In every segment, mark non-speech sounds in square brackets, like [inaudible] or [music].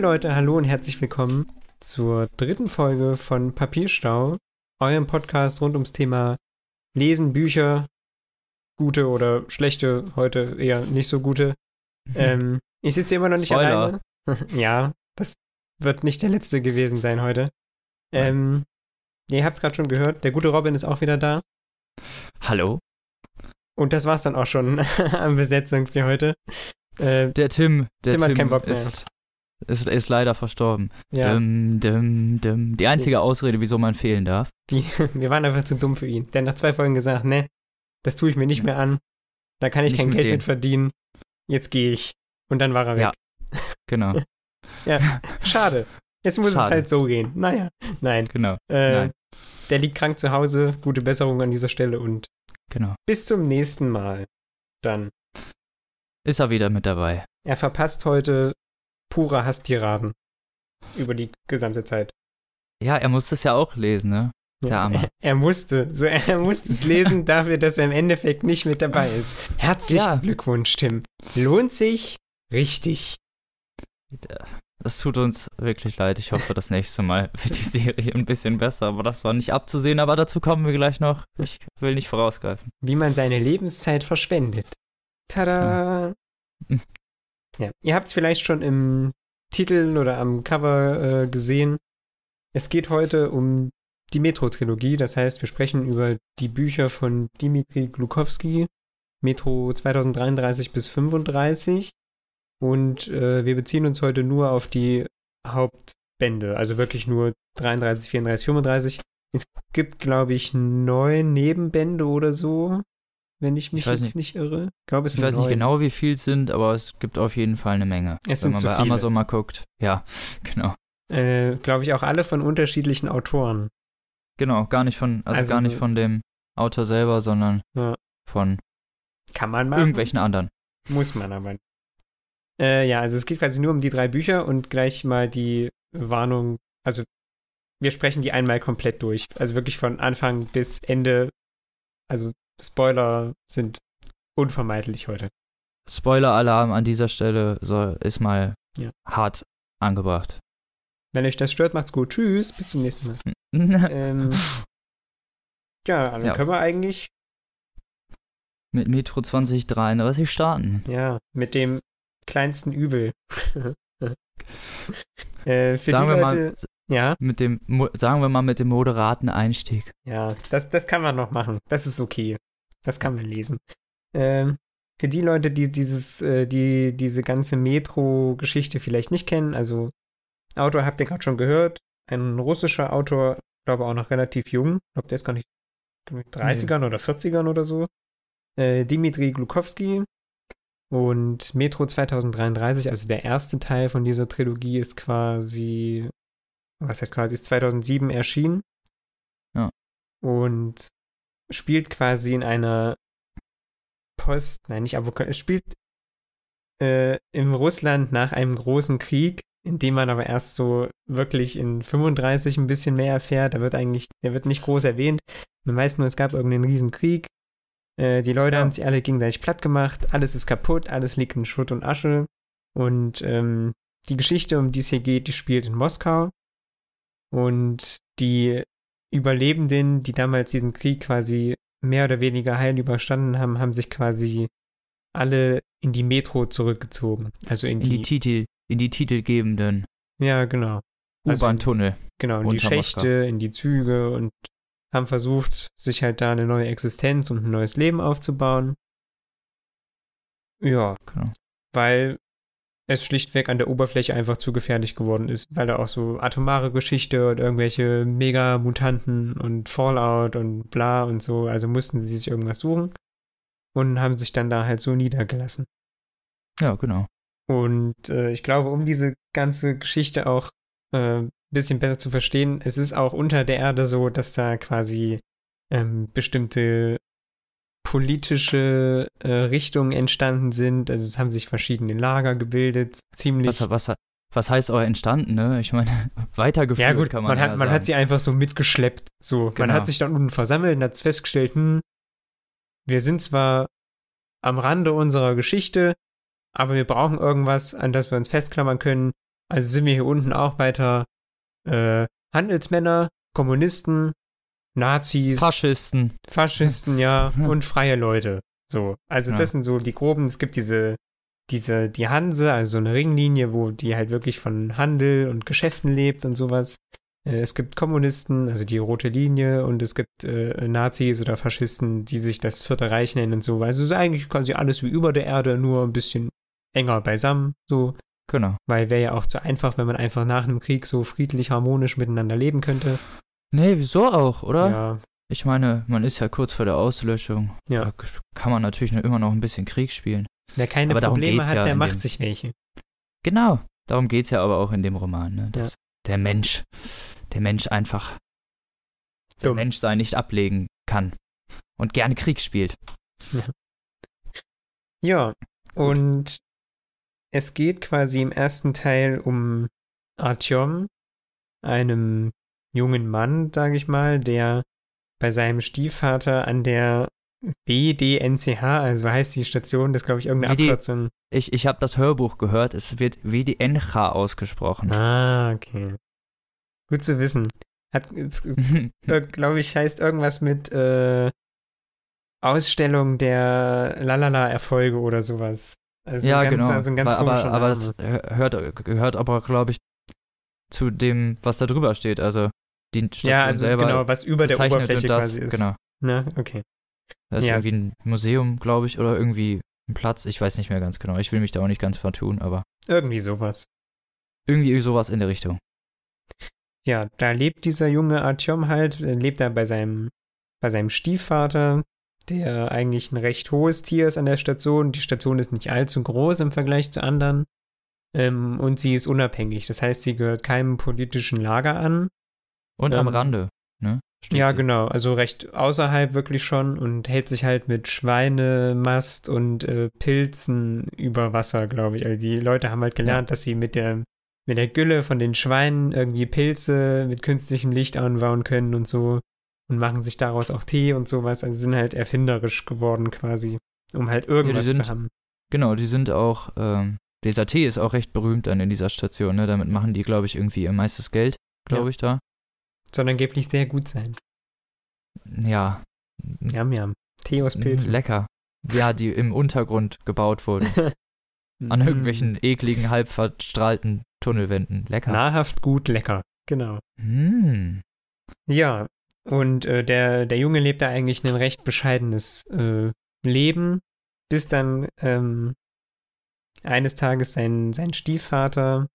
Leute, hallo und herzlich willkommen zur dritten Folge von Papierstau, eurem Podcast rund ums Thema Lesen, Bücher, gute oder schlechte, heute eher nicht so gute. [laughs] Ähm, ich sitze immer noch nicht Spoiler. alleine. [laughs] ja, das wird nicht der letzte gewesen sein heute. Ähm, ihr habt es gerade schon gehört, der gute Robin ist auch wieder da. Hallo? Und das war's dann auch schon [laughs] an Besetzung für heute. Äh, Der Tim, der Tim hat Tim keinen Bock mehr. ist, ist, ist leider verstorben. ja, Dim, dim, dim. Die einzige Ausrede, wieso man fehlen darf. die, [laughs] wir waren einfach zu dumm für ihn. Der hat nach zwei Folgen gesagt, ne, das tue ich mir nicht mehr an. Da kann ich Nicht kein mit Geld mit verdienen. Jetzt gehe ich. Und dann war er weg. Ja. Genau, [laughs] Ja, schade. Jetzt muss es Schade. halt so gehen. Naja, nein. genau, Äh, Nein. Der liegt krank zu Hause. Gute Besserung an dieser Stelle und genau. bis zum nächsten Mal. Dann. Ist er wieder mit dabei. Er verpasst heute pure Hasstiraden. Über die gesamte Zeit. Ja, er muss es ja auch lesen, ne? Der Ja, Arme. [laughs] Er, musste. So, [laughs] er musste es lesen [laughs] dafür, dass er im Endeffekt nicht mit dabei ist. Herzlichen Ja. Glückwunsch, Tim. Lohnt sich richtig. Das tut uns wirklich leid. Ich hoffe, das nächste Mal wird die Serie ein bisschen besser, aber das war nicht abzusehen, aber dazu kommen wir gleich noch. Ich will nicht vorausgreifen. Wie man seine Lebenszeit verschwendet. Tada! Hm. Ja, ihr habt es vielleicht schon im Titel oder am Cover äh, gesehen. Es geht heute um die Metro-Trilogie. Das heißt, wir sprechen über die Bücher von Dimitri Glukowski, Metro 2033 bis 35. Und äh, wir beziehen uns heute nur auf die Hauptbände, also wirklich nur 33, 34, 35. Es gibt, glaube ich, neun Nebenbände oder so, wenn ich mich Ich jetzt nicht, irre. Ich glaube, es Ich weiß nicht neun. genau, wie viel es sind, aber es gibt auf jeden Fall eine Menge. Es Wenn man bei viele. Amazon mal guckt. Ja, [laughs] genau. Äh, glaube ich, auch alle von unterschiedlichen Autoren. Genau, gar nicht von, also, Also gar nicht so- von dem Autor selber, sondern Ja. von Kann man machen. irgendwelchen anderen. Muss man aber. Äh, ja, also es geht quasi nur um die drei Bücher und gleich mal die Warnung. Also wir sprechen die einmal komplett durch. Also wirklich von Anfang bis Ende. Also Spoiler sind unvermeidlich heute. Spoiler-Alarm an dieser Stelle soll, ist mal Ja. hart angebracht. Wenn euch das stört, macht's gut. Tschüss, bis zum nächsten Mal. [laughs] Ähm, ja, dann Ja. können wir eigentlich Mit Metro 2033 starten. Ja, mit dem kleinsten Übel. [laughs] äh, Sagen wir Leute, mal, ja, mit dem, sagen wir mal mit dem moderaten Einstieg. ja, das, das kann man noch machen. Das ist okay. Das kann man lesen. Ähm, für die Leute, die dieses, äh, die diese ganze Metro-Geschichte vielleicht nicht kennen, also Autor habt ihr gerade schon gehört, ein russischer Autor, glaube auch noch relativ jung, ich glaube, der ist gar nicht glaub ich, 30ern oder 40ern oder so. Äh, Dimitri Glukowski und Metro 2033, also der erste Teil von dieser Trilogie ist quasi, was heißt quasi, ist 2007 erschienen. Ja. Und spielt quasi in einer Post, nein, nicht Apokalypse, es spielt äh, im Russland nach einem großen Krieg, in dem man aber erst so wirklich in 35 ein bisschen mehr erfährt. Da wird eigentlich, der wird nicht groß erwähnt. Man weiß nur, es gab irgendeinen riesen Krieg. Äh, die Leute Ja. haben sich alle gegenseitig platt gemacht. Alles ist kaputt, alles liegt in Schutt und Asche. Und ähm, die Geschichte, um die es hier geht, die spielt in Moskau. Und die Überlebenden, die damals diesen Krieg quasi mehr oder weniger heil überstanden haben, haben sich quasi alle in die Metro zurückgezogen. Also in, In die, die Titel, in die titelgebenden ja, genau. Also U-Bahn-Tunnel. Genau, in die Schächte, Moskau. in die Züge und haben versucht, sich halt da eine neue Existenz und ein neues Leben aufzubauen. Ja, Genau. weil es schlichtweg an der Oberfläche einfach zu gefährlich geworden ist, weil da auch so atomare Geschichte und irgendwelche Mega-Mutanten und Fallout und bla und so, also mussten sie sich irgendwas suchen und haben sich dann da halt so niedergelassen. Ja, genau. Und äh, ich glaube, um diese ganze Geschichte auch ein äh, bisschen besser zu verstehen, es ist auch unter der Erde so, dass da quasi ähm, bestimmte politische äh, Richtungen entstanden sind. Also es haben sich verschiedene Lager gebildet, ziemlich. Was, was, was heißt auch entstanden, ne? Ich meine, [laughs] weitergeführt ja gut, kann man, man, hat, ja man sagen. hat sie einfach so mitgeschleppt. So, man Genau. hat sich dann unten versammelt und hat festgestellt, hm, wir sind zwar am Rande unserer Geschichte, aber wir brauchen irgendwas, an das wir uns festklammern können. also sind wir hier unten auch weiter äh, Handelsmänner, Kommunisten, Nazis, Faschisten. Faschisten, [laughs] ja, und freie Leute. So, also Ja. das sind so die groben, es gibt diese, diese, die Hanse, also so eine Ringlinie, wo die halt wirklich von Handel und Geschäften lebt und sowas. Äh, Es gibt Kommunisten, also die rote Linie, und es gibt äh, Nazis oder Faschisten, die sich das Vierte Reich nennen und so. Also es ist eigentlich quasi alles wie über der Erde, nur ein bisschen enger beisammen, so. Genau. Weil wäre ja auch zu einfach, wenn man einfach nach einem Krieg so friedlich, harmonisch miteinander leben könnte. Nee, wieso auch, oder? Ja, Ich meine, man ist ja kurz vor der Auslöschung. Ja. Da kann man natürlich immer noch ein bisschen Krieg spielen. wer keine Aber darum Probleme hat, ja der macht dem- sich welche. Genau. Darum geht es ja aber auch in dem Roman, ne? Dass der Mensch, der Mensch einfach der Dumm. Menschsein nicht ablegen kann und gerne Krieg spielt. Ja, und es geht quasi im ersten Teil um Artyom, einem jungen Mann, sage ich mal, der bei seinem Stiefvater an der BDNCH, also heißt die Station, das glaube ich irgendeine die- Abkürzung. Ich, ich habe das Hörbuch gehört, es wird WDNH ausgesprochen. Ah, okay. Gut zu wissen. Hat, [laughs] glaube ich, heißt irgendwas mit äh, Ausstellung der Lalala-Erfolge oder sowas. Also ja, ganz, genau. Also ein ganz Weil- aber aber das hört, gehört aber, glaube ich, zu dem, was da drüber steht. Also die Station ja, also selber genau, was über der Oberfläche das, quasi ist. Genau. Na, okay. Das ist Ja. irgendwie ein Museum, glaube ich, oder irgendwie ein Platz. Ich weiß nicht mehr ganz genau. Ich will mich da auch nicht ganz vertun, aber Irgendwie sowas. irgendwie sowas in der Richtung. Ja, da lebt dieser junge Artyom halt, äh, lebt er bei seinem, bei seinem Stiefvater, der eigentlich ein recht hohes Tier ist an der Station. Die Station ist nicht allzu groß im Vergleich zu anderen. Ähm, und sie ist unabhängig. Das heißt, sie gehört keinem politischen Lager an. Und am Ähm, Rande, ne? Steht ja, sie. genau. Also recht außerhalb wirklich schon und hält sich halt mit Schweinemast und äh, Pilzen über Wasser, glaube ich. Also die Leute haben halt gelernt, dass sie mit der, mit der Gülle von den Schweinen irgendwie Pilze mit künstlichem Licht anbauen können und so und machen sich daraus auch Tee und sowas. Also sind halt erfinderisch geworden quasi, um halt irgendwas sind- zu haben. Genau, die sind auch, ähm, dieser Tee ist auch recht berühmt dann in dieser Station, ne? Damit machen die, glaube ich, irgendwie ihr meistes Geld, glaube Ja. ich, da. Soll angeblich sehr gut sein. Ja. Yam, yam. Tee aus Mm, Pilzen. Lecker. Ja, die im Untergrund gebaut wurden. [laughs] Mm. An irgendwelchen ekligen, halb verstrahlten Tunnelwänden. Lecker. Nahrhaft gut, lecker. Genau. Mm. Ja, und äh, der, der Junge lebt da eigentlich ein recht bescheidenes äh, Leben, bis dann ähm, eines Tages sein, sein Stiefvater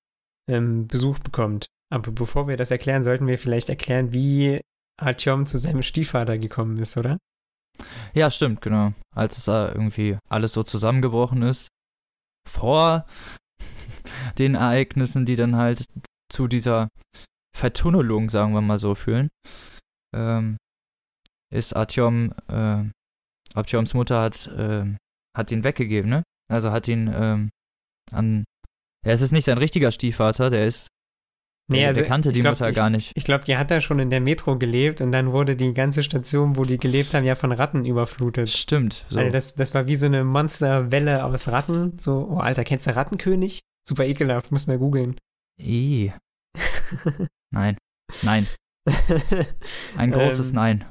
ähm, Besuch bekommt. Aber bevor wir das erklären, sollten wir vielleicht erklären, wie Artyom zu seinem Stiefvater gekommen ist, oder? Ja, stimmt, genau. Als es da irgendwie alles so zusammengebrochen ist, vor [laughs] den Ereignissen, die dann halt zu dieser Vertunnelung, sagen wir mal so, führen, ähm, ist Artyom, äh, Artyoms Mutter hat, ähm, hat ihn weggegeben, ne? Also hat ihn ähm, an. Ja, es ist nicht sein richtiger Stiefvater, der ist. der, der kannte die also glaub, Mutter ich, gar nicht. Ich glaube, die hat da schon in der Metro gelebt und dann wurde die ganze Station, wo die gelebt haben, ja von Ratten überflutet. Stimmt. So. Also das, das war wie so eine Monsterwelle aus Ratten. So, oh Alter, kennst du Rattenkönig? Super ekelhaft, muss mal googeln. Ih. [laughs] Nein. Nein. Ein [laughs] großes Ähm, Nein.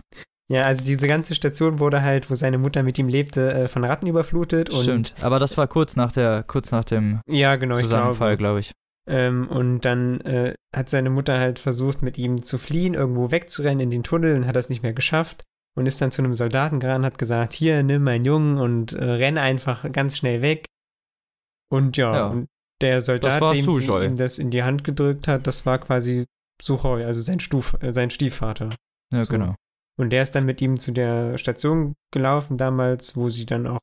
Ja, also diese ganze Station wurde halt, wo seine Mutter mit ihm lebte, äh, von Ratten überflutet. Und, Stimmt. Aber das war kurz nach der, kurz nach dem Ja, genau, Zusammenfall, glaube. ich. Ähm, und dann äh, hat seine Mutter halt versucht, mit ihm zu fliehen, irgendwo wegzurennen in den Tunnel und hat das nicht mehr geschafft. Und ist dann zu einem Soldaten gerannt, hat gesagt, hier, nimm meinen Jungen und äh, renn einfach ganz schnell weg. Und ja, Ja. und der Soldat, dem sie ihm das in die Hand gedrückt hat, das war quasi Suchoy, also sein, Stuf, äh, sein Stiefvater. Ja, So. genau. Und der ist dann mit ihm zu der Station gelaufen damals, wo sie dann auch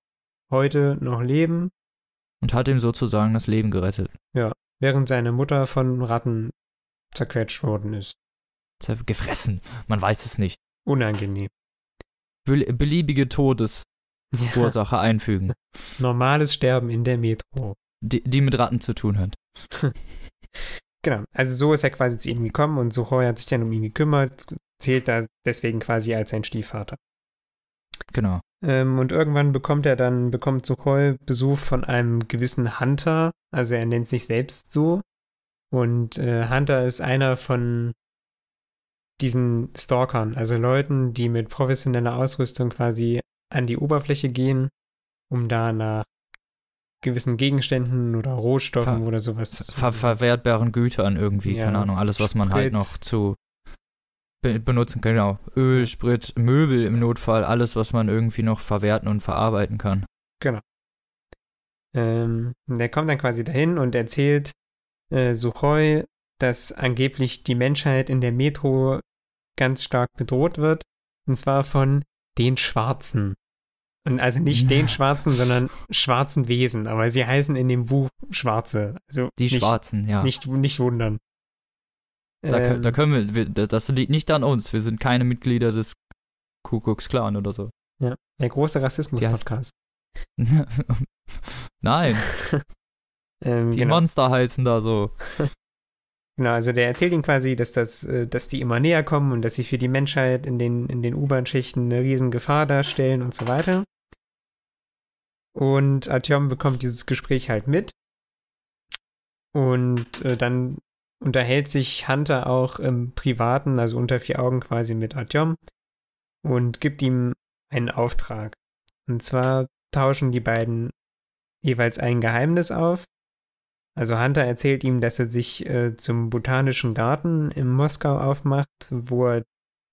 heute noch leben, Und hat ihm sozusagen das Leben gerettet. während seine Mutter von Ratten zerquetscht worden ist. Gefressen. Man weiß es nicht. Unangenehm. Bel- Beliebige Todesursache Ja, einfügen, normales Sterben in der Metro. die, die mit Ratten zu tun hat. [laughs] Genau, also so ist er quasi zu ihm gekommen und Suchoy hat sich dann um ihn gekümmert, zählt da deswegen quasi als sein Stiefvater. Genau. Ähm, und irgendwann bekommt er dann, bekommt Suchoy Besuch von einem gewissen Hunter, also er nennt sich selbst so. Und äh, Hunter ist einer von diesen Stalkern, also Leuten, die mit professioneller Ausrüstung quasi an die Oberfläche gehen, um da nach gewissen Gegenständen oder Rohstoffen Ver oder sowas zu Ver verwertbaren Gütern irgendwie, Ja. keine Ahnung, alles, was man halt noch zu be benutzen kann, genau. Öl, Sprit, Möbel im Notfall, alles, was man irgendwie noch verwerten und verarbeiten kann. Ähm, der kommt dann quasi dahin und erzählt äh, Suchoi, dass angeblich die Menschheit in der Metro ganz stark bedroht wird. Und zwar von den Schwarzen. Und also nicht den [laughs] Schwarzen, sondern schwarzen Wesen. Aber sie heißen in dem Buch Schwarze. Also Die nicht, Schwarzen, ja. Nicht, nicht wundern. Da, Ähm, da können wir, wir, das liegt nicht an uns. Wir sind keine Mitglieder des Ku Klux Klan oder so. der große Rassismus-Podcast. [laughs] Nein, [laughs] Ähm, die genau. Monster heißen da so. [laughs] Genau, also der erzählt ihnen quasi, dass das, äh, dass die immer näher kommen und dass sie für die Menschheit in den, in den U-Bahn-Schichten eine riesen Gefahr darstellen und so weiter. Und Artyom bekommt dieses Gespräch halt mit. Und äh, dann unterhält sich Hunter auch im Privaten, also unter vier Augen quasi mit Artyom und gibt ihm einen Auftrag. Und zwar tauschen die beiden jeweils ein Geheimnis auf. Also Hunter erzählt ihm, dass er sich äh, zum Botanischen Garten in Moskau aufmacht, wo er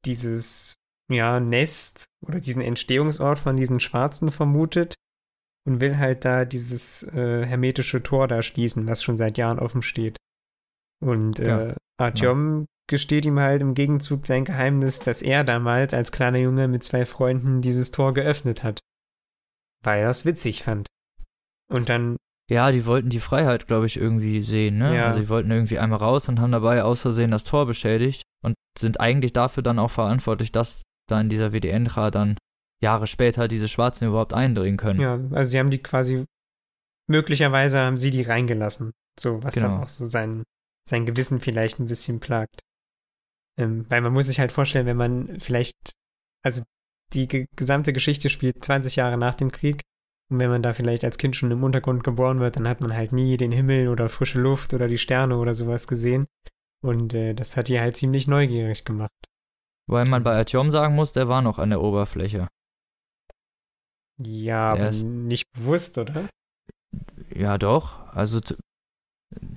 dieses ja, Nest oder diesen Entstehungsort von diesen Schwarzen vermutet und will halt da dieses äh, hermetische Tor da schließen, was schon seit Jahren offen steht. Und äh, Ja, Artyom gesteht ihm halt im Gegenzug sein Geheimnis, dass er damals als kleiner Junge mit zwei Freunden dieses Tor geöffnet hat. Weil er es witzig fand. Und dann Ja, die wollten die Freiheit, glaube ich, irgendwie sehen, ne? Ja. Also die wollten irgendwie einmal raus und haben dabei aus Versehen das Tor beschädigt und sind eigentlich dafür dann auch verantwortlich, dass da in dieser WDN-Ra dann Jahre später diese Schwarzen überhaupt eindringen können. Ja, also sie haben die quasi, möglicherweise haben sie die reingelassen. So, was dann Genau. auch so sein, sein Gewissen vielleicht ein bisschen plagt. Ähm, weil man muss sich halt vorstellen, wenn man vielleicht, also die ge gesamte Geschichte spielt 20 Jahre nach dem Krieg. Und wenn man da vielleicht als Kind schon im Untergrund geboren wird, dann hat man halt nie den Himmel oder frische Luft oder die Sterne oder sowas gesehen. Und äh, das hat die halt ziemlich neugierig gemacht. Weil man bei Artyom sagen muss, der war noch an der Oberfläche. Ja, Der aber ist- nicht bewusst, oder? Ja, doch. Also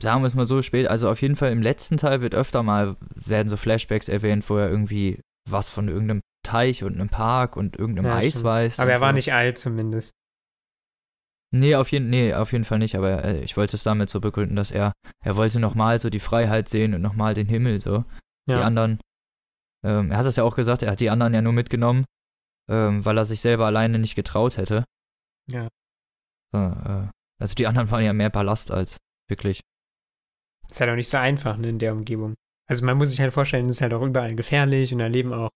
sagen wir es mal so spät. Also auf jeden Fall im letzten Teil wird öfter mal, werden so Flashbacks erwähnt, wo er irgendwie was von irgendeinem Teich und einem Park und irgendeinem Ja, Eis stimmt. weiß. Aber er war so. nicht alt zumindest. Nee, auf jeden, nee, auf jeden Fall nicht, aber äh, ich wollte es damit so begründen, dass er, er wollte nochmal so die Freiheit sehen und nochmal den Himmel so. Die Ja. anderen, ähm, er hat es ja auch gesagt, er hat die anderen ja nur mitgenommen, ähm, weil er sich selber alleine nicht getraut hätte. Ja. So, äh, also die anderen waren ja mehr Ballast als wirklich. Ist halt auch nicht so einfach ne, in der Umgebung. Also man muss sich halt vorstellen, es ist halt auch überall gefährlich und da leben auch,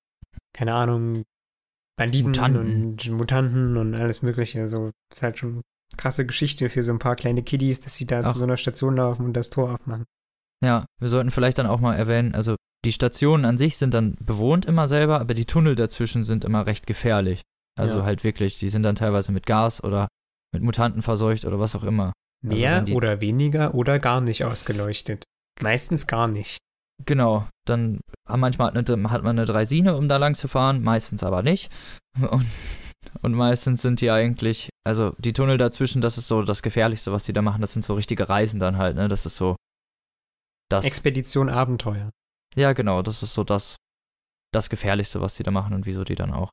keine Ahnung, Banditen Mutanten. und Mutanten und alles mögliche. So ist halt schon krasse Geschichte für so ein paar kleine Kiddies, dass sie da Ach. zu so einer Station laufen und das Tor aufmachen. Ja, wir sollten vielleicht dann auch mal erwähnen, also die Stationen an sich sind dann bewohnt immer selber, aber die Tunnel dazwischen sind immer recht gefährlich. Also Ja. halt wirklich, die sind dann teilweise mit Gas oder mit Mutanten verseucht oder was auch immer. Also Mehr die- oder weniger oder gar nicht ausgeleuchtet. Meistens gar nicht. Genau, dann manchmal hat, eine, hat man eine Dreisine, um da lang zu fahren, meistens aber nicht. [laughs] Und, und meistens sind die eigentlich, also die Tunnel dazwischen, das ist so das Gefährlichste, was die da machen. Das sind so richtige Reisen dann halt, ne? Das ist so. Das, Expedition Abenteuer. ja, genau, das ist so das, das Gefährlichste, was die da machen und wieso die dann auch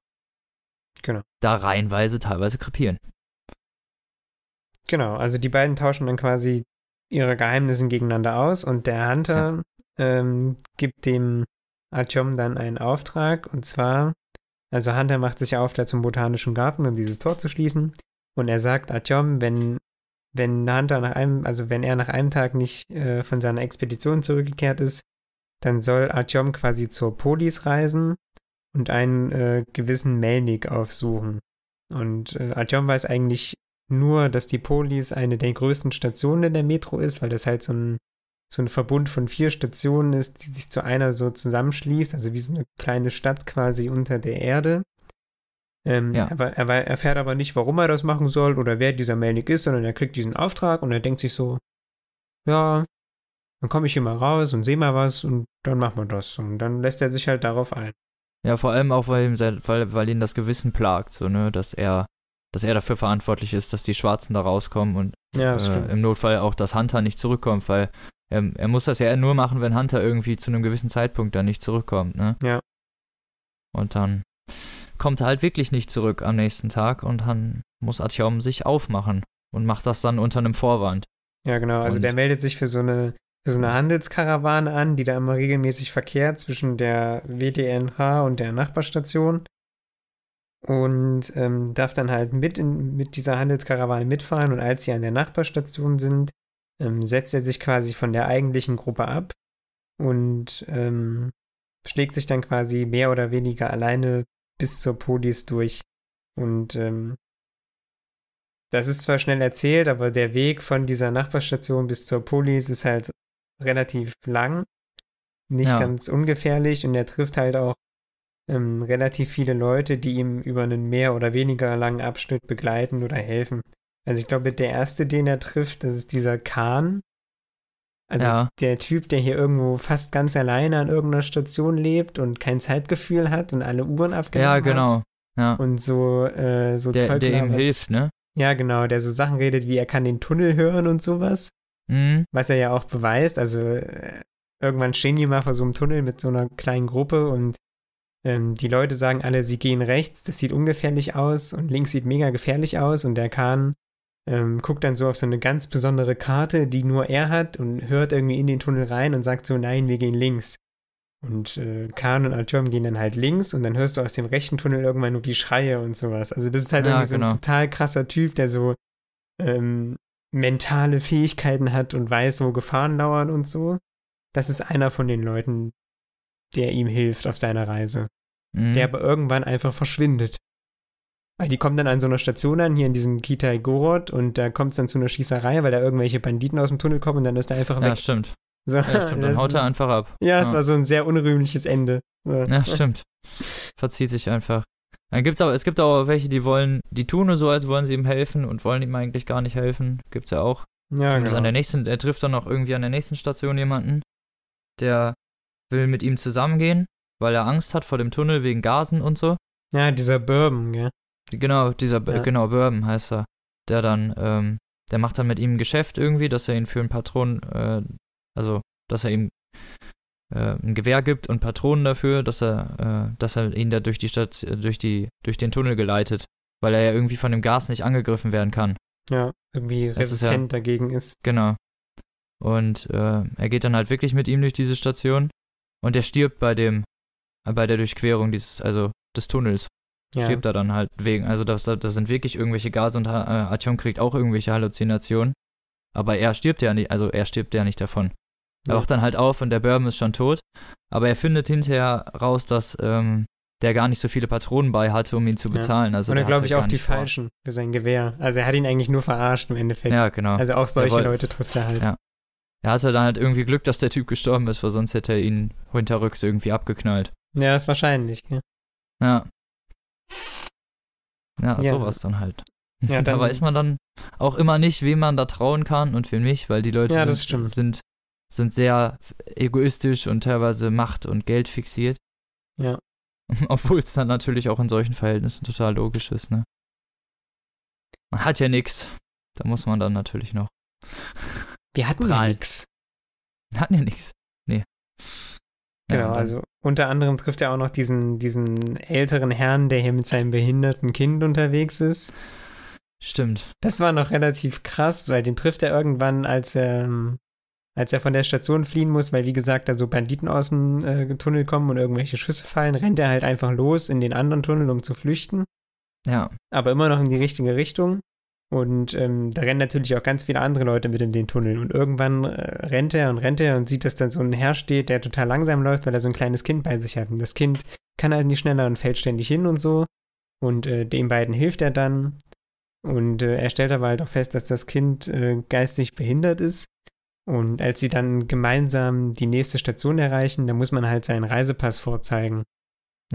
Genau. da reihenweise teilweise krepieren. Genau, also die beiden tauschen dann quasi ihre Geheimnisse gegeneinander aus und der Hunter ähm, gibt dem Artyom dann einen Auftrag und zwar, also Hunter macht sich auf, da zum Botanischen Garten, um dieses Tor zu schließen und er sagt Artyom, wenn, wenn Hunter nach einem, also wenn er nach einem Tag nicht äh, von seiner Expedition zurückgekehrt ist, dann soll Artyom quasi zur Polis reisen und einen äh, gewissen Melnik aufsuchen. Und äh, Artyom weiß eigentlich nur, dass die Polis eine der größten Stationen in der Metro ist, weil das halt so ein, so ein Verbund von vier Stationen ist, die sich zu einer so zusammenschließt, also wie so eine kleine Stadt quasi unter der Erde. Ähm, Ja. aber er wei- erfährt aber nicht, warum er das machen soll oder wer dieser Melnik ist, sondern er kriegt diesen Auftrag und er denkt sich so, ja, dann komme ich hier mal raus und sehe mal was und dann machen wir das. Und dann lässt er sich halt darauf ein. Ja, vor allem auch, weil, ihm sein, weil, weil ihn das Gewissen plagt, so, ne, dass er, dass er dafür verantwortlich ist, dass die Schwarzen da rauskommen und Ja, äh, im Notfall auch, dass Hunter nicht zurückkommt, weil er, er muss das ja nur machen, wenn Hunter irgendwie zu einem gewissen Zeitpunkt dann nicht zurückkommt, ne? Ja. Und dann kommt er halt wirklich nicht zurück am nächsten Tag und dann muss Atjom sich aufmachen und macht das dann unter einem Vorwand. Ja, genau. Also Und- der meldet sich für so eine für so eine Handelskarawane an, die da immer regelmäßig verkehrt zwischen der WDNH und der Nachbarstation. Und ähm, darf dann halt mit in, mit dieser Handelskarawane mitfahren. Und als sie an der Nachbarstation sind, ähm, setzt er sich quasi von der eigentlichen Gruppe ab und ähm, schlägt sich dann quasi mehr oder weniger alleine bis zur Polis durch. Und ähm, das ist zwar schnell erzählt, aber der Weg von dieser Nachbarstation bis zur Polis ist halt relativ lang, nicht Ja. ganz ungefährlich und er trifft halt auch ähm, relativ viele Leute, die ihm über einen mehr oder weniger langen Abschnitt begleiten oder helfen. Also ich glaube, der erste, den er trifft, das ist dieser Kahn. Also Ja. der Typ, der hier irgendwo fast ganz alleine an irgendeiner Station lebt und kein Zeitgefühl hat und alle Uhren abgenommen Ja, hat. genau. Ja. Und so, äh, so Der, Zeug der ihm hilft, ne? Ja, genau, der so Sachen redet, wie er kann den Tunnel hören und sowas, Mhm. was er ja auch beweist. Also äh, irgendwann stehen die mal vor so einem Tunnel mit so einer kleinen Gruppe und ähm, die Leute sagen alle, sie gehen rechts, das sieht ungefährlich aus und links sieht mega gefährlich aus und der Kahn ähm, guckt dann so auf so eine ganz besondere Karte, die nur er hat und hört irgendwie in den Tunnel rein und sagt so, nein, wir gehen links. Und äh, Kahn und Artyom gehen dann halt links und dann hörst du aus dem rechten Tunnel irgendwann nur die Schreie und sowas. Also das ist halt Ja, irgendwie so genau. ein total krasser Typ, der so ähm, mentale Fähigkeiten hat und weiß, wo Gefahren lauern und so. Das ist einer von den Leuten, der ihm hilft auf seiner Reise. Mhm. Der aber irgendwann einfach verschwindet. Weil die kommen dann an so einer Station an, hier in diesem Kitai Gorod, und da kommt es dann zu einer Schießerei, weil da irgendwelche Banditen aus dem Tunnel kommen und dann ist er einfach ja, weg. stimmt. So, Ja, stimmt. Dann haut ist- er einfach ab. Ja, es Ja. war so ein sehr unrühmliches Ende. So. Ja, stimmt. Verzieht sich einfach. Dann gibt's aber, es gibt auch welche, die wollen, die tun nur so, als wollen sie ihm helfen und wollen ihm eigentlich gar nicht helfen. Gibt's ja auch. Ja, Zumindest genau. an der nächsten, er trifft dann auch irgendwie an der nächsten Station jemanden, der will mit ihm zusammengehen, weil er Angst hat vor dem Tunnel wegen Gasen und so. ja, dieser Bourbon, gell? Genau, dieser, Ja. genau, Bourbon heißt er. Der dann, ähm, der macht dann mit ihm ein Geschäft irgendwie, dass er ihn für ein Patron, äh, also, dass er ihm äh, ein Gewehr gibt und Patronen dafür, dass er, äh, dass er ihn da durch die Stadt, durch die, durch den Tunnel geleitet, weil er ja irgendwie von dem Gas nicht angegriffen werden kann. Ja, irgendwie Das ist ja- resistent dagegen ist. Genau. Und äh, er geht dann halt wirklich mit ihm durch diese Station und er stirbt bei dem, bei der Durchquerung dieses, also des Tunnels. Ja. Stirbt er dann halt wegen, also das, das sind wirklich irgendwelche Gase und äh, Artyom kriegt auch irgendwelche Halluzinationen. Aber er stirbt ja nicht, also er stirbt ja nicht davon. Er Ja. wacht dann halt auf und der Bourbon ist schon tot. Aber er findet hinterher raus, dass ähm, der gar nicht so viele Patronen bei hatte, um ihn zu Ja. bezahlen. Also Und er glaube ich gar auch die vor. falschen für sein Gewehr. Also er hat ihn eigentlich nur verarscht im Endeffekt. Ja, genau. Also auch solche woll- Leute trifft er halt. Ja. Er hatte dann halt irgendwie Glück, dass der Typ gestorben ist, weil sonst hätte er ihn hinterrücks irgendwie abgeknallt. Ja, ist wahrscheinlich. gell? Ja. Ja, Ja. sowas dann halt. Ja, [laughs] da dann- weiß man dann auch immer nicht, wem man da trauen kann und wem nicht, weil die Leute Ja, sind, sind, sind sehr egoistisch und teilweise Macht- und Geld fixiert. Ja. [laughs] Obwohl es dann natürlich auch in solchen Verhältnissen total logisch ist, ne? Man hat ja nix. Da muss man dann natürlich noch. Wir hatten ja Prall. nix. Hatten ja nix. Nee. Genau, also unter anderem trifft er auch noch diesen, diesen älteren Herrn, der hier mit seinem behinderten Kind unterwegs ist. Stimmt. Das war noch relativ krass, weil den trifft er irgendwann, als er, ähm, als er von der Station fliehen muss, weil wie gesagt, da so Banditen aus dem äh, Tunnel kommen und irgendwelche Schüsse fallen, rennt er halt einfach los in den anderen Tunnel, um zu flüchten. Ja. aber immer noch in die richtige Richtung. Und ähm, da rennen natürlich auch ganz viele andere Leute mit in den Tunnel. Und irgendwann äh, rennt er und rennt er und sieht, dass da so ein Herr steht, der total langsam läuft, weil er so ein kleines Kind bei sich hat. Und das Kind kann halt nicht schneller und fällt ständig hin und so. Und äh, den beiden hilft er dann. Und äh, er stellt aber halt auch fest, dass das Kind äh, geistig behindert ist. Und als sie dann gemeinsam die nächste Station erreichen, da muss man halt seinen Reisepass vorzeigen.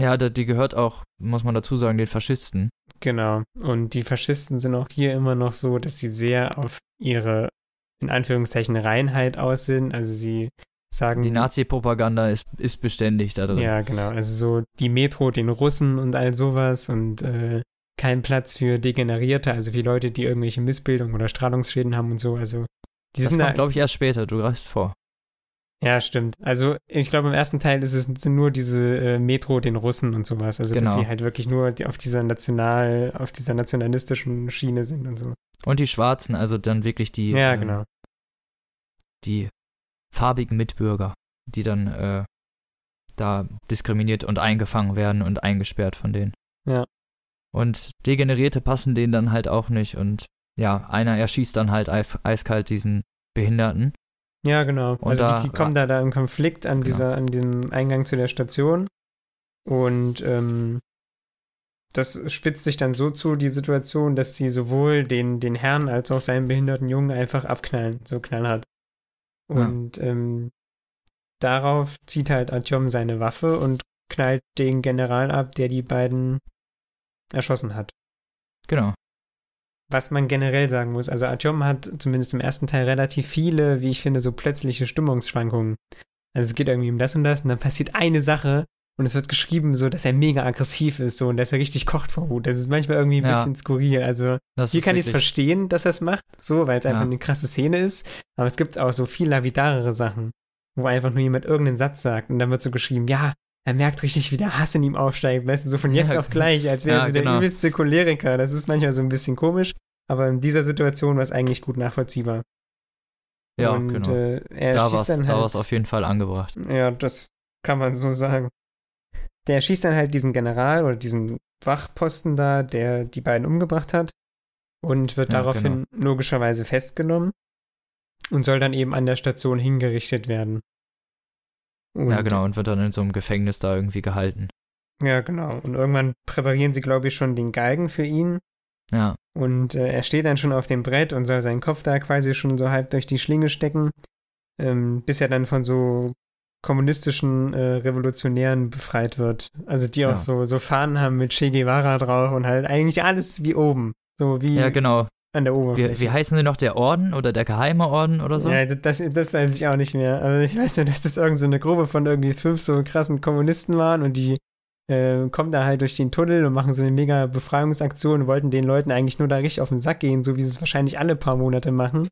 Ja, die gehört auch, muss man dazu sagen, den Faschisten. Genau. Und die Faschisten sind auch hier immer noch so, dass sie sehr auf ihre in Anführungszeichen Reinheit aus sind. Also sie sagen. Die Nazi-Propaganda ist, ist beständig da drin. Ja, genau. Also so die Metro den Russen und all sowas und äh, kein Platz für Degenerierte, also für Leute, die irgendwelche Missbildungen oder Strahlungsschäden haben und so. Also die das sind kommt, da, glaube ich, erst später. Du greifst vor. Ja, stimmt. Also ich glaube, im ersten Teil ist es sind nur diese äh, Metro den Russen und sowas. Also dass Genau. sie halt wirklich nur auf dieser national, auf dieser nationalistischen Schiene sind und so. Und die Schwarzen, also dann wirklich die, ja, genau. die farbigen Mitbürger, die dann äh, da diskriminiert und eingefangen werden und eingesperrt von denen. Ja. Und Degenerierte passen denen dann halt auch nicht und ja, einer erschießt dann halt eiskalt diesen Behinderten. Ja, genau. Und also da- die, kommen da, da im Konflikt an Genau. dieser, an dem Eingang zu der Station. Und ähm, das spitzt sich dann so zu, die Situation, dass sie sowohl den, den Herrn als auch seinen behinderten Jungen einfach abknallen, so knallhart. Ja. Und ähm, darauf zieht halt Artyom seine Waffe und knallt den General ab, der die beiden erschossen hat. Genau. Was man generell sagen muss, also Artyom hat zumindest im ersten Teil relativ viele, wie ich finde, so plötzliche Stimmungsschwankungen. Also es geht irgendwie um das und das und dann passiert eine Sache und es wird geschrieben so, dass er mega aggressiv ist so und dass er richtig kocht vor Wut. Das ist manchmal irgendwie ein Ja. bisschen skurril. Also Das hier kann ich es verstehen, dass er es macht, so, weil es einfach Ja. eine krasse Szene ist. Aber es gibt auch so viel lavidarere Sachen, wo einfach nur jemand irgendeinen Satz sagt und dann wird so geschrieben, ja, er merkt richtig, wie der Hass in ihm aufsteigt, weißt du, so von jetzt Ja, auf gleich, als wäre ja, er so der genau. übelste Choleriker. Das ist manchmal so ein bisschen komisch, aber in dieser Situation war es eigentlich gut nachvollziehbar. Ja, und, genau. Äh, er da war es halt, auf jeden Fall angebracht. ja, das kann man so sagen. Der schießt dann halt diesen General oder diesen Wachposten da, der die beiden umgebracht hat und wird Ja, daraufhin logischerweise festgenommen und soll dann eben an der Station hingerichtet werden. Und, ja, genau, und wird dann in so einem Gefängnis da irgendwie gehalten. Ja, genau. Und irgendwann präparieren sie, glaube ich, schon den Galgen für ihn. Ja, Und äh, er steht dann schon auf dem Brett und soll seinen Kopf da quasi schon so halb durch die Schlinge stecken, ähm, bis er dann von so kommunistischen äh, Revolutionären befreit wird. Also die auch Ja. so, so Fahnen haben mit Che Guevara drauf und halt eigentlich alles wie oben. So wie ja genau. An der Oberfläche. Wie, wie heißen sie noch? Der Orden oder der geheime Orden oder so? Ja, das, das weiß ich auch nicht mehr. Aber ich weiß nur, dass das irgendeine so eine Gruppe von irgendwie fünf so krassen Kommunisten waren und die äh, kommen da halt durch den Tunnel und machen so eine mega Befreiungsaktion und wollten den Leuten eigentlich nur da richtig auf den Sack gehen, so wie sie es wahrscheinlich alle paar Monate machen.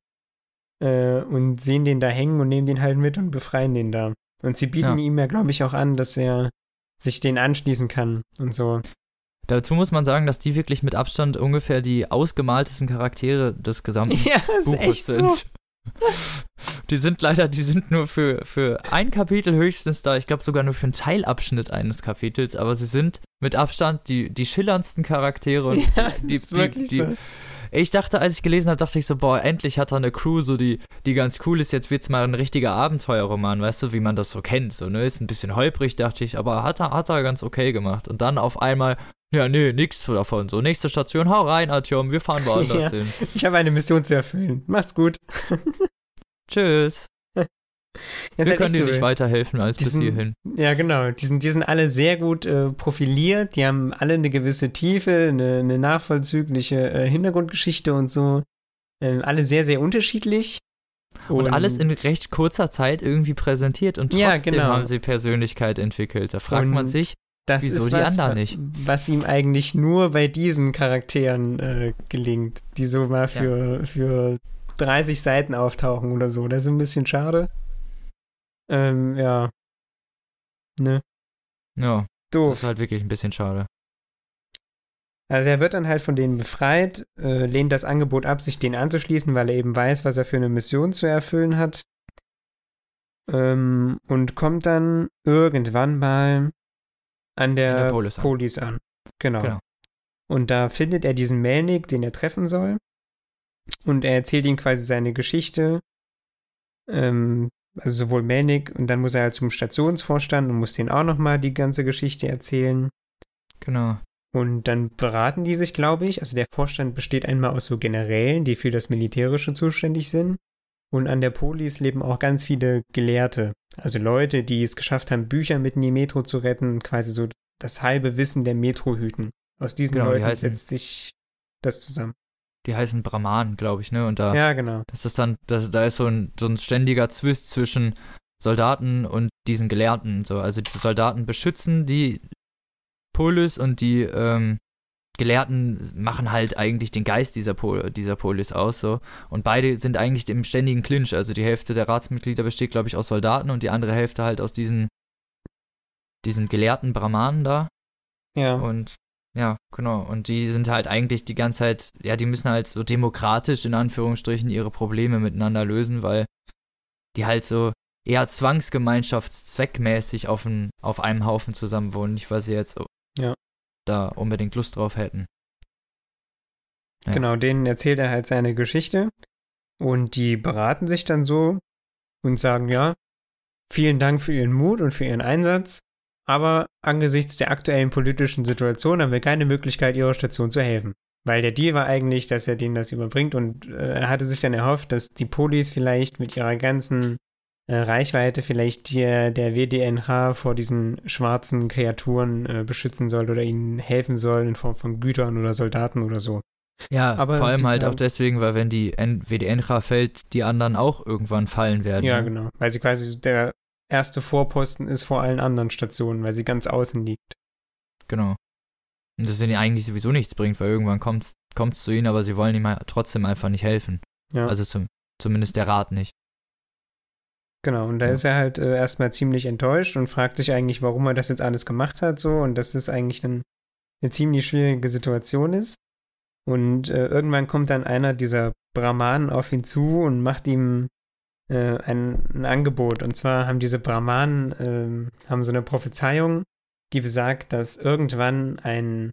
Äh, und sehen den da hängen und nehmen den halt mit und befreien den da. Und sie bieten Ja. ihm ja, glaube ich, auch an, dass er sich den anschließen kann und so. Dazu muss man sagen, dass die wirklich mit Abstand ungefähr die ausgemaltesten Charaktere des gesamten [laughs] Ja, das ist Buches echt sind. so. [laughs] Die sind leider, die sind nur für, für ein Kapitel höchstens da. Ich glaube sogar nur für einen Teilabschnitt eines Kapitels, aber sie sind mit Abstand die, die schillerndsten Charaktere. Und [laughs] Ja, die- ist die- wirklich die- so. ich dachte, als ich gelesen habe, dachte ich so, boah, endlich hat er eine Crew, so die, die ganz cool ist. Jetzt wird's mal ein richtiger Abenteuerroman, weißt du, wie man das so kennt. So, ne? Ist ein bisschen holprig, dachte ich, aber hat er, hat er ganz okay gemacht. Und dann auf einmal, ja, nee, nichts davon. So, nächste Station, hau rein, Artyom, wir fahren woanders Ja. hin. Ich habe eine Mission zu erfüllen. Macht's gut. [laughs] Tschüss. Ja, ist wir halt können dir so, nicht weiterhelfen als bis Diesen- hierhin. Ja, genau. Die sind, die sind alle sehr gut äh, profiliert. Die haben alle eine gewisse Tiefe, eine, eine nachvollzügliche äh, Hintergrundgeschichte und so. Ähm, alle sehr, sehr unterschiedlich. Und alles in recht kurzer Zeit irgendwie präsentiert und Ja, trotzdem genau. haben sie Persönlichkeit entwickelt. Da fragt Und man sich, das wieso ist die was, anderen nicht? was ihm eigentlich nur bei diesen Charakteren äh, gelingt, die so mal für, für 30 Seiten auftauchen oder so. Das ist ein bisschen schade. Ähm, ja. Ne, ja, das doof. ist halt wirklich ein bisschen schade. Also er wird dann halt von denen befreit, äh, lehnt das Angebot ab, sich denen anzuschließen, weil er eben weiß, was er für eine Mission zu erfüllen hat. Ähm, und kommt dann irgendwann mal an der, An der Polis an. Polis an. Genau. Genau. Und da findet er diesen Melnik, den er treffen soll. Und er erzählt ihm quasi seine Geschichte. Ähm, also sowohl Melnik und dann muss er halt zum Stationsvorstand und muss denen auch nochmal die ganze Geschichte erzählen. Genau. Und dann beraten die sich, glaube ich. Also der Vorstand besteht einmal aus so Generälen, die für das Militärische zuständig sind. Und an der Polis leben auch ganz viele Gelehrte. Also Leute, die es geschafft haben, Bücher mit in die Metro zu retten quasi so das halbe Wissen der Metro hüten. Aus diesen Genau, die Leuten heißen- setzt sich das zusammen. die heißen Brahmanen, glaube ich, ne? Und da, Ja, genau. das ist dann, das, da ist so ein, so ein ständiger Zwist zwischen Soldaten und diesen Gelehrten. So. Also die Soldaten beschützen die Polis und die ähm, Gelehrten machen halt eigentlich den Geist dieser, Pol dieser Polis aus. So. Und beide sind eigentlich im ständigen Clinch. Also die Hälfte der Ratsmitglieder besteht, glaube ich, aus Soldaten und die andere Hälfte halt aus diesen, diesen gelehrten Brahmanen da. Ja. Und ja, genau. Und die sind halt eigentlich die ganze Zeit, ja, die müssen halt so demokratisch in Anführungsstrichen ihre Probleme miteinander lösen, weil die halt so eher zwangsgemeinschaftszweckmäßig auf, ein, auf einem Haufen zusammen wohnen, nicht weil sie jetzt Ja. Da unbedingt Lust drauf hätten. Ja. Genau, denen erzählt er halt seine Geschichte und die beraten sich dann so und sagen, ja, vielen Dank für Ihren Mut und für Ihren Einsatz, aber angesichts der aktuellen politischen Situation haben wir keine Möglichkeit, Ihrer Station zu helfen. Weil der Deal war eigentlich, dass er denen das überbringt und äh, er hatte sich dann erhofft, dass die Polis vielleicht mit ihrer ganzen äh, Reichweite vielleicht die, der WDNH vor diesen schwarzen Kreaturen äh, beschützen soll oder ihnen helfen soll in Form von Gütern oder Soldaten oder so. Ja, Aber vor allem halt auch deswegen, weil wenn die N WDNRA fällt, die anderen auch irgendwann fallen werden. Ja, ne? genau. Weil sie quasi der erste Vorposten ist vor allen anderen Stationen, weil sie ganz außen liegt. Genau. Und das ihnen eigentlich sowieso nichts bringt, weil irgendwann kommt es zu ihnen, aber sie wollen ihm halt trotzdem einfach nicht helfen. Ja. Also zum, zumindest der Rat nicht. Genau, und da Ja. ist er halt äh, erstmal ziemlich enttäuscht und fragt sich eigentlich, warum er das jetzt alles gemacht hat, so, und dass es eigentlich dann eine ziemlich schwierige Situation ist. Und äh, irgendwann kommt dann einer dieser Brahmanen auf ihn zu und macht ihm äh, ein, ein Angebot. Und zwar haben diese Brahmanen ähm, haben so eine Prophezeiung, die besagt, dass irgendwann ein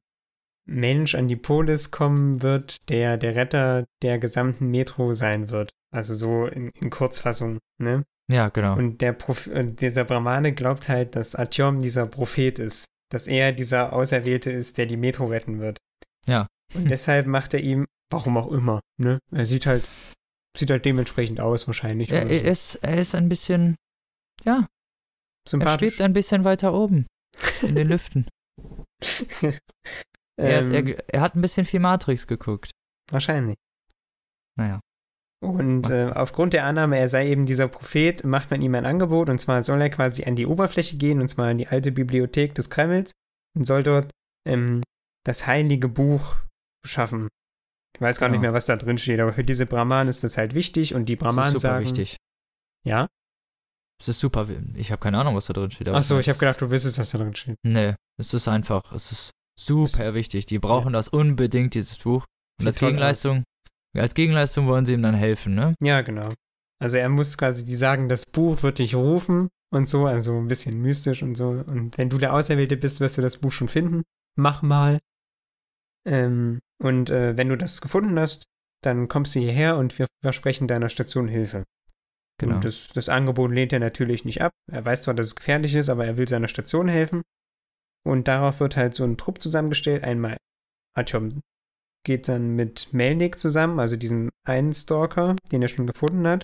Mensch an die Polis kommen wird, der der Retter der gesamten Metro sein wird. Also so in, in Kurzfassung, ne? Ja, genau. Und der äh, dieser Brahmane glaubt halt, dass Atyom dieser Prophet ist. Dass er dieser Auserwählte ist, der die Metro retten wird. Ja. Und deshalb macht er ihm, warum auch immer, ne? Er sieht halt, sieht halt dementsprechend aus wahrscheinlich. er, er, so. ist, er ist ein bisschen, ja, er sympathisch. schwebt ein bisschen weiter oben in den [laughs] Lüften. Er, ist, Ähm, er, er hat ein bisschen viel Matrix geguckt. wahrscheinlich. Naja. Und äh, aufgrund der Annahme, er sei eben dieser Prophet, macht man ihm ein Angebot. Und zwar soll er quasi an die Oberfläche gehen, und zwar in die alte Bibliothek des Kremls, und soll dort ähm, das heilige Buch schaffen. Ich weiß gar Genau. nicht mehr, was da drin steht, aber für diese Brahmanen ist das halt wichtig. Und die Das ist Brahmanen super sagen, wichtig. ja. Es ist super. Ich habe keine Ahnung, was da drin steht. aber Ach so, ich habe es- gedacht, du wüsstest, was da drin steht. Nee, es ist einfach, es ist super wichtig. Die brauchen das unbedingt, dieses Buch. Und Sieht als Gegenleistung, als Gegenleistung wollen sie ihm dann helfen, ne? Ja, genau. Also er muss quasi, die sagen, das Buch wird dich rufen und so, also ein bisschen mystisch und so. Und wenn du der Auserwählte bist, wirst du das Buch schon finden. Mach mal. Ähm, und äh, wenn du das gefunden hast, dann kommst du hierher und wir versprechen deiner Station Hilfe. Genau. Und das, das Angebot lehnt er natürlich nicht ab. Er weiß zwar, dass es gefährlich ist, aber er will seiner Station helfen. Und darauf wird halt so ein Trupp zusammengestellt. Einmal Atjom geht dann mit Melnik zusammen, also diesem einen Stalker, den er schon gefunden hat,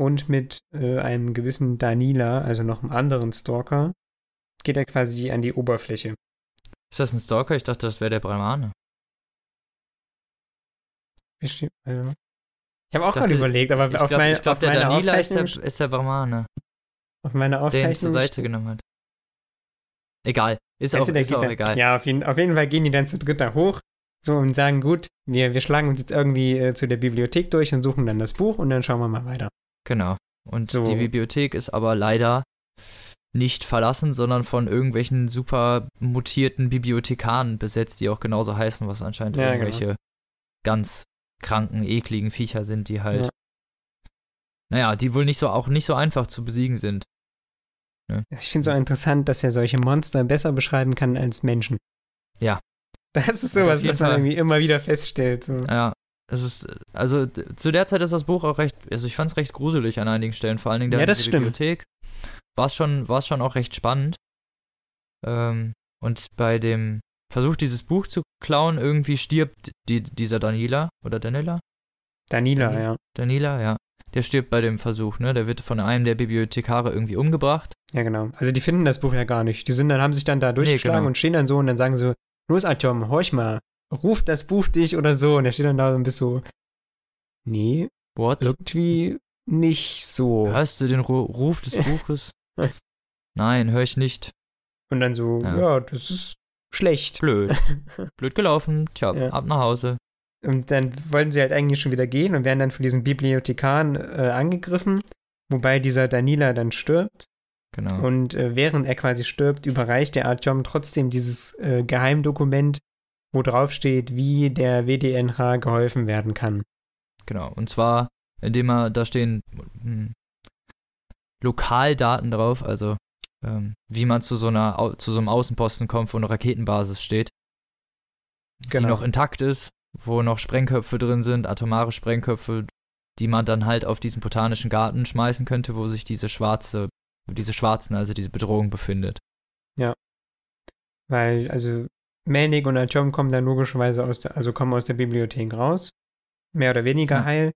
und mit äh, einem gewissen Danila, also noch einem anderen Stalker, geht er quasi an die Oberfläche. Ist das ein Stalker? Ich dachte, das wäre der Brahmane. Wie steht- also- Ich habe auch gerade überlegt, aber Ich auf, glaube, mein, ich glaub, auf der meiner Danila ist der, Aufzeichnung, ist der Brahmane, auf meiner der ihn zur Aufzeichnung Seite genommen hat. Egal. Ist auch, ist auch egal. Ja, auf jeden, auf jeden Fall gehen die dann zu dritt da hoch so und sagen, gut, wir, wir schlagen uns jetzt irgendwie äh, zu der Bibliothek durch und suchen dann das Buch und dann schauen wir mal weiter. Genau. Und So. die Bibliothek ist aber leider nicht verlassen, sondern von irgendwelchen super mutierten Bibliothekaren besetzt, die auch genauso heißen, was anscheinend Ja, genau. irgendwelche ganz kranken, ekligen Viecher sind, die halt, Ja. naja, die wohl nicht so auch nicht so einfach zu besiegen sind. Ich finde es auch interessant, dass er solche Monster besser beschreiben kann als Menschen. Ja. Das ist sowas, was man irgendwie immer wieder feststellt. So. Ja, es ist, also zu der Zeit ist das Buch auch recht, also ich fand es recht gruselig an einigen Stellen, vor allen Dingen da Ja, das stimmt. Bibliothek. War es schon, war's schon auch recht spannend. Ähm, und bei dem Versuch, dieses Buch zu klauen, irgendwie stirbt die, dieser Danila oder Danila? Danila, Dani- ja. Danila, ja. Der stirbt bei dem Versuch, ne? Der wird von einem der Bibliothekare irgendwie umgebracht. Ja, genau. Also die finden das Buch ja gar nicht. Die sind dann, haben sich dann da durchgeschlagen genau. und stehen dann so und dann sagen so, los Artyom, horch mal, ruft das Buch dich oder so. Und er steht dann da und bist so, nee, What? irgendwie nicht so. Hörst du den Ru Ruf des Buches? [laughs] Nein, höre ich nicht. Und dann so, Ja. ja, das ist schlecht. Blöd. [laughs] Blöd gelaufen. Tja, Ja. ab nach Hause. Und dann wollten sie halt eigentlich schon wieder gehen und werden dann von diesen Bibliothekaren äh, angegriffen, wobei dieser Danila dann stirbt. Genau. Und äh, während er quasi stirbt, überreicht der Artyom trotzdem dieses äh, Geheimdokument, wo drauf steht, wie der WDNH geholfen werden kann. Genau. Und zwar, indem er, da stehen hm, Lokaldaten drauf, also ähm, wie man zu so einer zu so einem Außenposten kommt, wo eine Raketenbasis steht, die noch intakt ist, wo noch Sprengköpfe drin sind, atomare Sprengköpfe, die man dann halt auf diesen botanischen Garten schmeißen könnte, wo sich diese schwarze, diese schwarzen, also diese Bedrohung befindet. Weil, also, Melnik und Artyom kommen dann logischerweise aus der, also kommen aus der Bibliothek raus. Mehr oder weniger Ja. heil.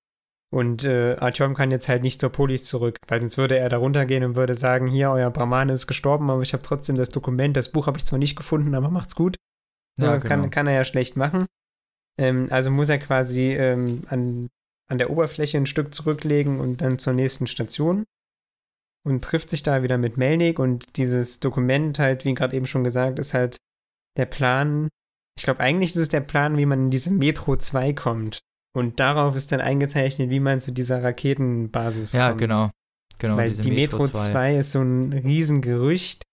Und äh, Artyom kann jetzt halt nicht zur Polis zurück, weil sonst würde er da runtergehen und würde sagen, hier, euer Brahman ist gestorben, aber ich habe trotzdem das Dokument, das Buch habe ich zwar nicht gefunden, aber macht's gut. Ja, das genau. kann, kann er ja schlecht machen. Ähm, also muss er quasi ähm, an, an der Oberfläche ein Stück zurücklegen und dann zur nächsten Station und trifft sich da wieder mit Melnik und dieses Dokument halt, wie gerade eben schon gesagt, ist halt der Plan. Ich glaube, eigentlich ist es der Plan, wie man in diese Metro 2 kommt. Und darauf ist dann eingezeichnet, wie man zu dieser Raketenbasis Ja, kommt. genau. Genau, Weil die Metro, Metro 2. 2. ist so ein Riesengerücht.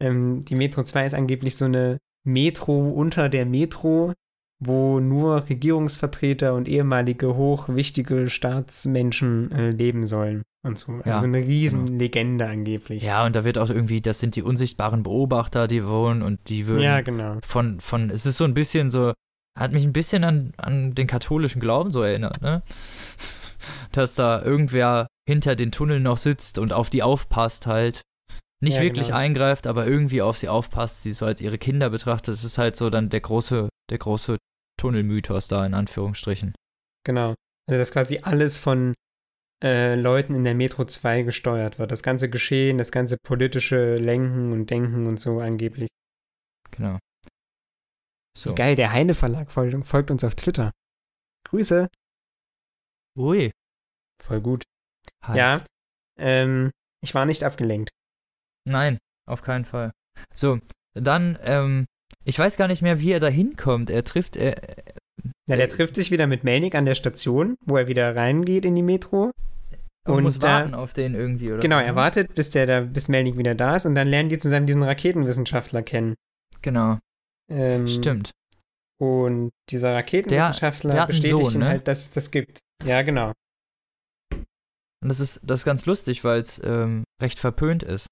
Ähm, die Metro 2 ist angeblich so eine Metro unter der Metro, wo nur Regierungsvertreter und ehemalige hochwichtige Staatsmenschen äh, leben sollen und so. Also Ja, eine Riesenlegende angeblich. Ja, und da wird auch irgendwie, das sind die unsichtbaren Beobachter, die wohnen und die würden ja genau. von, von, es ist so ein bisschen so, hat mich ein bisschen an, an den katholischen Glauben so erinnert, ne? [laughs] Dass da irgendwer hinter den Tunneln noch sitzt und auf die aufpasst halt. Nicht Ja, wirklich genau. eingreift, aber irgendwie auf sie aufpasst, sie so als ihre Kinder betrachtet. Das ist halt so dann der große, der große Tunnelmythos da in Anführungsstrichen. Genau. Also dass quasi alles von äh, Leuten in der Metro 2 gesteuert wird. Das ganze Geschehen, das ganze politische Lenken und Denken und so angeblich. Genau. So. Geil, der Heine Verlag folgt, folgt uns auf Twitter. Grüße. Ui. Voll gut. Heiß. Ja. Ähm, ich war nicht abgelenkt. Nein, auf keinen Fall. So, dann, ähm, ich weiß gar nicht mehr, wie er da hinkommt. Er trifft, er, Ja, der trifft sich wieder mit Melnik an der Station, wo er wieder reingeht in die Metro. er Und muss da- warten auf den irgendwie oder Genau, so. er ne? wartet, bis der da, bis Melnik wieder da ist und dann lernen die zusammen diesen Raketenwissenschaftler kennen. Genau, Ähm, stimmt. Und dieser Raketenwissenschaftler der einen bestätigt Sohn, ihm ne? halt, dass es das gibt. Ja, genau. Und das ist, das ist ganz lustig, weil es ähm, recht verpönt ist.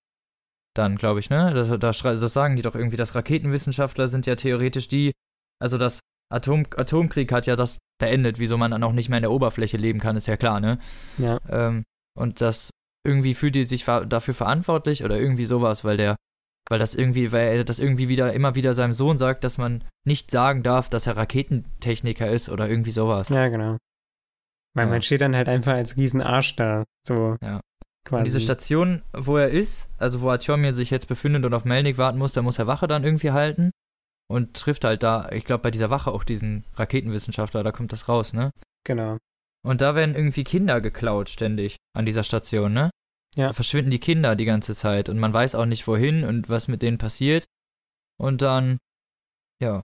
Dann, glaube ich, ne? Das, da, schrei- das sagen die doch irgendwie, dass Raketenwissenschaftler sind ja theoretisch die, also das Atom, Atomkrieg hat ja das beendet, wieso man dann auch nicht mehr in der Oberfläche leben kann, ist ja klar, ne? Ja. Ähm, und das irgendwie fühlt die sich ver dafür verantwortlich oder irgendwie sowas, weil der, weil das irgendwie, weil er das irgendwie wieder, immer wieder seinem Sohn sagt, dass man nicht sagen darf, dass er Raketentechniker ist oder irgendwie sowas. Ja, genau. Weil Ja. man steht dann halt einfach als Riesenarsch da. So. Ja. Quasi. Und diese Station, wo er ist, also wo Artyomir sich jetzt befindet und auf Melnik warten muss, da muss er Wache dann irgendwie halten und trifft halt da, ich glaube bei dieser Wache auch diesen Raketenwissenschaftler, da kommt das raus, ne? Genau. Und da werden irgendwie Kinder geklaut ständig an dieser Station, ne? Ja. Da verschwinden die Kinder die ganze Zeit und man weiß auch nicht wohin und was mit denen passiert. Und dann, ja,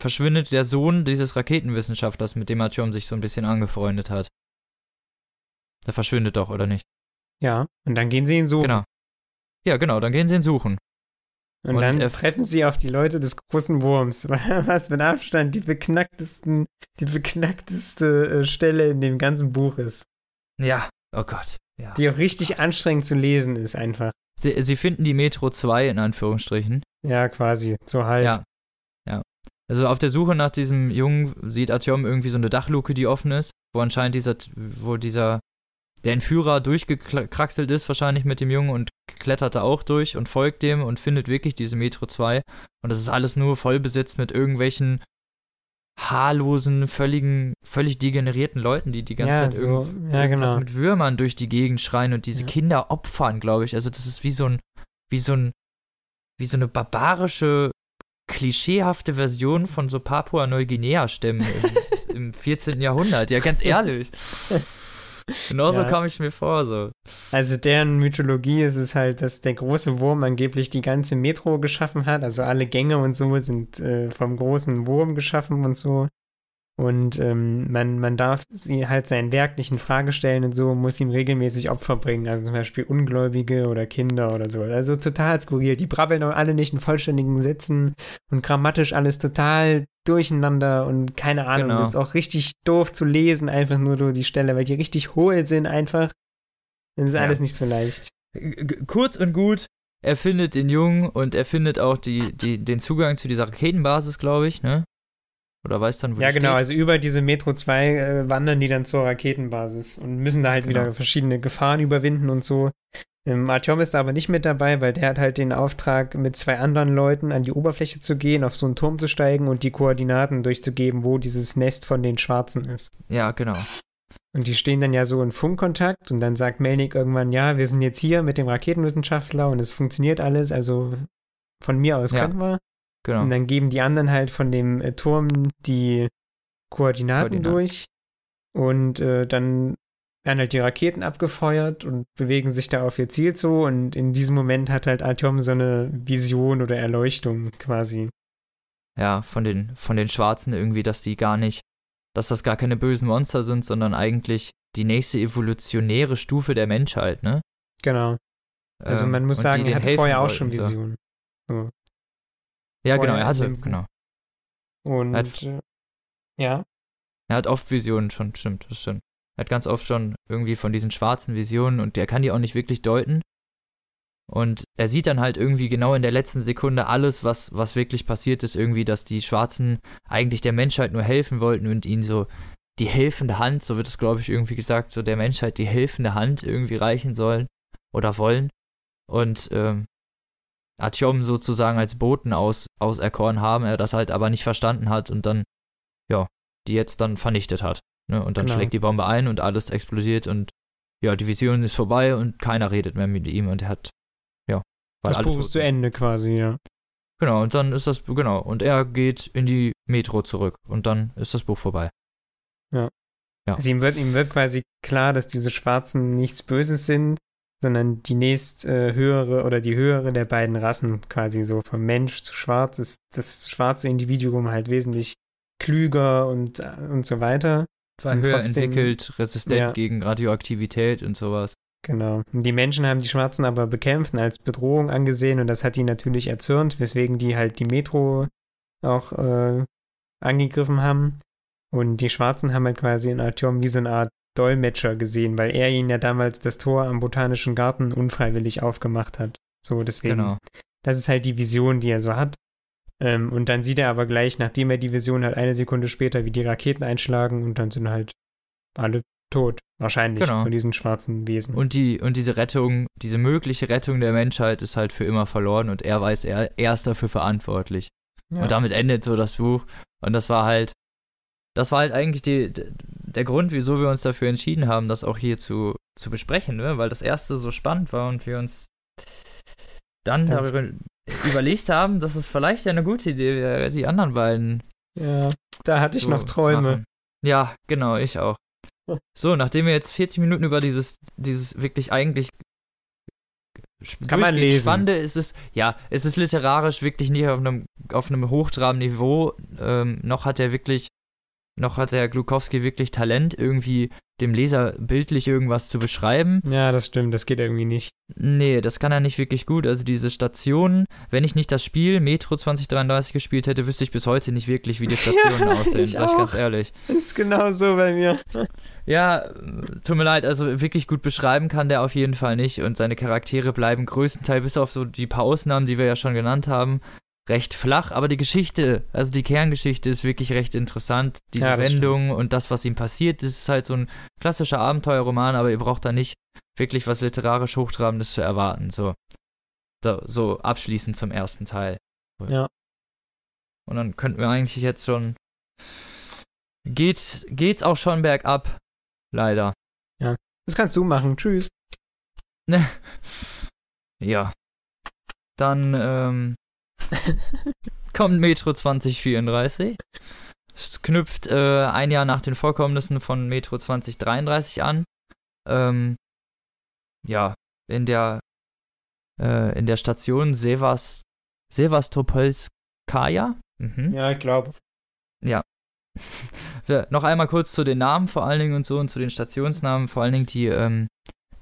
verschwindet der Sohn dieses Raketenwissenschaftlers, mit dem Artyom sich so ein bisschen angefreundet hat. Der verschwindet doch, oder nicht? Ja. Und dann gehen sie ihn suchen. Genau. Ja, genau, dann gehen sie ihn suchen. Und, Und dann er- treffen sie auf die Leute des großen Wurms. [laughs] Was mit Abstand die beknacktesten, die beknackteste äh, Stelle in dem ganzen Buch ist. Ja, oh Gott. Ja. Die auch richtig anstrengend zu lesen ist einfach. Sie, sie finden die Metro 2 in Anführungsstrichen. Ja, quasi. So halb. Ja. Ja. Also auf der Suche nach diesem Jungen sieht Artyom irgendwie so eine Dachluke, die offen ist, wo anscheinend dieser, wo dieser, der Entführer durchgekraxelt ist, wahrscheinlich mit dem Jungen und klettert da auch durch und folgt dem und findet wirklich diese Metro 2. Und das ist alles nur voll besetzt mit irgendwelchen haarlosen, völligen, völlig degenerierten Leuten, die die ganze Ja, Zeit so, irgend- ja, genau. mit Würmern durch die Gegend schreien und diese Ja. Kinder opfern, glaube ich. Also das ist wie so ein, wie so ein, wie so eine barbarische klischeehafte Version von so Papua-Neuguinea-Stämmen im, [laughs] im 14. Jahrhundert. Ja, ganz ehrlich. [laughs] Genauso Ja. kam ich mir vor, so. Also deren Mythologie ist es halt, dass der große Wurm angeblich die ganze Metro geschaffen hat. Also alle Gänge und so sind äh, vom großen Wurm geschaffen und so. Und ähm, man, man darf sie halt sein Werk nicht in Frage stellen und so, muss ihm regelmäßig Opfer bringen. Also zum Beispiel Ungläubige oder Kinder oder so. Also total skurril. Die brabbeln auch alle nicht in vollständigen Sätzen und grammatisch alles total durcheinander und keine Ahnung. Genau. Das ist auch richtig doof zu lesen, einfach nur durch die Stelle, weil die richtig hohl sind einfach. Das ist Ja. alles nicht so leicht. Kurz und gut, er findet den Jungen und er findet auch die, die, den Zugang zu dieser Raketenbasis, glaube ich, ne? Oder weiß dann, wo Ja, genau. steht. Also über diese Metro 2 äh, wandern die dann zur Raketenbasis und müssen da halt Genau. wieder verschiedene Gefahren überwinden und so. Ähm, Artyom ist aber nicht mit dabei, weil der hat halt den Auftrag, mit zwei anderen Leuten an die Oberfläche zu gehen, auf so einen Turm zu steigen und die Koordinaten durchzugeben, wo dieses Nest von den Schwarzen ist. Ja, genau. Und die stehen dann ja so in Funkkontakt und dann sagt Melnik irgendwann, ja, wir sind jetzt hier mit dem Raketenwissenschaftler und es funktioniert alles, also von mir aus Ja. können wir. Genau. Und dann geben die anderen halt von dem äh, Turm die Koordinaten, Koordinaten. durch. Und äh, dann werden halt die Raketen abgefeuert und bewegen sich da auf ihr Ziel zu. Und in diesem Moment hat halt Artyom so eine Vision oder Erleuchtung quasi. ja, von den, von den Schwarzen irgendwie, dass die gar nicht, dass das gar keine bösen Monster sind, sondern eigentlich die nächste evolutionäre Stufe der Menschheit, ne? Genau. Also Ähm, man muss und sagen, die er helfen vorher auch schon. Visionen. So. Ja, genau, er hatte, genau. Und Hat- äh, ja, Er hat oft Visionen schon, stimmt, das stimmt. Er hat ganz oft schon irgendwie von diesen schwarzen Visionen und der kann die auch nicht wirklich deuten. Und er sieht dann halt irgendwie genau in der letzten Sekunde alles, was, was wirklich passiert ist, irgendwie, dass die Schwarzen eigentlich der Menschheit nur helfen wollten und ihnen so die helfende Hand, so wird es, glaube ich, irgendwie gesagt, so der Menschheit die helfende Hand irgendwie reichen sollen oder wollen. Und ähm, Artyom sozusagen als Boten aus, auserkoren haben, er das halt aber nicht verstanden hat und dann, ja, die jetzt dann vernichtet hat. Ne? Und dann Genau. schlägt die Bombe ein und alles explodiert und ja, die Vision ist vorbei und keiner redet mehr mit ihm und er hat, ja, weil das Buch ist zu. Ende quasi, ja. Genau, und dann ist das, genau, und er geht in die Metro zurück und dann ist das Buch vorbei. Ja. Also ihm wird, ihm wird quasi klar, dass diese Schwarzen nichts Böses sind, sondern die nächst äh, höhere oder die höhere der beiden Rassen quasi so vom Mensch zu Schwarz ist das schwarze Individuum halt wesentlich klüger und, äh, und so weiter. War Und höher trotzdem- entwickelt, resistent Ja. gegen Radioaktivität und sowas. Genau. Und die Menschen haben die Schwarzen aber bekämpft und als Bedrohung angesehen und das hat die natürlich erzürnt, weswegen die halt die Metro auch äh, angegriffen haben. Und die Schwarzen haben halt quasi in Artyom wie so eine Art Dolmetscher gesehen, weil er ihnen ja damals das Tor am Botanischen Garten unfreiwillig aufgemacht hat. So, deswegen. Genau. Das ist halt die Vision, die er so hat. Ähm, und dann sieht er aber gleich, nachdem er die Vision hat, eine Sekunde später, wie die Raketen einschlagen und dann sind halt alle tot. Wahrscheinlich Genau. von diesen schwarzen Wesen. Und die, und diese Rettung, diese mögliche Rettung der Menschheit ist halt für immer verloren und er weiß, er, er ist dafür verantwortlich. Ja. Und damit endet so das Buch. Und das war halt, das war halt eigentlich die, der Grund, wieso wir uns dafür entschieden haben, das auch hier zu, zu besprechen, ne? weil das erste so spannend war und wir uns dann Das- darüber überlegt haben, dass es vielleicht eine gute Idee wäre, die anderen beiden Ja, da hatte ich noch Träume. machen. Ja, genau, ich auch. So, nachdem wir jetzt 40 Minuten über dieses, dieses wirklich eigentlich Kann man lesen. Spannende ist es, ja, es ist literarisch wirklich nicht auf einem, auf einem hochtrabenden Niveau, ähm, noch hat er wirklich, noch hat der Glukowski wirklich Talent, irgendwie dem Leser bildlich irgendwas zu beschreiben. Ja, das stimmt, das geht irgendwie nicht. Nee, das kann er nicht wirklich gut. Also diese Stationen, wenn ich nicht das Spiel Metro 2033 gespielt hätte, wüsste ich bis heute nicht wirklich, wie die [laughs] Stationen Ja, aussehen, ich sag ich ganz ehrlich. Ist genau so bei mir. Ja, tut mir leid, also wirklich gut beschreiben kann der auf jeden Fall nicht und seine Charaktere bleiben größtenteils, bis auf so die paar Ausnahmen, die wir ja schon genannt haben, recht flach, aber die Geschichte, also die Kerngeschichte ist wirklich recht interessant. Diese Ja, Wendung und das, was ihm passiert, das ist halt so ein klassischer Abenteuerroman, aber ihr braucht da nicht wirklich was literarisch Hochtrabendes zu erwarten, so. So, so abschließend zum ersten Teil. Ja. Und dann könnten wir eigentlich jetzt schon. Geht's, geht's auch schon bergab? Leider. Das kannst du machen. Tschüss. Ja. Dann ähm, [laughs] kommt Metro 2034. Es knüpft äh, ein Jahr nach den Vorkommnissen von Metro 2033 an. Ähm, ja, in der, äh, in der Station Sevas, Sevastopolskaya. Mhm. Ja, ich glaube. Ja. [laughs] Noch einmal kurz zu den Namen vor allen Dingen und so und zu den Stationsnamen. Vor allen Dingen die, ähm,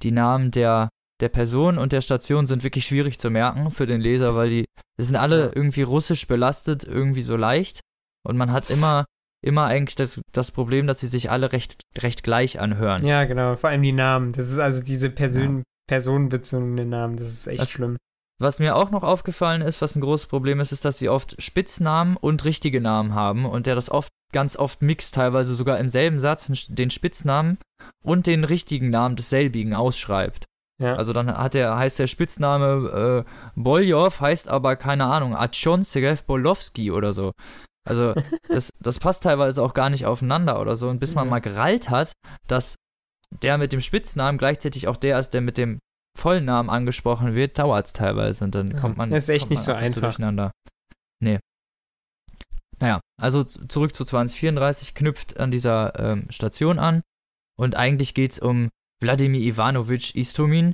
die Namen der, der Person und der Station sind wirklich schwierig zu merken für den Leser, weil die, die sind alle irgendwie russisch belastet, irgendwie so leicht. Und man hat immer, immer eigentlich das, das Problem, dass sie sich alle recht, recht gleich anhören. Ja, genau. Vor allem die Namen. Das ist also diese Persön ja. personenbezogenen Namen. Das ist echt das, schlimm. Was mir auch noch aufgefallen ist, was ein großes Problem ist, ist, dass sie oft Spitznamen und richtige Namen haben und der das oft ganz oft mixt, teilweise sogar im selben Satz den Spitznamen und den richtigen Namen desselbigen ausschreibt. Ja. Also dann hat der, heißt der Spitzname äh, Boljov, heißt aber, keine Ahnung, Achon Segev Bolowski oder so. Also [laughs] das, das passt teilweise auch gar nicht aufeinander oder so. Und bis man ja. mal gerallt hat, dass der mit dem Spitznamen gleichzeitig auch der ist, der mit dem Vollnamen angesprochen wird, dauert es teilweise und dann ja, kommt man. Das ist echt nicht so einfach. Durcheinander. Nee. Naja, also zurück zu 2034, knüpft an dieser ähm, Station an und eigentlich geht es um Wladimir Ivanovich Istomin,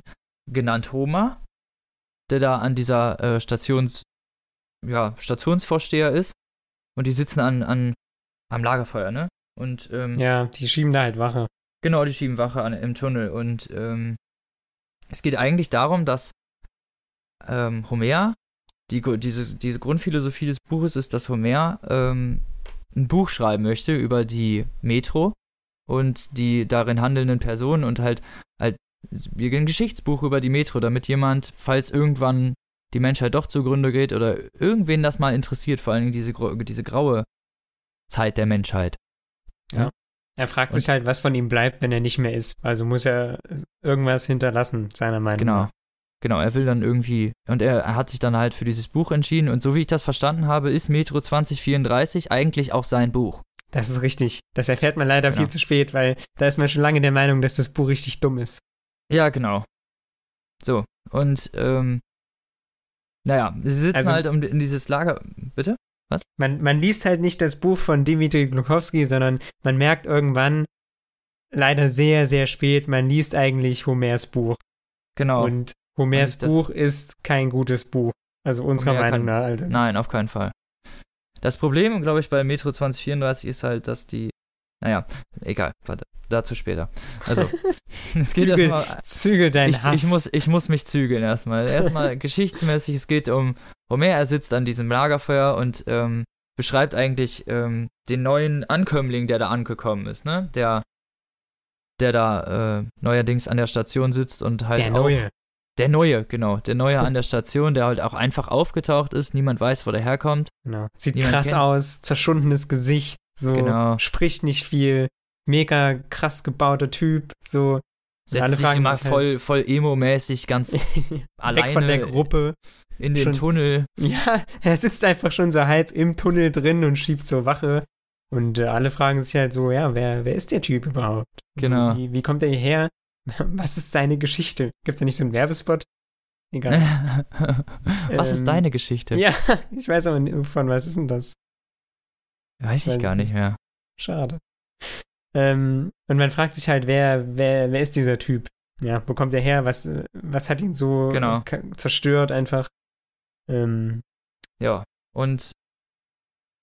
genannt Homa, der da an dieser äh, Stations, ja, Stationsvorsteher ist und die sitzen an, an am Lagerfeuer, ne? Und ähm, ja, die schieben da halt Wache. Genau, die schieben Wache an, im Tunnel und ähm, es geht eigentlich darum, dass ähm, Homer, die, diese, diese Grundphilosophie des Buches ist, dass Homer ähm, ein Buch schreiben möchte über die Metro und die darin handelnden Personen und halt, halt ein Geschichtsbuch über die Metro, damit jemand, falls irgendwann die Menschheit doch zugrunde geht oder irgendwen das mal interessiert, vor allem diese, diese graue Zeit der Menschheit. Ja. Er fragt und sich halt, was von ihm bleibt, wenn er nicht mehr ist. Also muss er irgendwas hinterlassen, seiner Meinung genau. nach. Genau, er will dann irgendwie, und er, er hat sich dann halt für dieses Buch entschieden. Und so wie ich das verstanden habe, ist Metro 2034 eigentlich auch sein Buch. Das ist richtig. Das erfährt man leider genau. viel zu spät, weil da ist man schon lange der Meinung, dass das Buch richtig dumm ist. Ja, genau. So, und, ähm, naja, sie sitzen also, halt um, in dieses Lager. Bitte? Was? Man, man liest halt nicht das Buch von Dimitri Glukowski, sondern man merkt irgendwann, leider sehr, sehr spät, man liest eigentlich Homers Buch. Genau. Und Homers Buch ist kein gutes Buch. Also unserer Homer Meinung nach. Also. Nein, auf keinen Fall. Das Problem, glaube ich, bei Metro 2034 ist halt, dass die. Naja, egal, warte, dazu später. Also, [laughs] es geht zügel, erstmal. Zügel dein ich, Hass. Ich muss, ich muss mich zügeln erstmal. Erstmal [laughs] geschichtsmäßig, es geht um Homer, er sitzt an diesem Lagerfeuer und ähm, beschreibt eigentlich ähm, den neuen Ankömmling, der da angekommen ist, ne? Der, der da äh, neuerdings an der Station sitzt und halt der auch. Neue. Der Neue, genau. Der Neue an der Station, der halt auch einfach aufgetaucht ist. Niemand weiß, wo der herkommt. Genau. Sieht Niemand krass kennt. aus, zerschundenes Gesicht, so genau. spricht nicht viel, mega krass gebauter Typ, so. Setzt sich immer halt voll, halt, voll emo-mäßig ganz alleine. [laughs] Weg von der Gruppe. In den schon, Tunnel. Ja, er sitzt einfach schon so halb im Tunnel drin und schiebt zur Wache. Und äh, alle fragen sich halt so, ja, wer, wer ist der Typ überhaupt? Genau. Wie, wie kommt er hierher? [laughs] Was ist seine Geschichte? Gibt es da nicht so einen Werbespot? Egal. [laughs] was ähm, ist deine Geschichte? Ja, [laughs] ich weiß aber nicht, von was ist denn das? Weiß ich, weiß gar nicht mehr. Schade. Ähm, und man fragt sich halt, wer, wer, wer ist dieser Typ? Ja, wo kommt er her? Was, was hat ihn so genau. zerstört einfach? Ähm, ja, und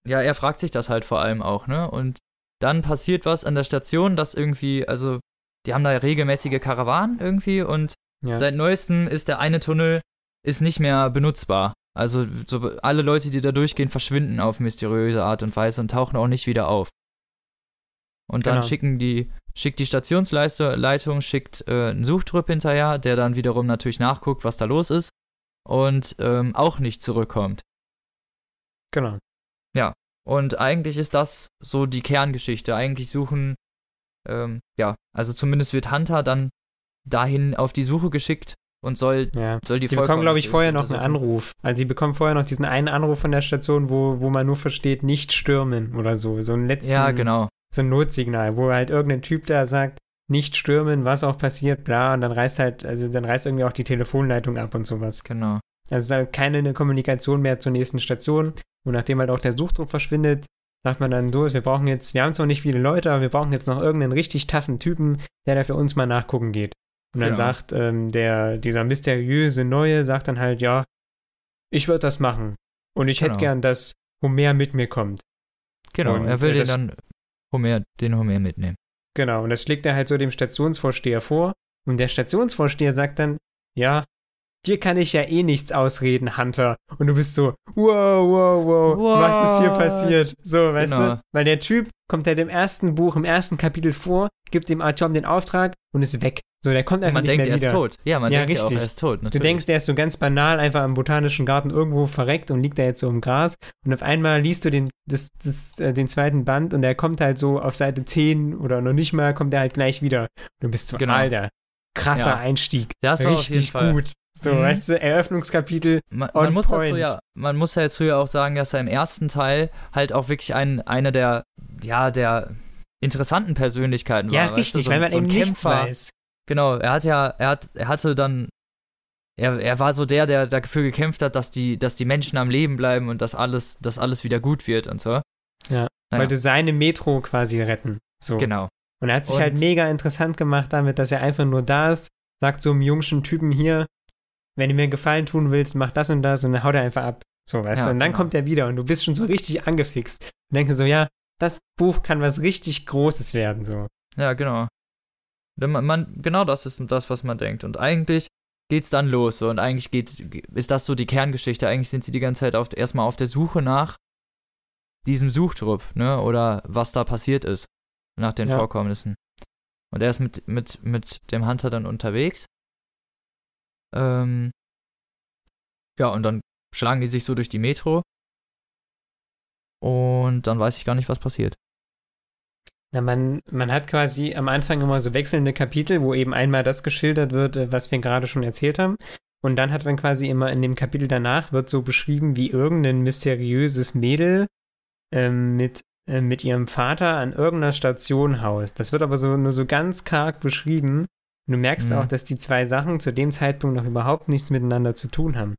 ja, er fragt sich das halt vor allem auch, ne? Und dann passiert was an der Station, das irgendwie, also die haben da regelmäßige Karawanen irgendwie und ja. seit neuestem ist der eine Tunnel ist nicht mehr benutzbar. Also so, alle Leute, die da durchgehen, verschwinden auf mysteriöse Art und Weise und tauchen auch nicht wieder auf. Und dann genau. schicken die, schickt die Stationsleitung, schickt äh, einen Suchtrupp hinterher, der dann wiederum natürlich nachguckt, was da los ist und ähm, auch nicht zurückkommt. Genau. Ja, und eigentlich ist das so die Kerngeschichte. Eigentlich suchen ähm, ja, also zumindest wird Hunter dann dahin auf die Suche geschickt und soll, ja. soll die Die bekommen, glaube ich, vorher noch einen Anruf. Also sie bekommen vorher noch diesen einen Anruf von der Station, wo, wo man nur versteht, nicht stürmen oder so. So ein letzten, ja, genau. so ein Notsignal, wo halt irgendein Typ da sagt, nicht stürmen, was auch passiert, bla, und dann reißt halt, also dann reißt irgendwie auch die Telefonleitung ab und sowas. Genau. Also es ist halt keine Kommunikation mehr zur nächsten Station. Und nachdem halt auch der Suchdruck verschwindet, sagt man dann durch, wir brauchen jetzt, wir haben zwar nicht viele Leute, aber wir brauchen jetzt noch irgendeinen richtig taffen Typen, der da für uns mal nachgucken geht. Und dann Genau. sagt ähm, der, dieser mysteriöse Neue, sagt dann halt, ja, ich würde das machen. Und ich hätte Genau. gern, dass Homer mit mir kommt. Genau, Und, er will äh, das- dann Homer, den Homer mitnehmen. Genau, und das schlägt er halt so dem Stationsvorsteher vor. Und der Stationsvorsteher sagt dann, ja, dir kann ich ja eh nichts ausreden, Hunter. Und du bist so, wow, wow, wow, was ist hier What? passiert? So, weißt Genau. du? Weil der Typ kommt halt im ersten Buch, im ersten Kapitel vor, gibt dem Artyom den Auftrag und ist weg. So, der kommt einfach Man nicht denkt, mehr er wieder. ist tot. Ja, man Ja, denkt ja auch, richtig. er ist tot. Du Natürlich. denkst, der ist so ganz banal einfach im botanischen Garten irgendwo verreckt und liegt da jetzt so im Gras. Und auf einmal liest du den, das, das, äh, den zweiten Band und er kommt halt so auf Seite 10 oder noch nicht mal, kommt er halt gleich wieder. Und du bist so, Genau. Alter, krasser Ja. Einstieg. Das war auf jeden Richtig gut. So, Mhm. weißt du, Eröffnungskapitel. Man, man, muss dazu point. ja, man muss ja jetzt früher auch sagen, dass er im ersten Teil halt auch wirklich ein, einer der, ja, der interessanten Persönlichkeiten Ja, war. weißt richtig, du? so, weil man so eben nichts weiß. Genau, er hat ja, er hat, er hatte dann, er, er war so der, der dafür gekämpft hat, dass die, dass die Menschen am Leben bleiben und dass alles, dass alles wieder gut wird und so. Ja, Ja. wollte seine Metro quasi retten. So. Genau. Und er hat sich Und- halt mega interessant gemacht damit, dass er einfach nur da ist, sagt so einem jungschen Typen hier, wenn du mir einen Gefallen tun willst, mach das und das und dann haut er einfach ab. So, weißt Ja, du, und dann genau. kommt er wieder und du bist schon so richtig angefixt. Und denkst so, ja, das Buch kann was richtig Großes werden, so. Ja, genau. Man, man, genau das ist das, was man denkt. Und eigentlich geht's dann los. So. Und eigentlich geht, ist das so die Kerngeschichte. Eigentlich sind sie die ganze Zeit auf, erstmal auf der Suche nach diesem Suchtrupp, ne? Oder was da passiert ist. Nach den Ja. Vorkommnissen. Und er ist mit, mit, mit dem Hunter dann unterwegs. Ähm, ja, und dann schlagen die sich so durch die Metro. Und dann weiß ich gar nicht, was passiert. Na, man, man hat quasi am Anfang immer so wechselnde Kapitel, wo eben einmal das geschildert wird, äh, was wir gerade schon erzählt haben. Und dann hat man quasi immer in dem Kapitel danach wird so beschrieben, wie irgendein mysteriöses Mädel ähm, mit, mit ihrem Vater an irgendeiner Station haust. Das wird aber so nur so ganz karg beschrieben. Und du merkst Mhm. auch, dass die zwei Sachen zu dem Zeitpunkt noch überhaupt nichts miteinander zu tun haben.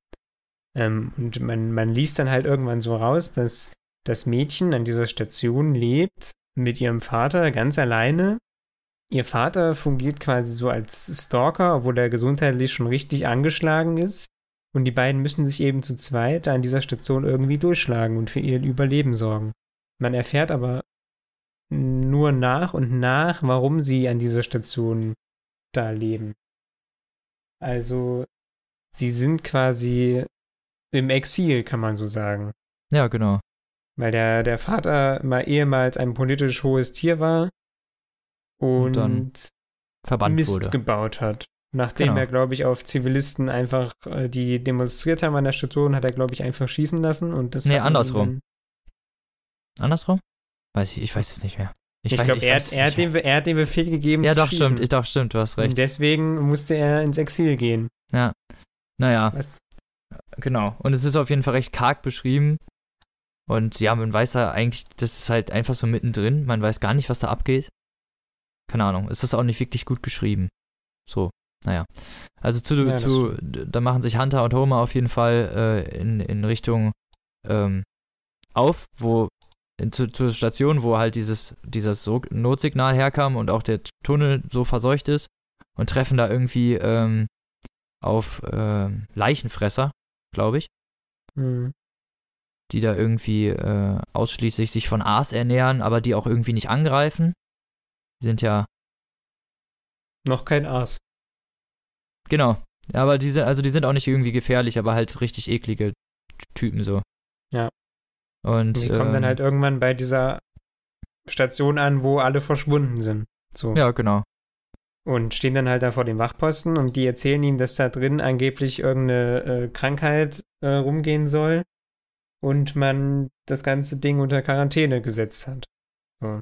Ähm, und man, man liest dann halt irgendwann so raus, dass das Mädchen an dieser Station lebt mit ihrem Vater ganz alleine. Ihr Vater fungiert quasi so als Stalker, obwohl er gesundheitlich schon richtig angeschlagen ist. Und die beiden müssen sich eben zu zweit an dieser Station irgendwie durchschlagen und für ihr Überleben sorgen. Man erfährt aber nur nach und nach, warum sie an dieser Station da leben. Also, sie sind quasi im Exil, kann man so sagen. Ja, genau. Weil der, der Vater mal ehemals ein politisch hohes Tier war und, Und dann Verbannt Mist wurde. gebaut hat. Nachdem Genau. er, glaube ich, auf Zivilisten einfach, äh, die demonstriert haben an der Station, hat er, glaube ich, einfach schießen lassen und das Nee, andersrum. Andersrum? Weiß ich, ich weiß es nicht mehr. ich weiß- glaube, er, er, er hat den Befehl gegeben Ja, zu doch, schießen. stimmt. Ich, doch, stimmt, du hast und recht. deswegen musste er ins Exil gehen. Naja, Was? genau. Und es ist auf jeden Fall recht karg beschrieben. Und ja, man weiß ja eigentlich, das ist halt einfach so mittendrin. Man weiß gar nicht, was da abgeht. Keine Ahnung. Es ist auch nicht wirklich gut geschrieben. So, naja. Also zu, Ja, das zu da machen sich Hunter und Homer auf jeden Fall äh, in, in Richtung ähm, auf, wo in, zu, zur Station, wo halt dieses, dieses so Notsignal herkam und auch der Tunnel so verseucht ist und treffen da irgendwie ähm, auf ähm, Leichenfresser, glaube ich, Hm. die da irgendwie äh, ausschließlich sich von Aas ernähren, aber die auch irgendwie nicht angreifen. Die sind ja, Noch kein Aas. genau, aber die sind, also die sind auch nicht irgendwie gefährlich, aber halt richtig eklige Typen so. Ja. Und Sie kommen dann ähm, halt irgendwann bei dieser Station an, wo alle verschwunden sind. So. Ja, genau. Und stehen dann halt da vor dem Wachposten und die erzählen ihm, dass da drin angeblich irgendeine äh, Krankheit äh, rumgehen soll und man das ganze Ding unter Quarantäne gesetzt hat. So.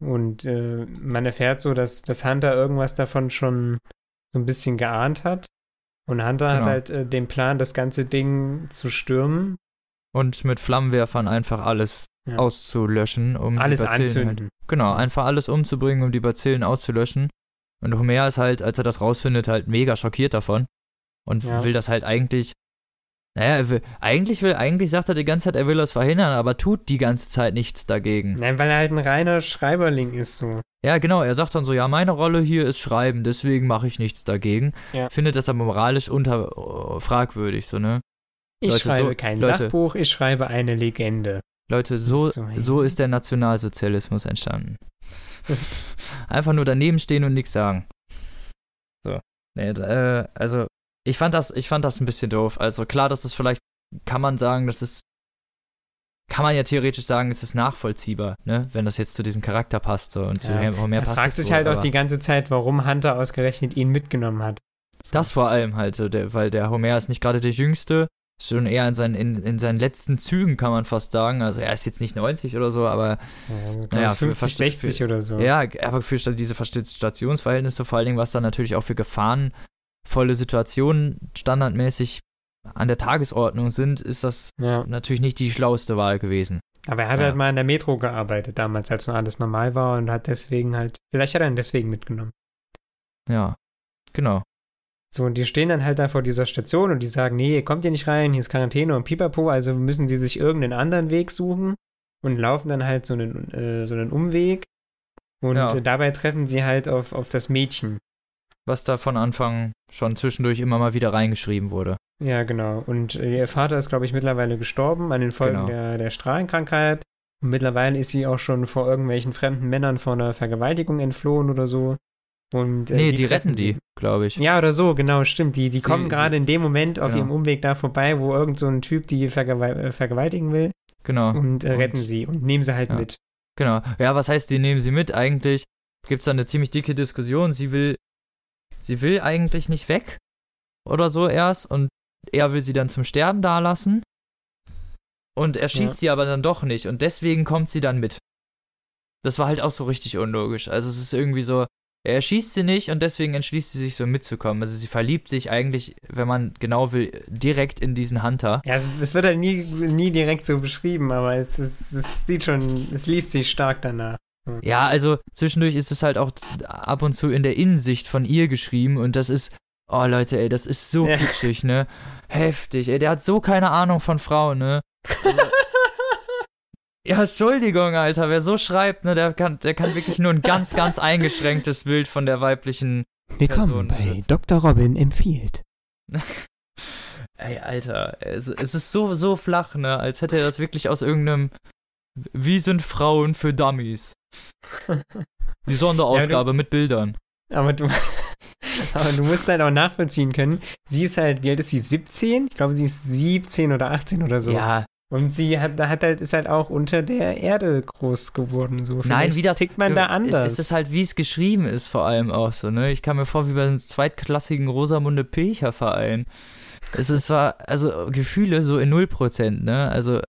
Und äh, man erfährt so, dass, dass Hunter irgendwas davon schon so ein bisschen geahnt hat. Und Hunter hat Genau. halt äh, den Plan, das ganze Ding zu stürmen, Und mit Flammenwerfern einfach alles Ja. auszulöschen, um alles die Bazillen halt anzünden. Genau, einfach alles umzubringen, um die Bazillen auszulöschen. Und Homer ist halt, als er das rausfindet, halt mega schockiert davon. Und Ja. will das halt eigentlich Naja, er will, eigentlich will, eigentlich sagt er die ganze Zeit, er will das verhindern, aber tut die ganze Zeit nichts dagegen. Nein, weil er halt ein reiner Schreiberling ist so. Ja, genau, er sagt dann so, ja, meine Rolle hier ist Schreiben, deswegen mache ich nichts dagegen. Ja. Findet das aber moralisch unter äh, fragwürdig, so, ne? Ich Leute, schreibe so- kein Leute. Sachbuch, ich schreibe eine Legende. Leute, so, So, ist der Nationalsozialismus entstanden. [laughs] Einfach nur daneben stehen und nichts sagen. So. Nee, äh, also, ich fand das, ich fand das ein bisschen doof. Also klar, dass das vielleicht, kann man sagen, das ist, kann man ja theoretisch sagen, es ist nachvollziehbar, ne? Wenn das jetzt zu diesem Charakter passt so und zu Ja. Homer Er passt fragt es sich halt auch die ganze Zeit, warum Hunter ausgerechnet ihn mitgenommen hat. Das vor allem halt, so, der, weil der Homer ist nicht gerade der Jüngste, ist schon eher in seinen, in, in seinen letzten Zügen, kann man fast sagen. Also er ist jetzt nicht 90 oder so, aber Ja, Naja, ich, für- 50, für- 60 oder so. Ja, aber für diese Stationsverhältnisse, vor allen Dingen, was dann natürlich auch für gefahrenvolle Situationen standardmäßig an der Tagesordnung sind, ist das Ja. natürlich nicht die schlauste Wahl gewesen. Aber er hat Ja. halt mal in der Metro gearbeitet damals, als noch alles normal war und hat deswegen halt, vielleicht hat er ihn deswegen mitgenommen. Ja, genau. So, und die stehen dann halt da vor dieser Station und die sagen, nee, ihr kommt hier nicht rein, hier ist Quarantäne und Pipapo, also müssen sie sich irgendeinen anderen Weg suchen und laufen dann halt so einen, äh, so einen Umweg und Ja. äh, dabei treffen sie halt auf, auf das Mädchen. Was da von Anfang schon zwischendurch immer mal wieder reingeschrieben wurde. Ja, genau. Und äh, ihr Vater ist, glaube ich, mittlerweile gestorben an den Folgen Genau. der, der Strahlenkrankheit. Und mittlerweile ist sie auch schon vor irgendwelchen fremden Männern vor einer Vergewaltigung entflohen oder so. Und, äh, nee, die, treffen retten die, glaube ich. Ja, oder so, genau, stimmt. Die, die Sie- kommen gerade in dem Moment auf genau. ihrem Umweg da vorbei, wo irgend so ein Typ die vergewal äh, vergewaltigen will Genau. und, äh, Und- retten sie und nehmen sie halt Ja. mit. Genau. Ja, was heißt, die nehmen sie mit? Eigentlich gibt es da eine ziemlich dicke Diskussion. Sie will, sie will eigentlich nicht weg oder so erst und er will sie dann zum Sterben dalassen. Und er schießt Ja. sie aber dann doch nicht und deswegen kommt sie dann mit. Das war halt auch so richtig unlogisch. Also es ist irgendwie so, er schießt sie nicht und deswegen entschließt sie sich so mitzukommen. Also sie verliebt sich eigentlich, wenn man genau will, direkt in diesen Hunter. Ja, es, es wird halt nie, nie direkt so beschrieben, aber es, es, es sieht schon, es liest sich stark danach. Ja, also zwischendurch ist es halt auch ab und zu in der Innensicht von ihr geschrieben und das ist, oh Leute, ey, das ist so Ja. kitschig, ne? Heftig, ey, der hat so keine Ahnung von Frauen, ne? [laughs] Ja, Entschuldigung, Alter, wer so schreibt, ne, der kann, der kann wirklich nur ein ganz, ganz eingeschränktes Bild von der weiblichen. Person besitzen. Dr. Robin empfiehlt. [laughs] Ey, Alter, es, es ist so, so flach, ne? Als hätte er das wirklich aus irgendeinem Wie sind Frauen für Dummies? [laughs] Die Sonderausgabe mit Bildern. Aber du, [laughs] aber du musst halt auch nachvollziehen können. Sie ist halt, wie alt ist sie? 17? Ich glaube, sie ist 17 oder 18 oder so. Ja, Und sie hat, da hat halt, ist halt auch unter der Erde groß geworden. So. Nein, wie das tickt man da anders. Es, es ist halt, wie es geschrieben ist, vor allem auch so, ne? Ich kam mir vor wie beim zweitklassigen Rosamunde Pilcher Verein. Es ist zwar, also Gefühle so in 0%, ne? Also,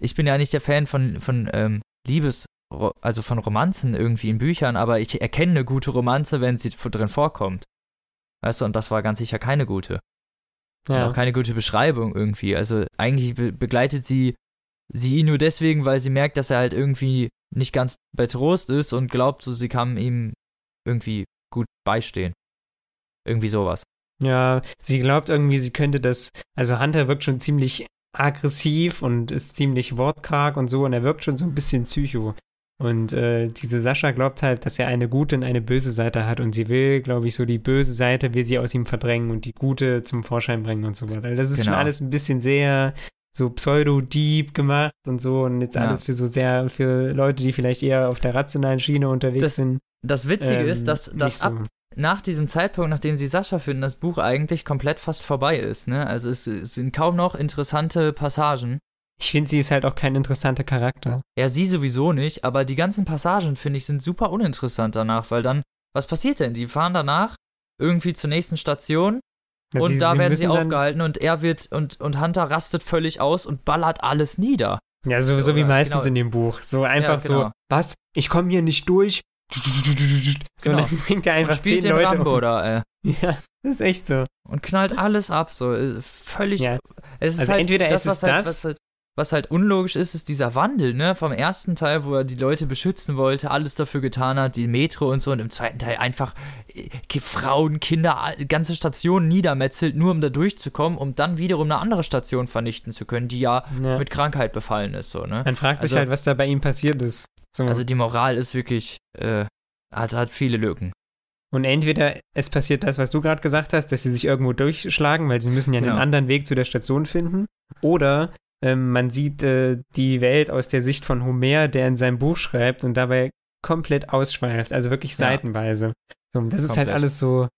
ich bin ja nicht der Fan von, von ähm, Liebes, also von Romanzen irgendwie in Büchern, aber ich erkenne eine gute Romanze, wenn sie drin vorkommt. Weißt du, und das war ganz sicher keine gute. Und ja. auch keine gute Beschreibung irgendwie. Also eigentlich be begleitet sie sie ihn nur deswegen, weil sie merkt, dass er halt irgendwie nicht ganz bei Trost ist und glaubt, so sie kann ihm irgendwie gut beistehen. Irgendwie sowas. ja, sie glaubt irgendwie, sie könnte das. Also, Hunter wirkt schon ziemlich aggressiv und ist ziemlich wortkarg und so. Und er wirkt schon so ein bisschen psycho. Und äh, diese Sascha glaubt halt, dass er eine gute und eine böse Seite hat. Und sie will, glaube ich, so die böse Seite will sie aus ihm verdrängen und die gute zum Vorschein bringen und so was. Also das ist schon Genau. alles ein bisschen sehr so pseudo-deep gemacht und so. Und jetzt Ja. alles für so sehr, für Leute, die vielleicht eher auf der rationalen Schiene unterwegs Das- sind. Das Witzige ähm, ist, dass, dass so. ab nach diesem Zeitpunkt, nachdem sie Sascha finden, das Buch eigentlich komplett fast vorbei ist. Ne? Also es, es sind kaum noch interessante Passagen. Ich finde, sie ist halt auch kein interessanter Charakter. Ja, sie sowieso nicht, aber die ganzen Passagen, finde ich, sind super uninteressant danach, weil dann, was passiert denn? Die fahren danach irgendwie zur nächsten Station Also und da werden sie müssen dann- aufgehalten und er wird und, und Hunter rastet völlig aus und ballert alles nieder. Ja, so, so wie meistens genau. in dem Buch. So einfach genau. so, was? Ich komme hier nicht durch. So, Genau. dann bringt er einfach zehn Leute Rambo um. da, ey. [laughs] Ja, das ist echt so. Und knallt alles ab, so äh, völlig. Ja. Es ist Also halt entweder das, ist was es halt, das was halt, was halt unlogisch ist, ist dieser Wandel, ne? Vom ersten Teil, wo er die Leute beschützen wollte, alles dafür getan hat, die Metro und so, und im zweiten Teil einfach äh, Frauen, Kinder, ganze Stationen niedermetzelt, nur um da durchzukommen, um dann wiederum eine andere Station vernichten zu können, die ja, ja. mit Krankheit befallen ist, so, ne? Man fragt also, sich halt, was da bei ihm passiert ist. So. Also die Moral ist wirklich, äh, hat, hat viele Lücken. Und entweder es passiert das, was du gerade gesagt hast, dass sie sich irgendwo durchschlagen, weil sie müssen ja einen genau. anderen Weg zu der Station finden. Oder ähm, man sieht äh, die Welt aus der Sicht von Homer, der in seinem Buch schreibt und dabei komplett ausschweift, also wirklich seitenweise. So, das ist halt alles so.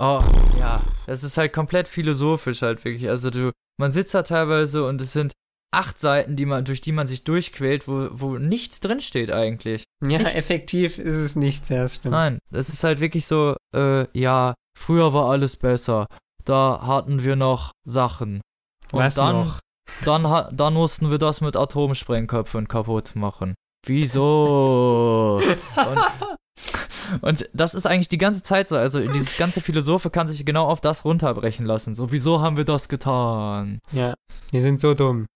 Oh, ja, das ist halt komplett philosophisch halt wirklich. Also du, man sitzt da teilweise und es sind acht Seiten, die man, durch die man sich durchquält, wo, wo nichts drinsteht eigentlich. Ja, nichts. effektiv ist es nichts, ja, stimmt. Nein, es ist halt wirklich so, äh, ja, früher war alles besser. Da hatten wir noch Sachen. Und Was dann, noch? Dann, dann mussten wir das mit Atomsprengköpfen kaputt machen. Wieso? [laughs] und, und, das ist eigentlich die ganze Zeit so. Also dieses ganze Philosophe kann sich genau auf das runterbrechen lassen. So, wieso haben wir das getan? Ja, wir sind so dumm.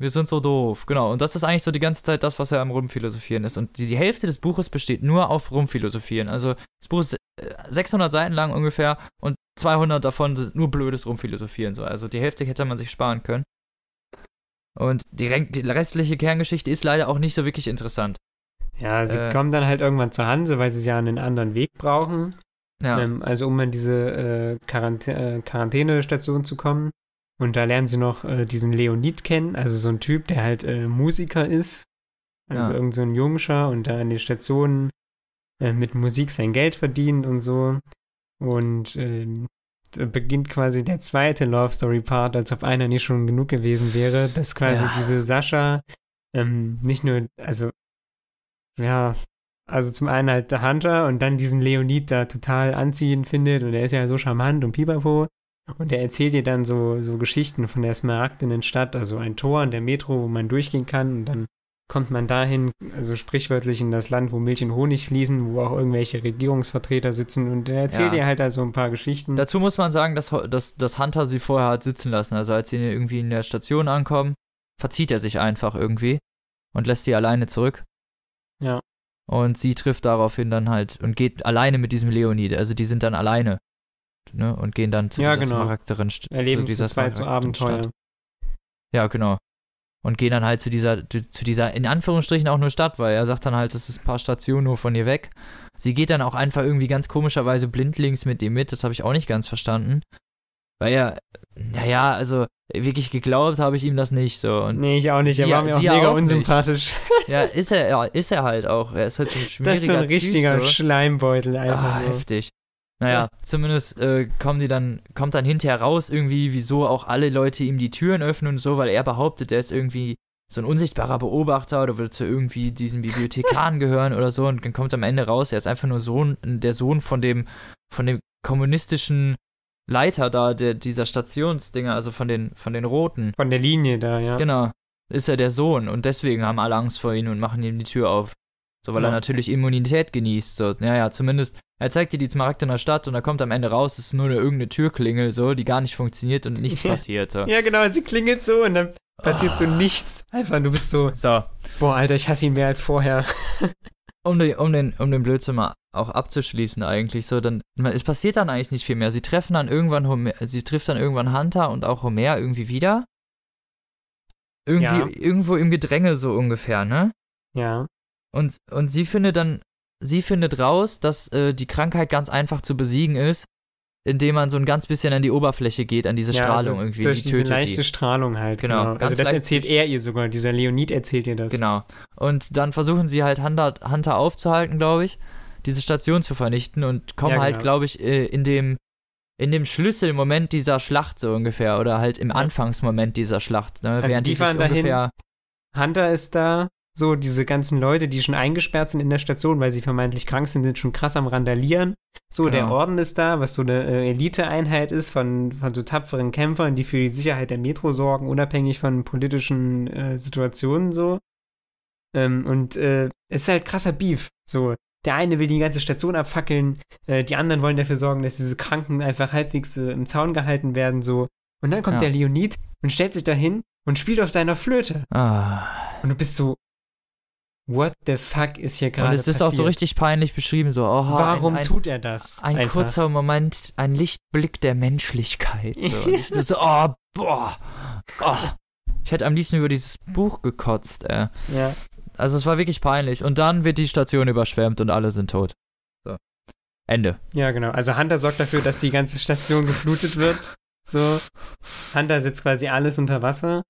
Wir sind so doof, genau. Und das ist eigentlich so die ganze Zeit das, was ja am Rumphilosophieren ist. Und die, die Hälfte des Buches besteht nur auf Rumphilosophieren. Also das Buch ist 600 äh, Seiten lang ungefähr und 200 davon sind nur blödes Rumphilosophieren. So. Also die Hälfte hätte man sich sparen können. Und die, restliche Kerngeschichte ist leider auch nicht so wirklich interessant. Ja, sie äh, kommen dann halt irgendwann zur Hanse, weil sie ja einen anderen Weg brauchen. Ja. Ähm, also um an diese äh, Quarant äh, Quarantänestation zu kommen. Und da lernen sie noch äh, diesen Leonid kennen, also so ein Typ, der halt äh, Musiker ist. Also ja. irgend so ein Jungscher und da an die Station äh, mit Musik sein Geld verdient und so. Und ähm, beginnt quasi der zweite Love Story Part, als ob einer nicht schon genug gewesen wäre, dass quasi ja. diese Sascha ähm, nicht nur, also ja, also zum einen halt der Hunter und dann diesen Leonid da total anziehend findet und er ist ja so charmant und pipapo und er erzählt dir dann so, so Geschichten von der smaragdenen Stadt, also ein Tor an der Metro, wo man durchgehen kann und dann kommt man dahin, also sprichwörtlich in das Land, wo Milch und Honig fließen, wo auch irgendwelche Regierungsvertreter sitzen und er erzählt ja. ihr halt da so ein paar Geschichten. Dazu muss man sagen, dass, dass, dass Hunter sie vorher hat sitzen lassen. Also als sie irgendwie in der Station ankommen, verzieht er sich einfach irgendwie und lässt sie alleine zurück. Ja. Und sie trifft daraufhin dann halt und geht alleine mit diesem Leonid. Also die sind dann alleine. Ne, und gehen dann zu ja, dieser genau. Charakterin. Erleben zu dieser zu Abenteuer. Ja, genau und gehen dann halt zu dieser, zu dieser, in Anführungsstrichen auch nur Stadt, weil er sagt dann halt, das ist ein paar Stationen nur von ihr weg. Sie geht dann auch einfach irgendwie ganz komischerweise blindlings mit ihm mit, das habe ich auch nicht ganz verstanden. Weil er, naja, also wirklich geglaubt habe ich ihm das nicht so. Und nee, ich auch nicht, er war mir auch mega auch unsympathisch. [laughs] ja, ist er, ja, ist er halt auch. Er ist halt so ein schmieriger Das ist so ein richtiger typ, so. Schleimbeutel einfach. Ah, heftig. Naja, ja. zumindest äh, kommen die dann, kommt dann hinterher raus, irgendwie, wieso auch alle Leute ihm die Türen öffnen und so, weil er behauptet, er ist irgendwie so ein unsichtbarer Beobachter oder will zu irgendwie diesen Bibliothekaren [laughs] gehören oder so und dann kommt am Ende raus, er ist einfach nur Sohn, der Sohn von dem, von dem kommunistischen Leiter da, der, dieser Stationsdinger, also von den, von den Roten. Von der Linie da, ja. Genau. Ist er der Sohn und deswegen haben alle Angst vor ihm und machen ihm die Tür auf. So, weil ja. er natürlich Immunität genießt. So, naja, zumindest, er zeigt dir die Smaragd in der Stadt und da kommt am Ende raus, es ist nur eine irgendeine Türklingel, so, die gar nicht funktioniert und nichts [laughs] passiert. So. Ja, genau, sie klingelt so und dann passiert oh. so nichts. Einfach, du bist so, so. Boah, Alter, ich hasse ihn mehr als vorher. [laughs] um, die, um, den, um den Blödsinn mal auch abzuschließen eigentlich, so, dann, es passiert dann eigentlich nicht viel mehr. Sie treffen dann irgendwann, Homer, sie trifft dann irgendwann Hunter und auch Homer irgendwie wieder. Irgendwie, ja. irgendwo im Gedränge so ungefähr, ne? Ja. Und, und sie findet dann, sie findet raus, dass äh, die Krankheit ganz einfach zu besiegen ist, indem man so ein ganz bisschen an die Oberfläche geht, an diese ja, Strahlung also irgendwie. Durch die diese leichte die. Strahlung halt. Genau. genau. Also das erzählt er ihr sogar, dieser Leonid erzählt ihr das. Genau. Und dann versuchen sie halt Hunter, Hunter aufzuhalten, glaube ich, diese Station zu vernichten und kommen ja, halt, genau. halt, glaube ich, äh, in dem in dem Schlüsselmoment dieser Schlacht so ungefähr oder halt im ja. Anfangsmoment dieser Schlacht. Ne? Also Während die fahren dahin, Hunter ist da, so diese ganzen Leute, die schon eingesperrt sind in der Station, weil sie vermeintlich krank sind, sind schon krass am Randalieren. So, genau. der Orden ist da, was so eine äh, Eliteeinheit ist von, von so tapferen Kämpfern, die für die Sicherheit der Metro sorgen, unabhängig von politischen äh, Situationen so. Ähm, und äh, es ist halt krasser Beef. So, der eine will die ganze Station abfackeln, äh, die anderen wollen dafür sorgen, dass diese Kranken einfach halbwegs äh, im Zaun gehalten werden, so. Und dann kommt ja. der Leonid und stellt sich dahin und spielt auf seiner Flöte. Ah. Und du bist so, what the fuck ist hier gerade Und es ist passiert? auch so richtig peinlich beschrieben, so, oh, Warum ein, ein, tut er das? ein einfach? kurzer Moment, ein Lichtblick der Menschlichkeit. So. [laughs] Und ich nur so, oh, boah, oh. Ich hätte am liebsten über dieses Buch gekotzt, ey. Ja. Also es war wirklich peinlich. Und dann wird die Station überschwemmt und alle sind tot. So. Ende. ja, genau. Also Hunter sorgt dafür, dass die ganze Station geflutet wird. So. Hunter setzt quasi alles unter Wasser.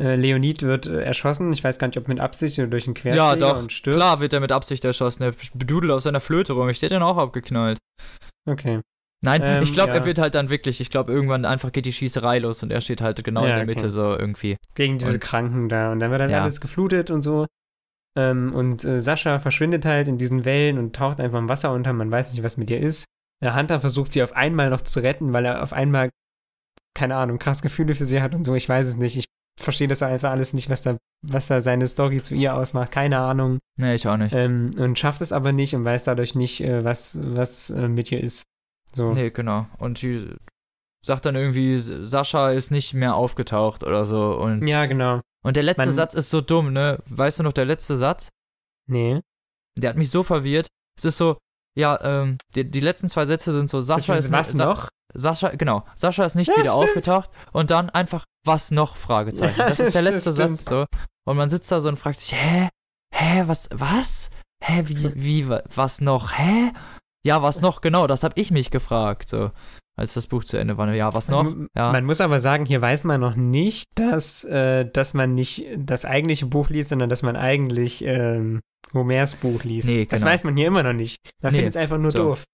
Äh, Leonid wird äh, erschossen. Ich weiß gar nicht, ob mit Absicht oder durch einen Querschläger Ja, doch. und stirbt. Klar wird er mit Absicht erschossen. Er bedudelt auf seiner Flöte rum. Ich stehe dann auch abgeknallt. Okay. Nein, Ähm, ich glaube, ja. er wird halt dann wirklich, ich glaube, irgendwann einfach geht die Schießerei los und er steht halt genau in Ja, der okay. Mitte so irgendwie. Gegen diese Und- Kranken da. Und dann wird dann Ja. alles geflutet und so. Ähm, und äh, Sascha verschwindet halt in diesen Wellen und taucht einfach im Wasser unter. Man weiß nicht, was mit ihr ist. Der Hunter versucht sie auf einmal noch zu retten, weil er auf einmal, keine Ahnung, krass Gefühle für sie hat und so. Ich weiß es nicht. Ich verstehe das einfach alles nicht, was da, was da seine Story zu ihr ausmacht. Keine Ahnung. Nee, ich auch nicht. Ähm, und schafft es aber nicht und weiß dadurch nicht, äh, was, was äh, mit ihr ist. So. Nee, genau. Und sie sagt dann irgendwie, Sascha ist nicht mehr aufgetaucht oder so. Und, Ja, genau. und der letzte Man- Satz ist so dumm, ne? Weißt du noch, der letzte Satz? Nee. Der hat mich so verwirrt. Es ist so, ja, ähm, die, die letzten zwei Sätze sind so, Sascha ist, was Sa noch? Sascha, genau, Sascha ist nicht Ja, wieder stimmt. aufgetaucht und dann einfach, was noch? Fragezeichen. Ja, das ist der [laughs] letzte stimmt. Satz so. Und man sitzt da so und fragt sich, hä? Hä, was, was? Hä, wie, wie, wa- was noch? Hä? Ja, was noch? Genau, das habe ich mich gefragt, so. Als das Buch zu Ende war. Ja, was noch? Ja. Man muss aber sagen, hier weiß man noch nicht, dass, äh, dass man nicht das eigentliche Buch liest, sondern dass man eigentlich ähm, Homers Buch liest. Nee, Das genau. weiß man hier immer noch nicht. Man Nee, findet es einfach nur so. doof.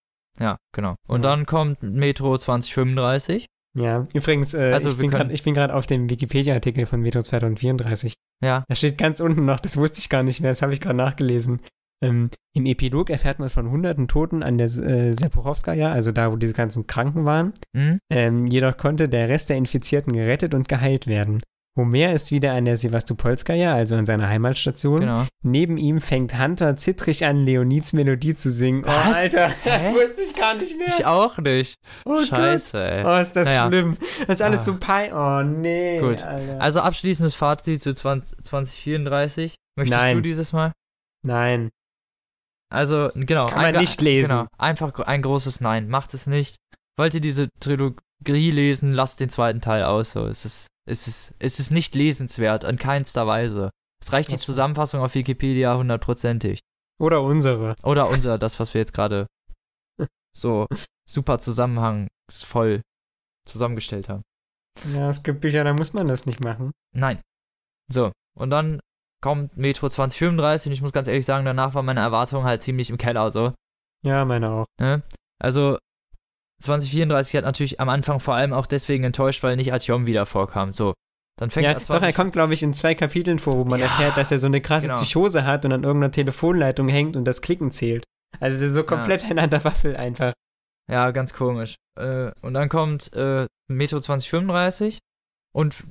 Ja, genau. Und Ja. dann kommt Metro 2035. Ja, übrigens, äh, Also, ich bin gerade auf dem Wikipedia-Artikel von Metro 2034. Ja. Da steht ganz unten noch, das wusste ich gar nicht mehr, das habe ich gerade nachgelesen. Ähm, Im Epilog erfährt man von hunderten Toten an der äh, Sepuchowskaja, also da, wo diese ganzen Kranken waren. Hm? Ähm, jedoch konnte der Rest der Infizierten gerettet und geheilt werden. Homer ist wieder an der Sevastopolskaja, also an seiner Heimatstation. Genau. Neben ihm fängt Hunter zittrig an, Leonids Melodie zu singen. Oh, Was? Alter, das Hä? wusste ich gar nicht mehr. Ich auch nicht. oh Gott. Scheiße, ey. Oh, ist das Naja. schlimm. Das ist alles Ah. so pei. Oh, nee. Gut. Alter. Also abschließendes Fazit zu 20, 2034. Möchtest Nein. du dieses Mal? Nein. Also, genau. Kann man ein- nicht lesen. Genau. Einfach ein großes Nein. Macht es nicht. Wollt ihr diese Trilogie lesen, lasst den zweiten Teil aus. So. Es, ist, es, ist, es ist nicht lesenswert, in keinster Weise. Es reicht die Das stimmt. Zusammenfassung auf Wikipedia hundertprozentig. Oder unsere. Oder unser, das, was wir jetzt gerade [laughs] so super zusammenhangsvoll zusammengestellt haben. Ja, es gibt Bücher, da muss man das nicht machen. Nein. So, und dann kommt Metro 2035 und ich muss ganz ehrlich sagen, danach war meine Erwartung halt ziemlich im Keller so. Ja, meine auch. Ne? Also 2034 hat natürlich am Anfang vor allem auch deswegen enttäuscht, weil nicht Artyom wieder vorkam. So, dann fängt Ja, er doch, er 20 kommt, glaube ich, in zwei Kapiteln vor, wo man Ja, erfährt, dass er so eine krasse genau. Psychose hat und an irgendeiner Telefonleitung hängt und das Klicken zählt. Also es ist so komplett einander Waffel einfach. Ja, ganz komisch. Äh, und dann kommt äh, Metro 2035 und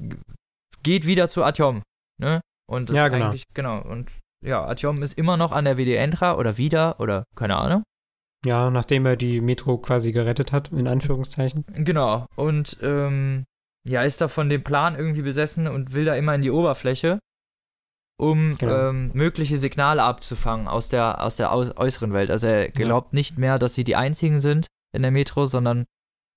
geht wieder zu Artyom. Ne? Und das Ja, ist genau. eigentlich, genau. Und ja, Artyom ist immer noch an der WD-Entra oder wieder oder keine Ahnung. Ja, nachdem er die Metro quasi gerettet hat, in Anführungszeichen. Genau. Und ähm, ja, ist da von dem Plan irgendwie besessen und will da immer in die Oberfläche, um Genau. ähm, mögliche Signale abzufangen aus der, aus der aus äußeren Welt. Also er glaubt nicht mehr, dass sie die einzigen sind in der Metro, sondern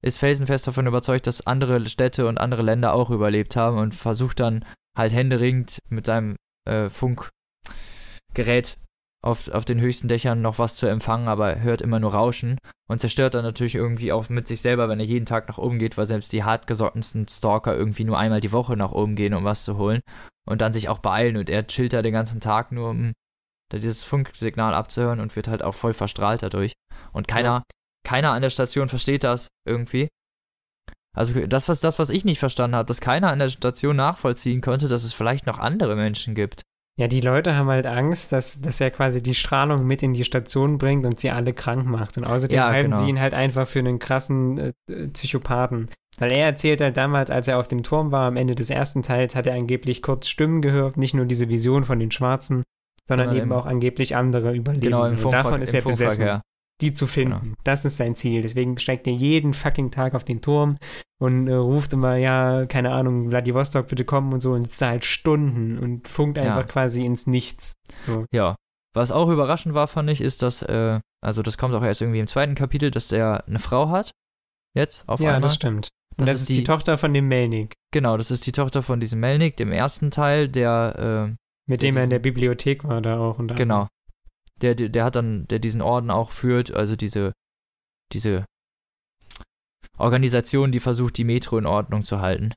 ist felsenfest davon überzeugt, dass andere Städte und andere Länder auch überlebt haben und versucht dann halt händeringend mit seinem äh, Funkgerät auf, auf den höchsten Dächern noch was zu empfangen, aber er hört immer nur Rauschen und zerstört dann natürlich irgendwie auch mit sich selber, wenn er jeden Tag nach oben geht, weil selbst die hartgesottensten Stalker irgendwie nur einmal die Woche nach oben gehen, um was zu holen und dann sich auch beeilen und er chillt da den ganzen Tag nur, um da dieses Funksignal abzuhören und wird halt auch voll verstrahlt dadurch. Und keiner, keiner an der Station versteht das irgendwie. Also das, was das, was ich nicht verstanden habe, dass keiner an der Station nachvollziehen konnte, dass es vielleicht noch andere Menschen gibt. Ja, die Leute haben halt Angst, dass, dass er quasi die Strahlung mit in die Station bringt und sie alle krank macht. Und außerdem Ja, halten genau. sie ihn halt einfach für einen krassen äh, Psychopathen. Weil er erzählt halt damals, als er auf dem Turm war, am Ende des ersten Teils, hat er angeblich kurz Stimmen gehört, nicht nur diese Vision von den Schwarzen, sondern Sondern eben auch angeblich andere Überlebende. Genau, im, und Funkver davon ist er besessen. Die zu finden. Genau. Das ist sein Ziel. Deswegen steigt er jeden fucking Tag auf den Turm und äh, ruft immer, ja, keine Ahnung, Vladivostok, bitte kommen und so und sitzt da halt Stunden und funkt Ja. einfach quasi ins Nichts. So. Ja. Was auch überraschend war, fand ich, ist, dass, äh, also das kommt auch erst irgendwie im zweiten Kapitel, dass der eine Frau hat. Jetzt auf Ja, einmal. das stimmt. Und Das das, ist die, die- Tochter von dem Melnik, Genau, das ist die Tochter von diesem Melnik, dem ersten Teil, der, äh, mit Der dem er in der Bibliothek war da auch. Und genau. Der, der, der hat dann, der diesen Orden auch führt, also diese, diese Organisation, die versucht, die Metro in Ordnung zu halten.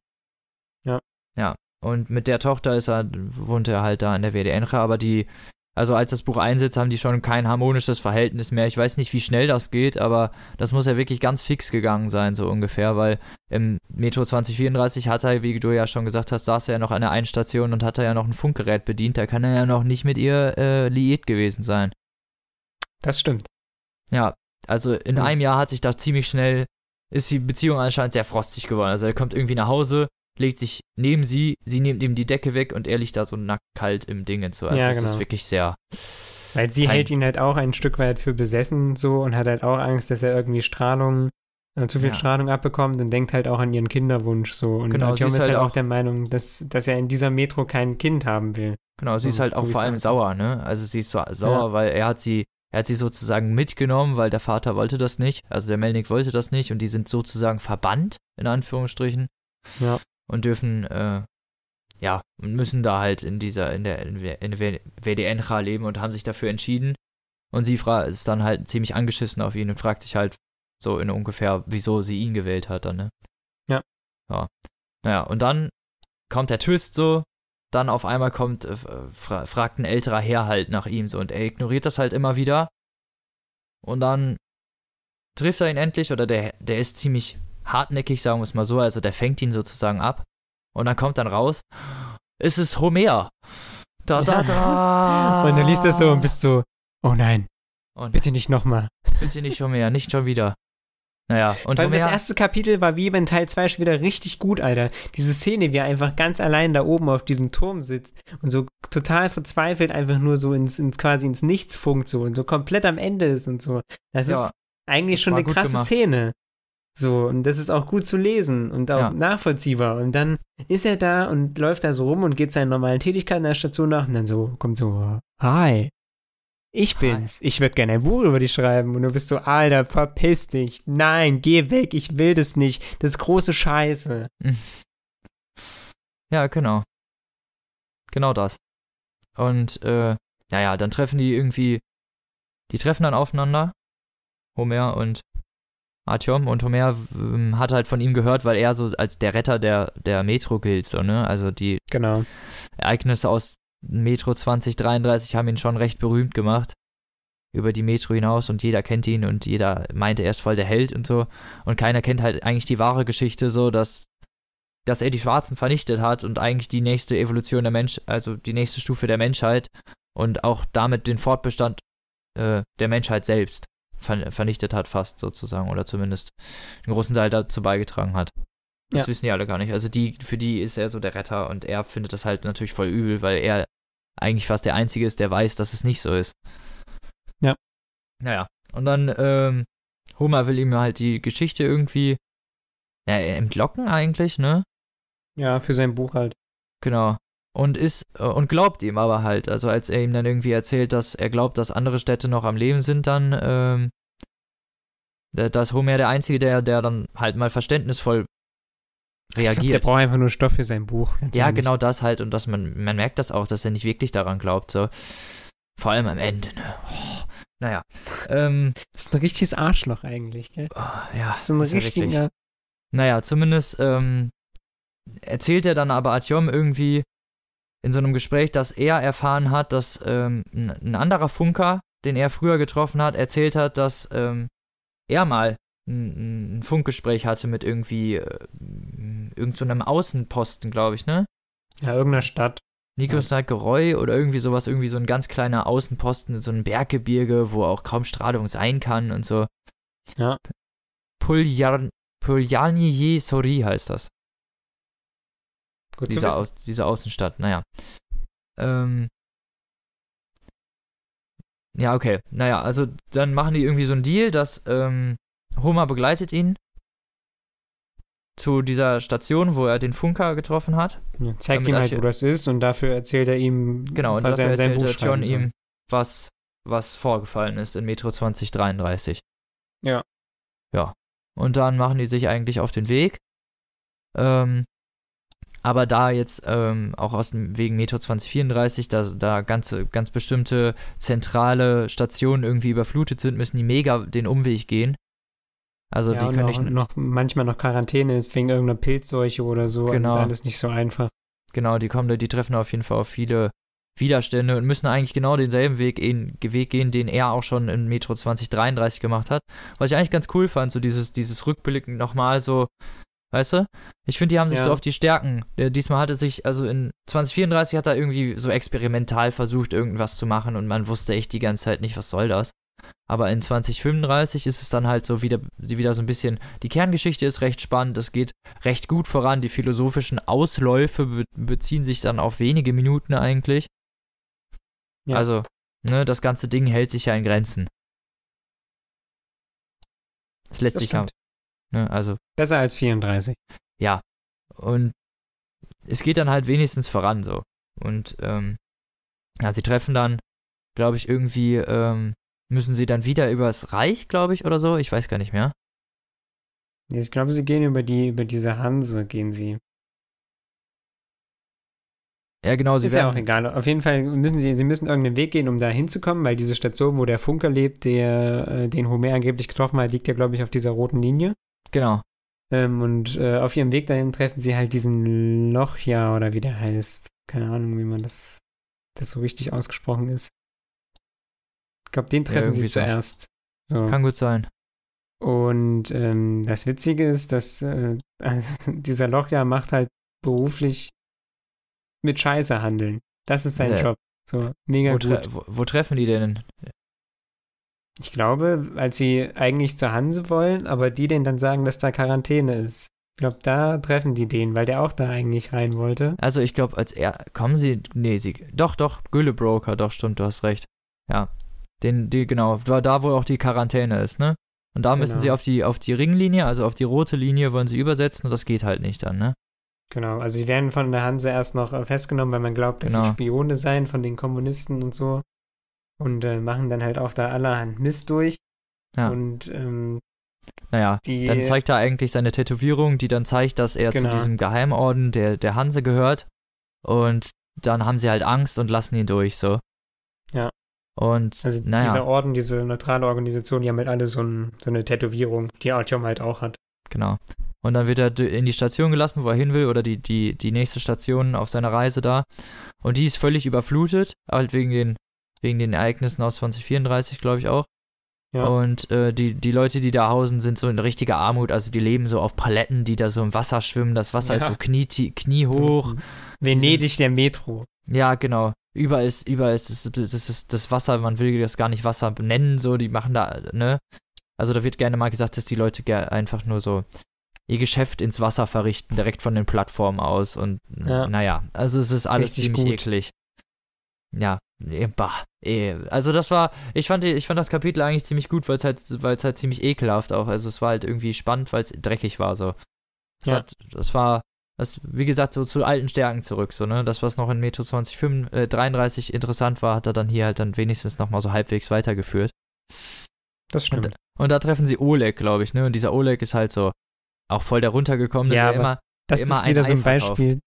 Ja. Ja. Und mit der Tochter ist er, wohnt er halt da in der WDNRA, aber die, also als das Buch einsetzt, haben die schon kein harmonisches Verhältnis mehr. Ich weiß nicht, wie schnell das geht, aber das muss ja wirklich ganz fix gegangen sein, so ungefähr, weil im Metro 2034 hat er, wie du ja schon gesagt hast, saß er ja noch an der einen Station und hat er ja noch ein Funkgerät bedient. Da kann er ja noch nicht mit ihr äh, liiert gewesen sein. Das stimmt. Ja, also in Hm. einem Jahr hat sich da ziemlich schnell, ist die Beziehung anscheinend sehr frostig geworden. Also er kommt irgendwie nach Hause, legt sich neben sie, sie nimmt ihm die Decke weg und er liegt da so nackt kalt im Ding und so. Also Ja, es ist genau. wirklich sehr, Weil sie hält ihn halt auch ein Stück weit für besessen so und hat halt auch Angst, dass er irgendwie Strahlung, äh, zu viel Ja. Strahlung abbekommt und denkt halt auch an ihren Kinderwunsch so. Und Genau, sie ist ist halt halt auch der Meinung, dass, dass er in dieser Metro kein Kind haben will. genau, sie ist So, halt so auch wie vor allem sauer, ne? Also sie ist so sauer, weil er hat sie, er hat sie sozusagen mitgenommen, weil der Vater wollte das nicht, also der Melnik wollte das nicht und die sind sozusagen verbannt, in Anführungsstrichen. Ja. Und dürfen, äh, ja, und müssen da halt in dieser, in der, in der leben und haben sich dafür entschieden. Und sie fra- ist dann halt ziemlich angeschissen auf ihn und fragt sich halt so in ungefähr, wieso sie ihn gewählt hat dann, ne? Ja. Ja. Naja, und dann kommt der Twist so, dann auf einmal kommt, äh, fra fragt ein älterer Herr halt nach ihm so und er ignoriert das halt immer wieder. Und dann trifft er ihn endlich oder der, der ist ziemlich hartnäckig, sagen wir es mal so, also der fängt ihn sozusagen ab. Und dann kommt dann raus, es ist Homer. Da, da, da. [laughs] Und du liest das so und bist so, oh nein, Und bitte nicht nochmal. bitte nicht Homer, nicht schon wieder. Naja, und Weil das Homer, erste Kapitel war wie in Teil 2 schon wieder richtig gut, Alter. Diese Szene, wie er einfach ganz allein da oben auf diesem Turm sitzt und so total verzweifelt einfach nur so ins, ins quasi ins Nichts funkt so und so komplett am Ende ist und so. Das Ja, ist eigentlich das schon eine krasse gemacht. Szene. So, und das ist auch gut zu lesen und auch Ja. nachvollziehbar. Und dann ist er da und läuft da so rum und geht seinen normalen Tätigkeiten in der Station nach und dann so, kommt so, hi, ich bin's. Ich würde gerne ein Buch über dich schreiben. Und du bist so, Alter, verpiss dich. Nein, geh weg, ich will das nicht. Das ist große Scheiße. [laughs] ja, genau. Genau das. Und, äh, naja, dann treffen die irgendwie, die treffen dann aufeinander, Homer und Artyom und Homer ähm, hat halt von ihm gehört, weil er so als der Retter der, der Metro gilt, so, ne? Also die Genau. Ereignisse aus Metro 2033 haben ihn schon recht berühmt gemacht. Über die Metro hinaus und jeder kennt ihn und jeder meinte, er ist voll der Held und so. Und keiner kennt halt eigentlich die wahre Geschichte so, dass, dass er die Schwarzen vernichtet hat und eigentlich die nächste Evolution der Mensch, also die nächste Stufe der Menschheit und auch damit den Fortbestand äh, der Menschheit selbst ver vernichtet hat, fast sozusagen, oder zumindest einen großen Teil dazu beigetragen hat. Das Ja. wissen die alle gar nicht. Also die, für die ist er so der Retter und er findet das halt natürlich voll übel, weil er eigentlich fast der Einzige ist, der weiß, dass es nicht so ist. Ja. Naja. Und dann, ähm, Homer will ihm halt die Geschichte irgendwie, ja, entlocken eigentlich, ne? Ja, für sein Buch halt. Genau. Und ist, äh, und glaubt ihm aber halt, also als er ihm dann irgendwie erzählt, dass er glaubt, dass andere Städte noch am Leben sind, dann, ähm, da- da ist Homer der Einzige, der, der dann halt mal verständnisvoll Ich glaub, reagiert. der braucht einfach nur Stoff für sein Buch. Ja, genau das halt. Und dass man, man merkt das auch, dass er nicht wirklich daran glaubt. So. Vor allem am Ende, ne? Oh, naja. [laughs] Ähm, Das ist ein richtiges Arschloch eigentlich, gell? oh, ja. Das ist ein wirklich. richtiger. Naja, zumindest ähm, erzählt er dann aber Artyom irgendwie in so einem Gespräch, dass er erfahren hat, dass ähm, ein, ein anderer Funker, den er früher getroffen hat, erzählt hat, dass ähm, er mal ein, ein Funkgespräch hatte mit irgendwie äh, irgend so einem Außenposten, glaube ich, ne? Ja, irgendeiner Stadt. Nikos Nalgeroy oder irgendwie sowas, irgendwie so ein ganz kleiner Außenposten in so einem Berggebirge, wo auch kaum Strahlung sein kann und so. Ja. Puljar Puljanije Sori heißt das. Gut Diese. Aus, diese Außenstadt, naja. Ähm, Ja, okay. Naja, also dann machen die irgendwie so einen Deal, dass ähm, Homer begleitet ihn zu dieser Station, wo er den Funker getroffen hat. Ja, zeigt ihm halt, wo das ist und dafür erzählt er ihm, Genau, und was dafür er in seinem erzählt Buch John soll. ihm, was, was vorgefallen ist in Metro 2033. Ja. Ja. Und dann machen die sich eigentlich auf den Weg. Ähm, aber da jetzt ähm, auch aus dem wegen Metro 2034, da, da ganze, ganz bestimmte zentrale Stationen irgendwie überflutet sind, müssen die mega den Umweg gehen. Also ja, die können auch nicht, noch manchmal noch Quarantäne ist wegen irgendeiner Pilzseuche oder so. Also Genau. ist alles nicht so einfach. Genau, die kommen, da- die treffen auf jeden Fall auf viele Widerstände und müssen eigentlich genau denselben Weg, in, Weg gehen, den er auch schon in Metro 2033 gemacht hat. Was ich eigentlich ganz cool fand, so dieses, dieses Rückblicken nochmal so, weißt du? Ich finde, die haben sich Ja. so auf die Stärken. Äh, Diesmal hatte sich, also in 2034 hat er irgendwie so experimental versucht, irgendwas zu machen und man wusste echt die ganze Zeit nicht, was soll das. Aber in 2035 ist es dann halt so wieder, wieder so ein bisschen, die Kerngeschichte ist recht spannend, es geht recht gut voran, die philosophischen Ausläufe be beziehen sich dann auf wenige Minuten eigentlich. Ja. Also, ne, das ganze Ding hält sich ja in Grenzen. Es lässt Das sich ja. Ne, also, Besser als 34. ja. Und es geht dann halt wenigstens voran so. Und, ähm, ja, sie treffen dann, glaube ich, irgendwie, ähm, müssen sie dann wieder übers Reich, glaube ich, oder so. Ich weiß gar nicht mehr. Ich glaube, sie gehen über die, über diese Hanse, gehen sie. Ja, genau, sie ist ja auch werden, egal. Auf jeden Fall müssen sie, sie müssen irgendeinen Weg gehen, um da hinzukommen, weil diese Station, wo der Funker lebt, der äh, den Homer angeblich getroffen hat, liegt ja, glaube ich, auf dieser roten Linie. Genau. Ähm, und äh, auf ihrem Weg dahin treffen sie halt diesen Lochja oder wie der heißt. Keine Ahnung, wie man das, das so richtig ausgesprochen ist. Ich glaube, den treffen sie irgendwie so. zuerst. So. Kann gut sein. Und ähm, das Witzige ist, dass äh, [laughs] dieser Lochja macht halt beruflich mit Scheiße handeln. Das ist sein Ja. Job. So, mega Wo, gut. tre wo, wo treffen die denn? Ich glaube, als sie eigentlich zur Hanse wollen, aber die denen dann sagen, dass da Quarantäne ist. Ich glaube, da treffen die den, weil der auch da eigentlich rein wollte. Also ich glaube, als er. Kommen sie. Nee, sie. Doch, doch, Güllebroker, doch, stimmt, du hast recht. Ja. Den, die, genau, da, da wo auch die Quarantäne ist, ne? Und da müssen Genau. sie auf die, auf die Ringlinie, also auf die rote Linie, wollen sie übersetzen und das geht halt nicht dann, ne? Genau, also sie werden von der Hanse erst noch festgenommen, weil man glaubt, dass Genau. sie Spione seien von den Kommunisten und so. Und äh, machen dann halt auch da allerhand Mist durch. Ja. Und ähm, Naja, die. dann zeigt er eigentlich seine Tätowierung, die dann zeigt, dass er Genau. zu diesem Geheimorden der, der Hanse gehört. Und dann haben sie halt Angst und lassen ihn durch, so. Ja. Und, also naja. dieser Orden, diese neutrale Organisation, die haben halt alle so, ein, so eine Tätowierung, die Artyom halt auch hat. Genau. Und dann wird er in die Station gelassen, wo er hin will, oder die, die, die nächste Station auf seiner Reise da. Und die ist völlig überflutet, halt wegen den, wegen den Ereignissen aus 2034, glaube ich auch. Ja. Und äh, die, die Leute, die da hausen, sind so in richtiger Armut. Also die leben so auf Paletten, die da so im Wasser schwimmen. Das Wasser ist Ja. so knie, kniehoch. Venedig der Metro. Ja, genau. Überall ist, überall ist das, das ist das Wasser, man will das gar nicht Wasser benennen, so, die machen da, ne? Also da wird gerne mal gesagt, dass die Leute einfach nur so ihr Geschäft ins Wasser verrichten, direkt von den Plattformen aus und Ja. naja, also es ist alles Richtig ziemlich gut. eklig. Ja, bah, eh. Also das war, ich fand, ich fand das Kapitel eigentlich ziemlich gut, weil es halt, weil es halt ziemlich ekelhaft auch, also es war halt irgendwie spannend, weil es dreckig war, so. Es Ja. hat, es war, das, wie gesagt, so zu alten Stärken zurück, so, ne? Das, was noch in Metro 2033 interessant war, hat er dann hier halt dann wenigstens nochmal so halbwegs weitergeführt. Das stimmt. Und da treffen sie Oleg, glaube ich, ne? Und dieser Oleg ist halt so auch voll der runtergekommene, Ja, der immer, Das immer ist wieder so Ei ein verkauft. Beispiel,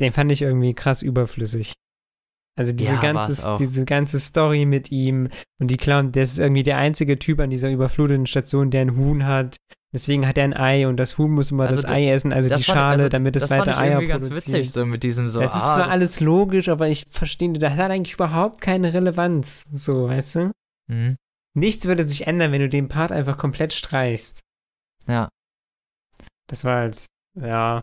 den fand ich irgendwie krass überflüssig. Also diese, Ja, ganze, diese ganze Story mit ihm und die Clown, der ist irgendwie der einzige Typ an dieser überfluteten Station, der ein Huhn hat. Deswegen hat er ein Ei und das Huhn muss immer Also das da- Ei essen, also die das fand- Schale, also damit es das fand weiter ich Eier irgendwie ganz produziert. witzig, so mit diesem so. das ist ah, zwar alles logisch, aber ich verstehe, das hat eigentlich überhaupt keine Relevanz. So, weißt du? Mhm. Nichts würde sich ändern, wenn du den Part einfach komplett streichst. Ja, Das war halt, ja,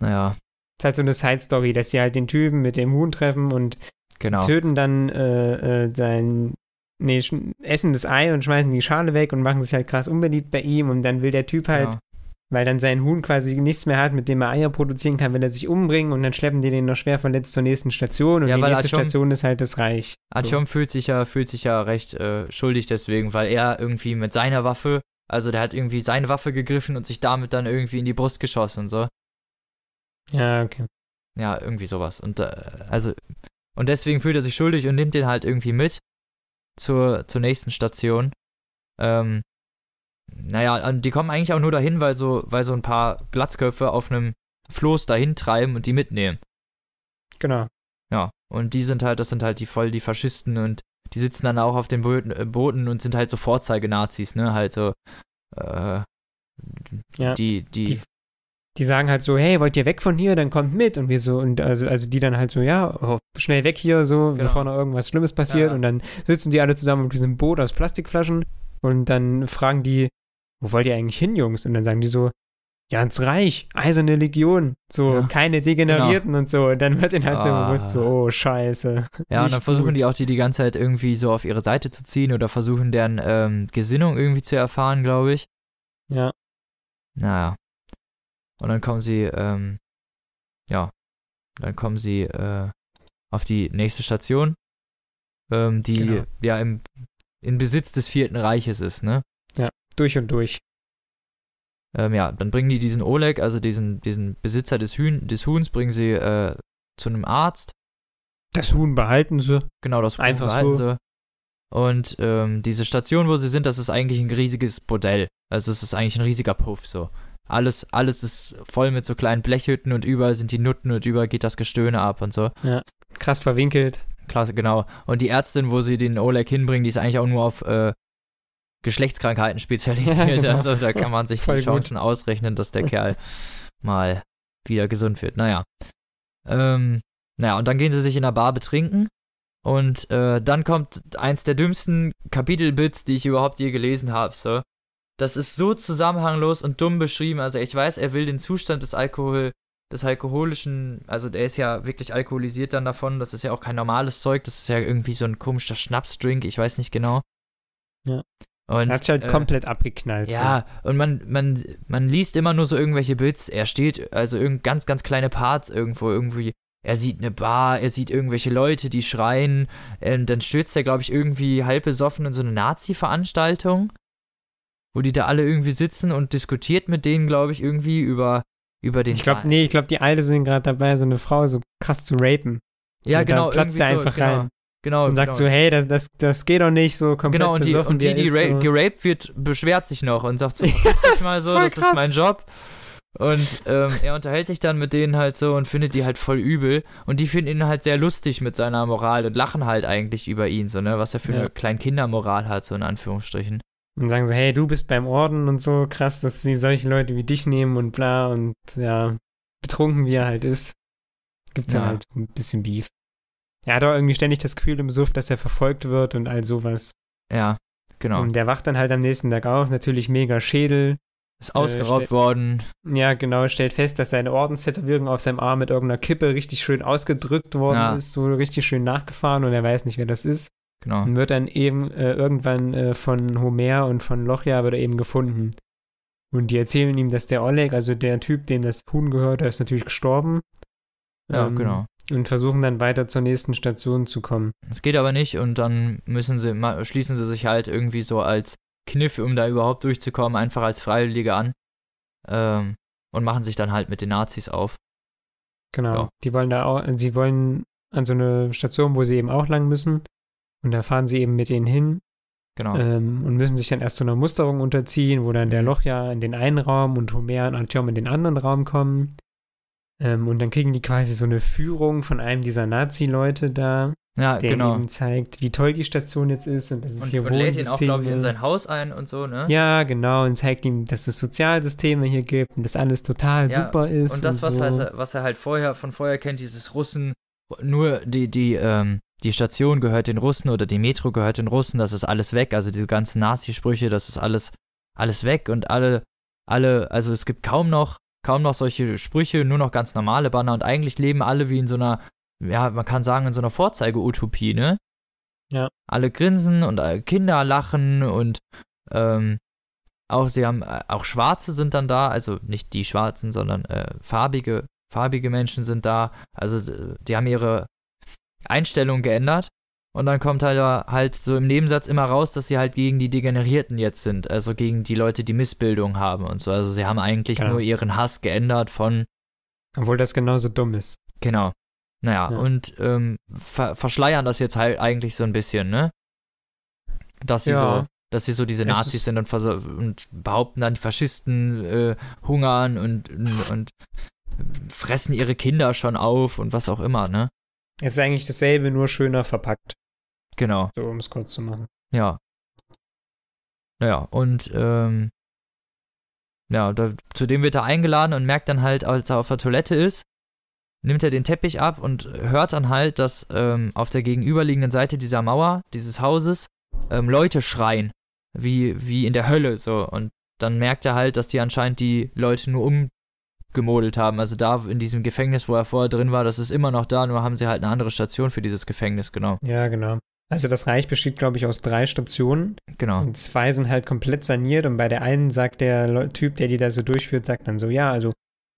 naja, ist halt so eine Side-Story, dass sie halt den Typen mit dem Huhn treffen und genau. töten dann äh, äh, sein, nee, essen das Ei und schmeißen die Schale weg und machen sich halt krass unbeliebt bei ihm und dann will der Typ halt, genau. weil dann sein Huhn quasi nichts mehr hat, mit dem er Eier produzieren kann, wenn er sich umbringen und dann schleppen die den noch schwer verletzt zur nächsten Station und Ja, die nächste Artyom- Station ist halt das Reich. Artyom fühlt sich ja, fühlt sich ja recht äh, schuldig deswegen, weil er irgendwie mit seiner Waffe, also der hat irgendwie seine Waffe gegriffen und sich damit dann irgendwie in die Brust geschossen und so. Ja, okay. Ja, irgendwie sowas. Und äh, also, und deswegen fühlt er sich schuldig und nimmt den halt irgendwie mit zur, zur nächsten Station. Ähm, naja, und die kommen eigentlich auch nur dahin, weil so, weil so ein paar Glatzköpfe auf einem Floß dahin treiben und die mitnehmen. Genau. Ja, und die sind halt, das sind halt die voll die Faschisten und die sitzen dann auch auf den Booten, äh, Booten und sind halt so Vorzeigenazis, ne? Halt so, äh, Ja, die, die, die- Die sagen halt so, hey, wollt ihr weg von hier, dann kommt mit. Und wir so, und also, also die dann halt so, ja, oh, schnell weg hier, so, Genau. bevor noch irgendwas Schlimmes passiert. Ja. Und dann sitzen die alle zusammen auf diesem Boot aus Plastikflaschen und dann fragen die, wo wollt ihr eigentlich hin, Jungs? Und dann sagen die so, ja, ins Reich, eiserne Legion, so, Ja. keine Degenerierten und so. Und dann wird ihnen halt so Ah. bewusst, so, oh, scheiße. Ja, und dann versuchen gut. die auch die die ganze Zeit irgendwie so auf ihre Seite zu ziehen oder versuchen deren ähm, Gesinnung irgendwie zu erfahren, glaube ich. Ja, Naja. Und dann kommen sie, ähm, ja, dann kommen sie äh, auf die nächste Station, ähm, die Genau. ja im, in Besitz des Vierten Reiches ist, ne? durch und durch. Ähm, ja, dann bringen die diesen Oleg, also diesen, diesen Besitzer des, Hühn, des Huhns, bringen sie äh, zu einem Arzt. Das Huhn behalten sie. Genau, das Huhn Einfach behalten so. sie. Und ähm, diese Station, wo sie sind, das ist eigentlich ein riesiges Bordell. Also es ist eigentlich ein riesiger Puff so. Alles, alles ist voll mit so kleinen Blechhütten und überall sind die Nutten und überall geht das Gestöhne ab und so. Krass verwinkelt. Klasse, genau. Und die Ärztin, wo sie den Oleg hinbringen, die ist eigentlich auch nur auf äh, Geschlechtskrankheiten spezialisiert. Ja, genau. [laughs] Also da kann man sich Voll die gut. Chancen ausrechnen, dass der Kerl mal wieder gesund wird. Naja. Ähm, naja, und dann gehen sie sich in der Bar betrinken. Und äh, dann kommt eins der dümmsten Kapitelbits, die ich überhaupt je gelesen habe. So. Das ist so zusammenhanglos und dumm beschrieben. Also ich weiß, er will den Zustand des Alkohol, des alkoholischen, also der ist ja wirklich alkoholisiert dann davon. Das ist ja auch kein normales Zeug. Das ist ja irgendwie so ein komischer Schnapsdrink. Ich weiß nicht genau. Ja. Und, Hat sich halt äh, komplett abgeknallt. so. ja, und man, man, man liest immer nur so irgendwelche Bits. Er steht, also irgend ganz, ganz kleine Parts irgendwo, irgendwie. Er sieht eine Bar, er sieht irgendwelche Leute, die schreien. Und dann stürzt er, glaube ich, irgendwie halb besoffen in so eine Nazi-Veranstaltung, wo die da alle irgendwie sitzen und diskutiert mit denen, glaube ich, irgendwie über, über den Ich glaube, nee, ich glaube, die Alte sind gerade dabei, so eine Frau so krass zu rapen. So, Ja, genau, platzt irgendwie er so, einfach genau, rein Genau, und sagt genau. so, hey, das, das, das geht doch nicht, so komplett Genau, und die, und die, die ist, ra so. geraped wird, beschwert sich noch und sagt so, [laughs] "Verpiss dich mal ist so, das ist krass. mein Job. Und ähm, er unterhält sich dann mit denen halt so und findet die halt voll übel. Und die finden ihn halt sehr lustig mit seiner Moral und lachen halt eigentlich über ihn, so, ne, was er für Ja. eine Kleinkindermoral hat, so in Anführungsstrichen. Und sagen so, hey, du bist beim Orden und so, krass, dass sie solche Leute wie dich nehmen und bla und ja, betrunken wie er halt ist, gibt's dann Ja. halt ein bisschen Beef. Er hat auch irgendwie ständig das Gefühl im Suff, dass er verfolgt wird und all sowas. Ja, genau. Und der wacht dann halt am nächsten Tag auf, natürlich mega Schädel. Ist ausgeraubt stell- worden. Ja, genau, stellt fest, dass seine Ordenstätowierung auf seinem Arm mit irgendeiner Kippe richtig schön ausgedrückt worden Ja. ist, so richtig schön nachgefahren und er weiß nicht, wer das ist. Genau. Und wird dann eben äh, irgendwann äh, von Homer und von Lochja wird er eben gefunden. Und die erzählen ihm, dass der Oleg, also der Typ, dem das Huhn gehört, der ist natürlich gestorben. Ja, Ähm, genau. Und versuchen dann weiter zur nächsten Station zu kommen. Es geht aber nicht und dann müssen sie, schließen sie sich halt irgendwie so als Kniff, um da überhaupt durchzukommen, einfach als Freiwillige an. Ähm, und machen sich dann halt mit den Nazis auf. Genau. Ja. Die wollen da auch, sie wollen an so eine Station, wo sie eben auch lang müssen. Und da fahren sie eben mit ihnen hin Genau. ähm, und müssen sich dann erst so einer Musterung unterziehen, wo dann der Mhm. Lochja in den einen Raum und Homer und Artyom in den anderen Raum kommen. Ähm, und dann kriegen die quasi so eine Führung von einem dieser Nazi-Leute da, ja, der genau. ihnen zeigt, wie toll die Station jetzt ist und dass es Und, hier und lädt ihn auch, glaube ich, in sein Haus ein und so, ne? Ja, genau, und zeigt ihm, dass es Sozialsysteme hier gibt und dass alles total Ja, super ist. Und das, was, so. er, was er halt vorher von vorher kennt, dieses Russen, nur die, die, ähm, die Station gehört den Russen oder die Metro gehört den Russen, das ist alles weg. Also diese ganzen Nazi-Sprüche, das ist alles, alles weg und alle, alle, also es gibt kaum noch, kaum noch solche Sprüche, nur noch ganz normale Banner und eigentlich leben alle wie in so einer, ja, man kann sagen, in so einer Vorzeige-Utopie, ne? Ja. Alle grinsen und alle Kinder lachen und ähm, Auch sie haben, äh, auch Schwarze sind dann da, also nicht die Schwarzen, sondern äh, farbige, farbige Menschen sind da. Also äh, die haben ihre Einstellung geändert. Und dann kommt halt, halt so im Nebensatz immer raus, dass sie halt gegen die Degenerierten jetzt sind, also gegen die Leute, die Missbildung haben und so. Also sie haben eigentlich Ja. nur ihren Hass geändert von Obwohl das genauso dumm ist. Genau. Naja, Ja. und ähm, ver verschleiern das jetzt halt eigentlich so ein bisschen, ne? Dass sie Ja. so, dass sie so diese Es Nazis sind und, und behaupten dann, die Faschisten äh, hungern und, und, und fressen ihre Kinder schon auf und was auch immer, ne? Es ist eigentlich dasselbe, nur schöner verpackt, Genau, so um es kurz zu machen. ja. Naja, und ähm, ja, da, zudem wird er eingeladen und merkt dann halt, als er auf der Toilette ist, nimmt er den Teppich ab und hört dann halt, dass ähm, auf der gegenüberliegenden Seite dieser Mauer, dieses Hauses, ähm, Leute schreien. Wie, wie in der Hölle so. Und dann merkt er halt, dass die anscheinend die Leute nur umgemodelt haben. Also da in diesem Gefängnis, wo er vorher drin war, das ist immer noch da, nur haben sie halt eine andere Station für dieses Gefängnis, genau. Ja, genau. Also das Reich besteht, glaube ich, aus drei Stationen Genau. und zwei sind halt komplett saniert und bei der einen sagt der Typ, der die da so durchführt, sagt dann so, ja, also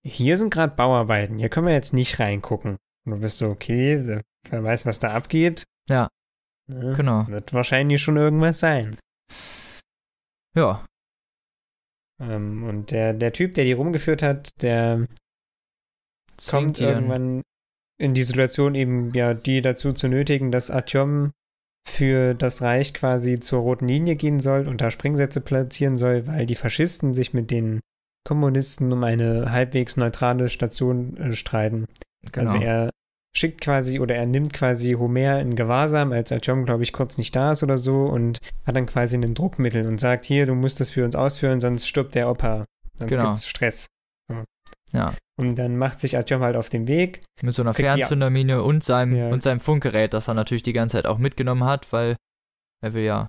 hier sind gerade Bauarbeiten, hier können wir jetzt nicht reingucken. Und du bist so, okay, wer weiß, was da abgeht. Ja. Ne? Genau. Wird wahrscheinlich schon irgendwas sein. Ja, Ähm, und der, der Typ, der die rumgeführt hat, der zwingt kommt die dann- irgendwann in die Situation eben, ja, die dazu zu nötigen, dass Artyom für das Reich quasi zur roten Linie gehen soll und da Sprengsätze platzieren soll, weil die Faschisten sich mit den Kommunisten um eine halbwegs neutrale Station äh, streiten. Genau. Also er schickt quasi oder er nimmt quasi Homer in Gewahrsam, als Artyom, glaube ich, kurz nicht da ist oder so und hat dann quasi ein Druckmittel und sagt, hier, du musst das für uns ausführen, sonst stirbt der Opa. Sonst Genau. gibt's Stress. ja. Und dann macht sich Artyom halt auf den Weg. Mit so einer Fernzündermine und seinem, Ja. und seinem Funkgerät, das er natürlich die ganze Zeit auch mitgenommen hat, weil er will ja.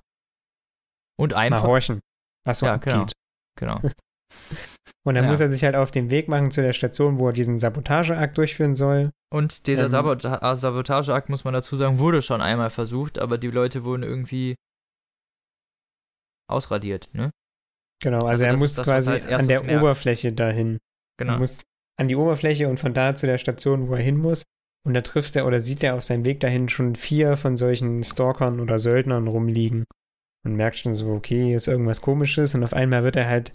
Und Mal einfach. horchen, was so Ja, abgeht. genau. Genau. [laughs] [laughs] Und dann Ja. muss er sich halt auf den Weg machen zu der Station, wo er diesen Sabotageakt durchführen soll. Und dieser Ähm. Sabota Sabotageakt, muss man dazu sagen, wurde schon einmal versucht, aber die Leute wurden irgendwie ausradiert, ne? Genau, also, Also er muss das, quasi er als an der merkt. Oberfläche dahin. Genau. Er muss an die Oberfläche und von da zu der Station, wo er hin muss. Und da trifft er oder sieht er auf seinem Weg dahin schon vier von solchen Stalkern oder Söldnern rumliegen. Und merkt schon so, okay, hier ist irgendwas komisches. Und auf einmal wird er halt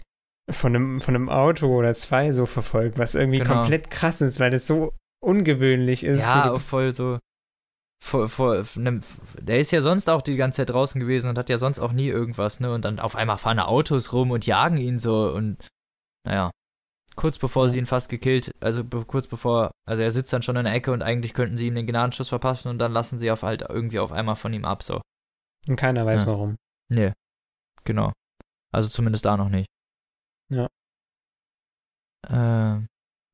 von einem, von einem Auto oder zwei so verfolgt, was irgendwie Genau. komplett krass ist, weil das so ungewöhnlich ist. ja, auch voll so. Voll, voll, ne, der ist ja sonst auch die ganze Zeit draußen gewesen und hat ja sonst auch nie irgendwas, ne? Und dann auf einmal fahren da Autos rum und jagen ihn so und naja. Kurz bevor Ja. sie ihn fast gekillt, also be kurz bevor, also er sitzt dann schon in der Ecke und eigentlich könnten sie ihm den Gnadenschuss verpassen und dann lassen sie auf halt irgendwie auf einmal von ihm ab, so. Und keiner weiß Ja. warum. Nee. Genau. Also zumindest da noch nicht. Ja. Ähm,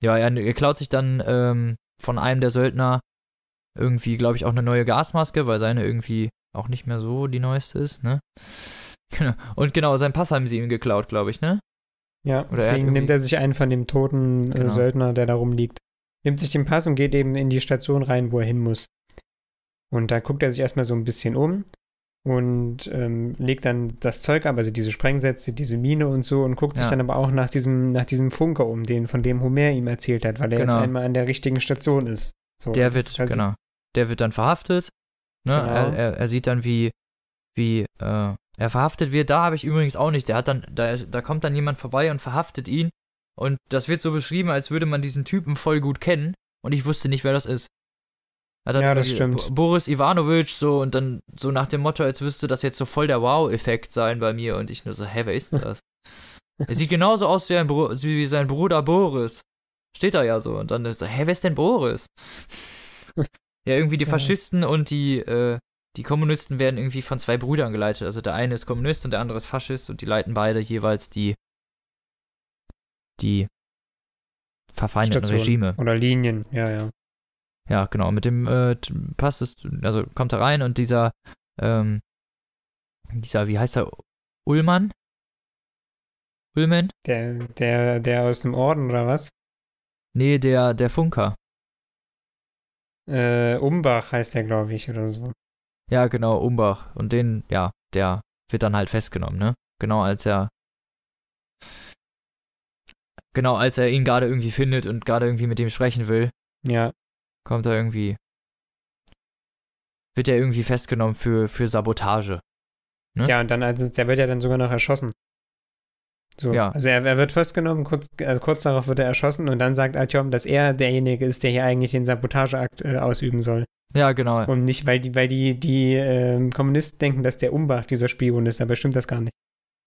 ja, er, er klaut sich dann ähm, von einem der Söldner irgendwie, glaube ich, auch eine neue Gasmaske, weil seine irgendwie auch nicht mehr so die neueste ist, ne? [laughs] Genau. Und genau, sein Pass haben sie ihm geklaut, glaube ich, ne? Ja, Oder er deswegen irgendwie- nimmt er sich einen von dem toten äh, Genau. Söldner, der da rumliegt. Nimmt sich den Pass und geht eben in die Station rein, wo er hin muss. Und da guckt er sich erstmal so ein bisschen um und ähm, legt dann das Zeug ab, also diese Sprengsätze, diese Mine und so und guckt sich Ja. dann aber auch nach diesem, nach diesem Funker um, den, von dem Homer ihm erzählt hat, weil er jetzt Genau. einmal an der richtigen Station ist. So, Der wird, genau. Der wird dann verhaftet. Ne? Genau. Er, er, er sieht dann, wie, wie äh, er verhaftet wird. Da habe ich übrigens auch nicht. Der hat dann, da, ist, da kommt dann jemand vorbei und verhaftet ihn. Und das wird so beschrieben, als würde man diesen Typen voll gut kennen. Und ich wusste nicht, wer das ist. Ja, das stimmt. Bo- Boris Ivanovic so und dann so nach dem Motto, als müsste das jetzt so voll der Wow-Effekt sein bei mir. Und ich nur so, hä, wer ist denn das? [laughs] er sieht genauso aus wie, wie sein Bruder Boris. Steht da ja so. Und dann ist er, hä, wer ist denn Boris? [laughs] ja, irgendwie die. Faschisten und die, äh, die Kommunisten werden irgendwie von zwei Brüdern geleitet. Also der eine ist Kommunist und der andere ist Faschist und die leiten beide jeweils die, die verfeindeten Station. Regime. Oder Linien, ja, ja. Ja, genau. Mit dem äh, t- Pass ist, also kommt er rein und dieser, ähm, dieser, wie heißt er? Ullmann? Ullman? Der, der, der aus dem Orden oder was? Nee, der, der Funker. Äh, Umbach heißt der, glaube ich, oder so. Ja, genau, Umbach. Und den, ja, der wird dann halt festgenommen, ne? Genau als er genau, als er ihn gerade irgendwie findet und gerade irgendwie mit ihm sprechen will, Ja, kommt er irgendwie, wird er irgendwie festgenommen für, für Sabotage. Ne? ja, und dann, also der wird ja dann sogar noch erschossen. So, Ja. also er, er wird festgenommen, kurz, also kurz darauf wird er erschossen und dann sagt Artyom, dass er derjenige ist, der hier eigentlich den Sabotageakt äh, ausüben soll. Ja, genau. Und nicht, weil die, weil die, die ähm, Kommunisten denken, dass der Umbach dieser Spion ist, dabei stimmt das gar nicht.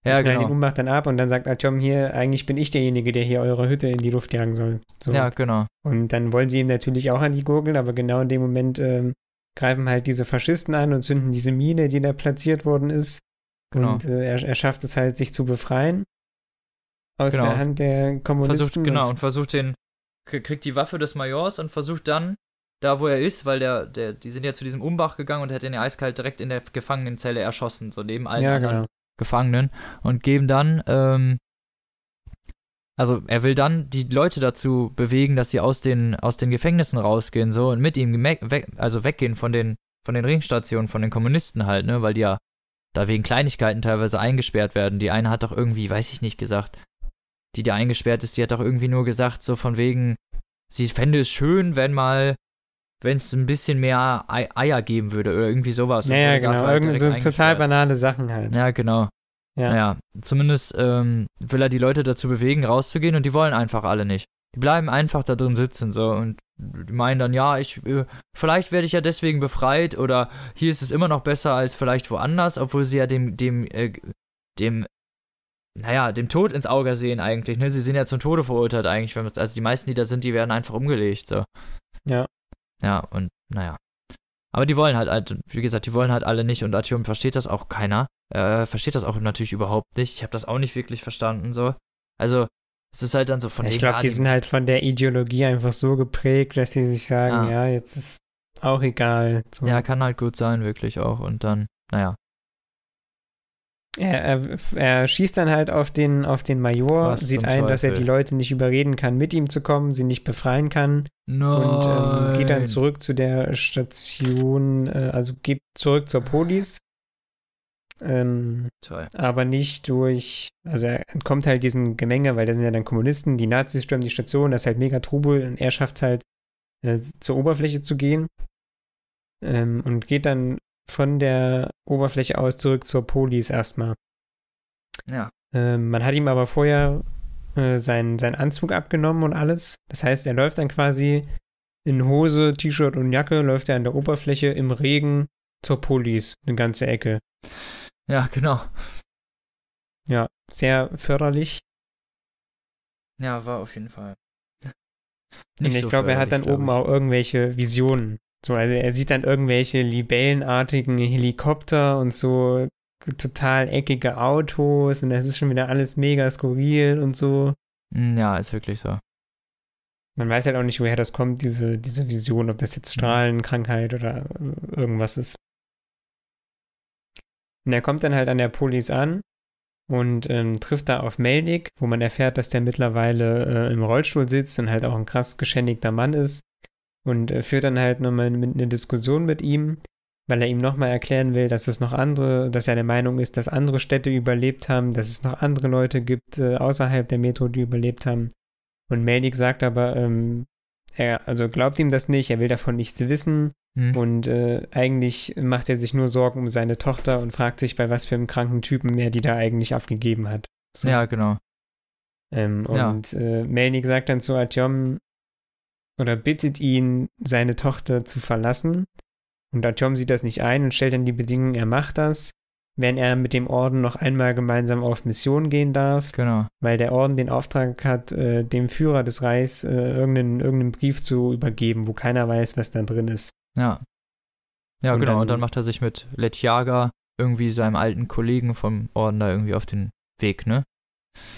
Ja, den genau. Umbach dann ab und dann sagt Artyom hier, eigentlich bin ich derjenige, der hier eure Hütte in die Luft jagen soll. So. Ja, genau. Und dann wollen sie ihm natürlich auch an die Gurgel, aber genau in dem Moment ähm, greifen halt diese Faschisten an und zünden diese Mine, die da platziert worden ist. Genau. Und äh, er, er schafft es halt, sich zu befreien aus Genau. der Hand der Kommunisten. Versucht, genau, und versucht den, kriegt die Waffe des Majors und versucht dann, da wo er ist, weil der, der, die sind ja zu diesem Umbach gegangen und hat den eiskalt direkt in der Gefangenenzelle erschossen, so neben allen ja, anderen genau. Gefangenen und geben dann, ähm, also er will dann die Leute dazu bewegen, dass sie aus den, aus den Gefängnissen rausgehen, so und mit ihm weg, also weggehen von den, von den Ringstationen, von den Kommunisten halt, ne, weil die ja da wegen Kleinigkeiten teilweise eingesperrt werden. Die eine hat doch irgendwie, weiß ich nicht, gesagt, die da eingesperrt ist, die hat doch irgendwie nur gesagt, so von wegen, sie fände es schön, wenn mal, wenn es ein bisschen mehr Ei Eier geben würde oder irgendwie sowas. Wurde dafür genau. halt Irgendwie so total banale Sachen halt. Ja, genau. Ja. Naja, zumindest ähm, will er die Leute dazu bewegen, rauszugehen und die wollen einfach alle nicht. Die bleiben einfach da drin sitzen so und meinen dann, ja, ich, äh, vielleicht werde ich ja deswegen befreit oder hier ist es immer noch besser als vielleicht woanders, obwohl sie ja dem, dem, äh, dem, naja, dem Tod ins Auge sehen eigentlich, ne? Sie sind ja zum Tode verurteilt eigentlich, also die meisten, die da sind, die werden einfach umgelegt, so. Ja. Ja, und naja. Aber die wollen halt, halt, wie gesagt, die wollen halt alle nicht und Artyom versteht das auch keiner. Äh, versteht das auch natürlich überhaupt nicht. Ich habe das auch nicht wirklich verstanden, so. Also, es ist halt dann so von ich wegen, glaube, ja, die sind halt von der Ideologie einfach so geprägt, dass sie sich sagen, Ja. ja, jetzt ist auch egal. So. Ja, kann halt gut sein, wirklich auch. Und dann, naja. Er, er, er schießt dann halt auf den, auf den Major, Was sieht ein, dass er Teufel? die Leute nicht überreden kann, mit ihm zu kommen, sie nicht befreien kann No. und ähm, geht dann zurück zu der Station, äh, also geht zurück zur Polis. Ähm, Toll. aber nicht durch, also er entkommt halt diesem Gemenge, weil da sind ja dann Kommunisten, die Nazis stürmen die Station, das ist halt mega Trubel und er schafft es halt, äh, zur Oberfläche zu gehen ähm, und geht dann von der Oberfläche aus zurück zur Polis erstmal. Ja. Ähm, man hat ihm aber vorher äh, seinen, seinen Anzug abgenommen und alles. Das heißt, er läuft dann quasi in Hose, T-Shirt und Jacke, läuft er an der Oberfläche im Regen zur Police, eine ganze Ecke. Ja, genau. Ja, sehr förderlich. Ja, war auf jeden Fall. Und ich so glaube, er hat dann oben auch irgendwelche Visionen. So, also er sieht dann irgendwelche libellenartigen Helikopter und so total eckige Autos und das ist schon wieder alles mega skurril und so. Mm, Ja, ist wirklich so. Man weiß halt auch nicht, woher das kommt, diese, diese Vision, ob das jetzt Mhm. Strahlenkrankheit oder irgendwas ist. Und er kommt dann halt an der Polis an und ähm, trifft da auf Melnik, wo man erfährt, dass der mittlerweile äh, im Rollstuhl sitzt und halt auch ein krass geschändigter Mann ist und äh, führt dann halt nochmal eine Diskussion mit ihm, weil er ihm nochmal erklären will, dass es noch andere, dass er der Meinung ist, dass andere Städte überlebt haben, dass es noch andere Leute gibt äh, außerhalb der Metro, die überlebt haben. Und Melnik sagt aber, ähm, er also glaubt ihm das nicht, er will davon nichts wissen Hm. und äh, eigentlich macht er sich nur Sorgen um seine Tochter und fragt sich, bei was für einem kranken Typen er die da eigentlich abgegeben hat. So. Ja, genau. Ähm, Ja. und äh, Melnik sagt dann zu Artyom oder bittet ihn, seine Tochter zu verlassen. Und Artyom sieht das nicht ein und stellt dann die Bedingung, er macht das, wenn er mit dem Orden noch einmal gemeinsam auf Mission gehen darf, Genau. weil der Orden den Auftrag hat, äh, dem Führer des Reichs äh, irgendeinen, irgendeinen Brief zu übergeben, wo keiner weiß, was da drin ist. Ja. Ja, Und genau. dann- und dann macht er sich mit Letjaga, irgendwie seinem alten Kollegen vom Orden da irgendwie auf den Weg, ne?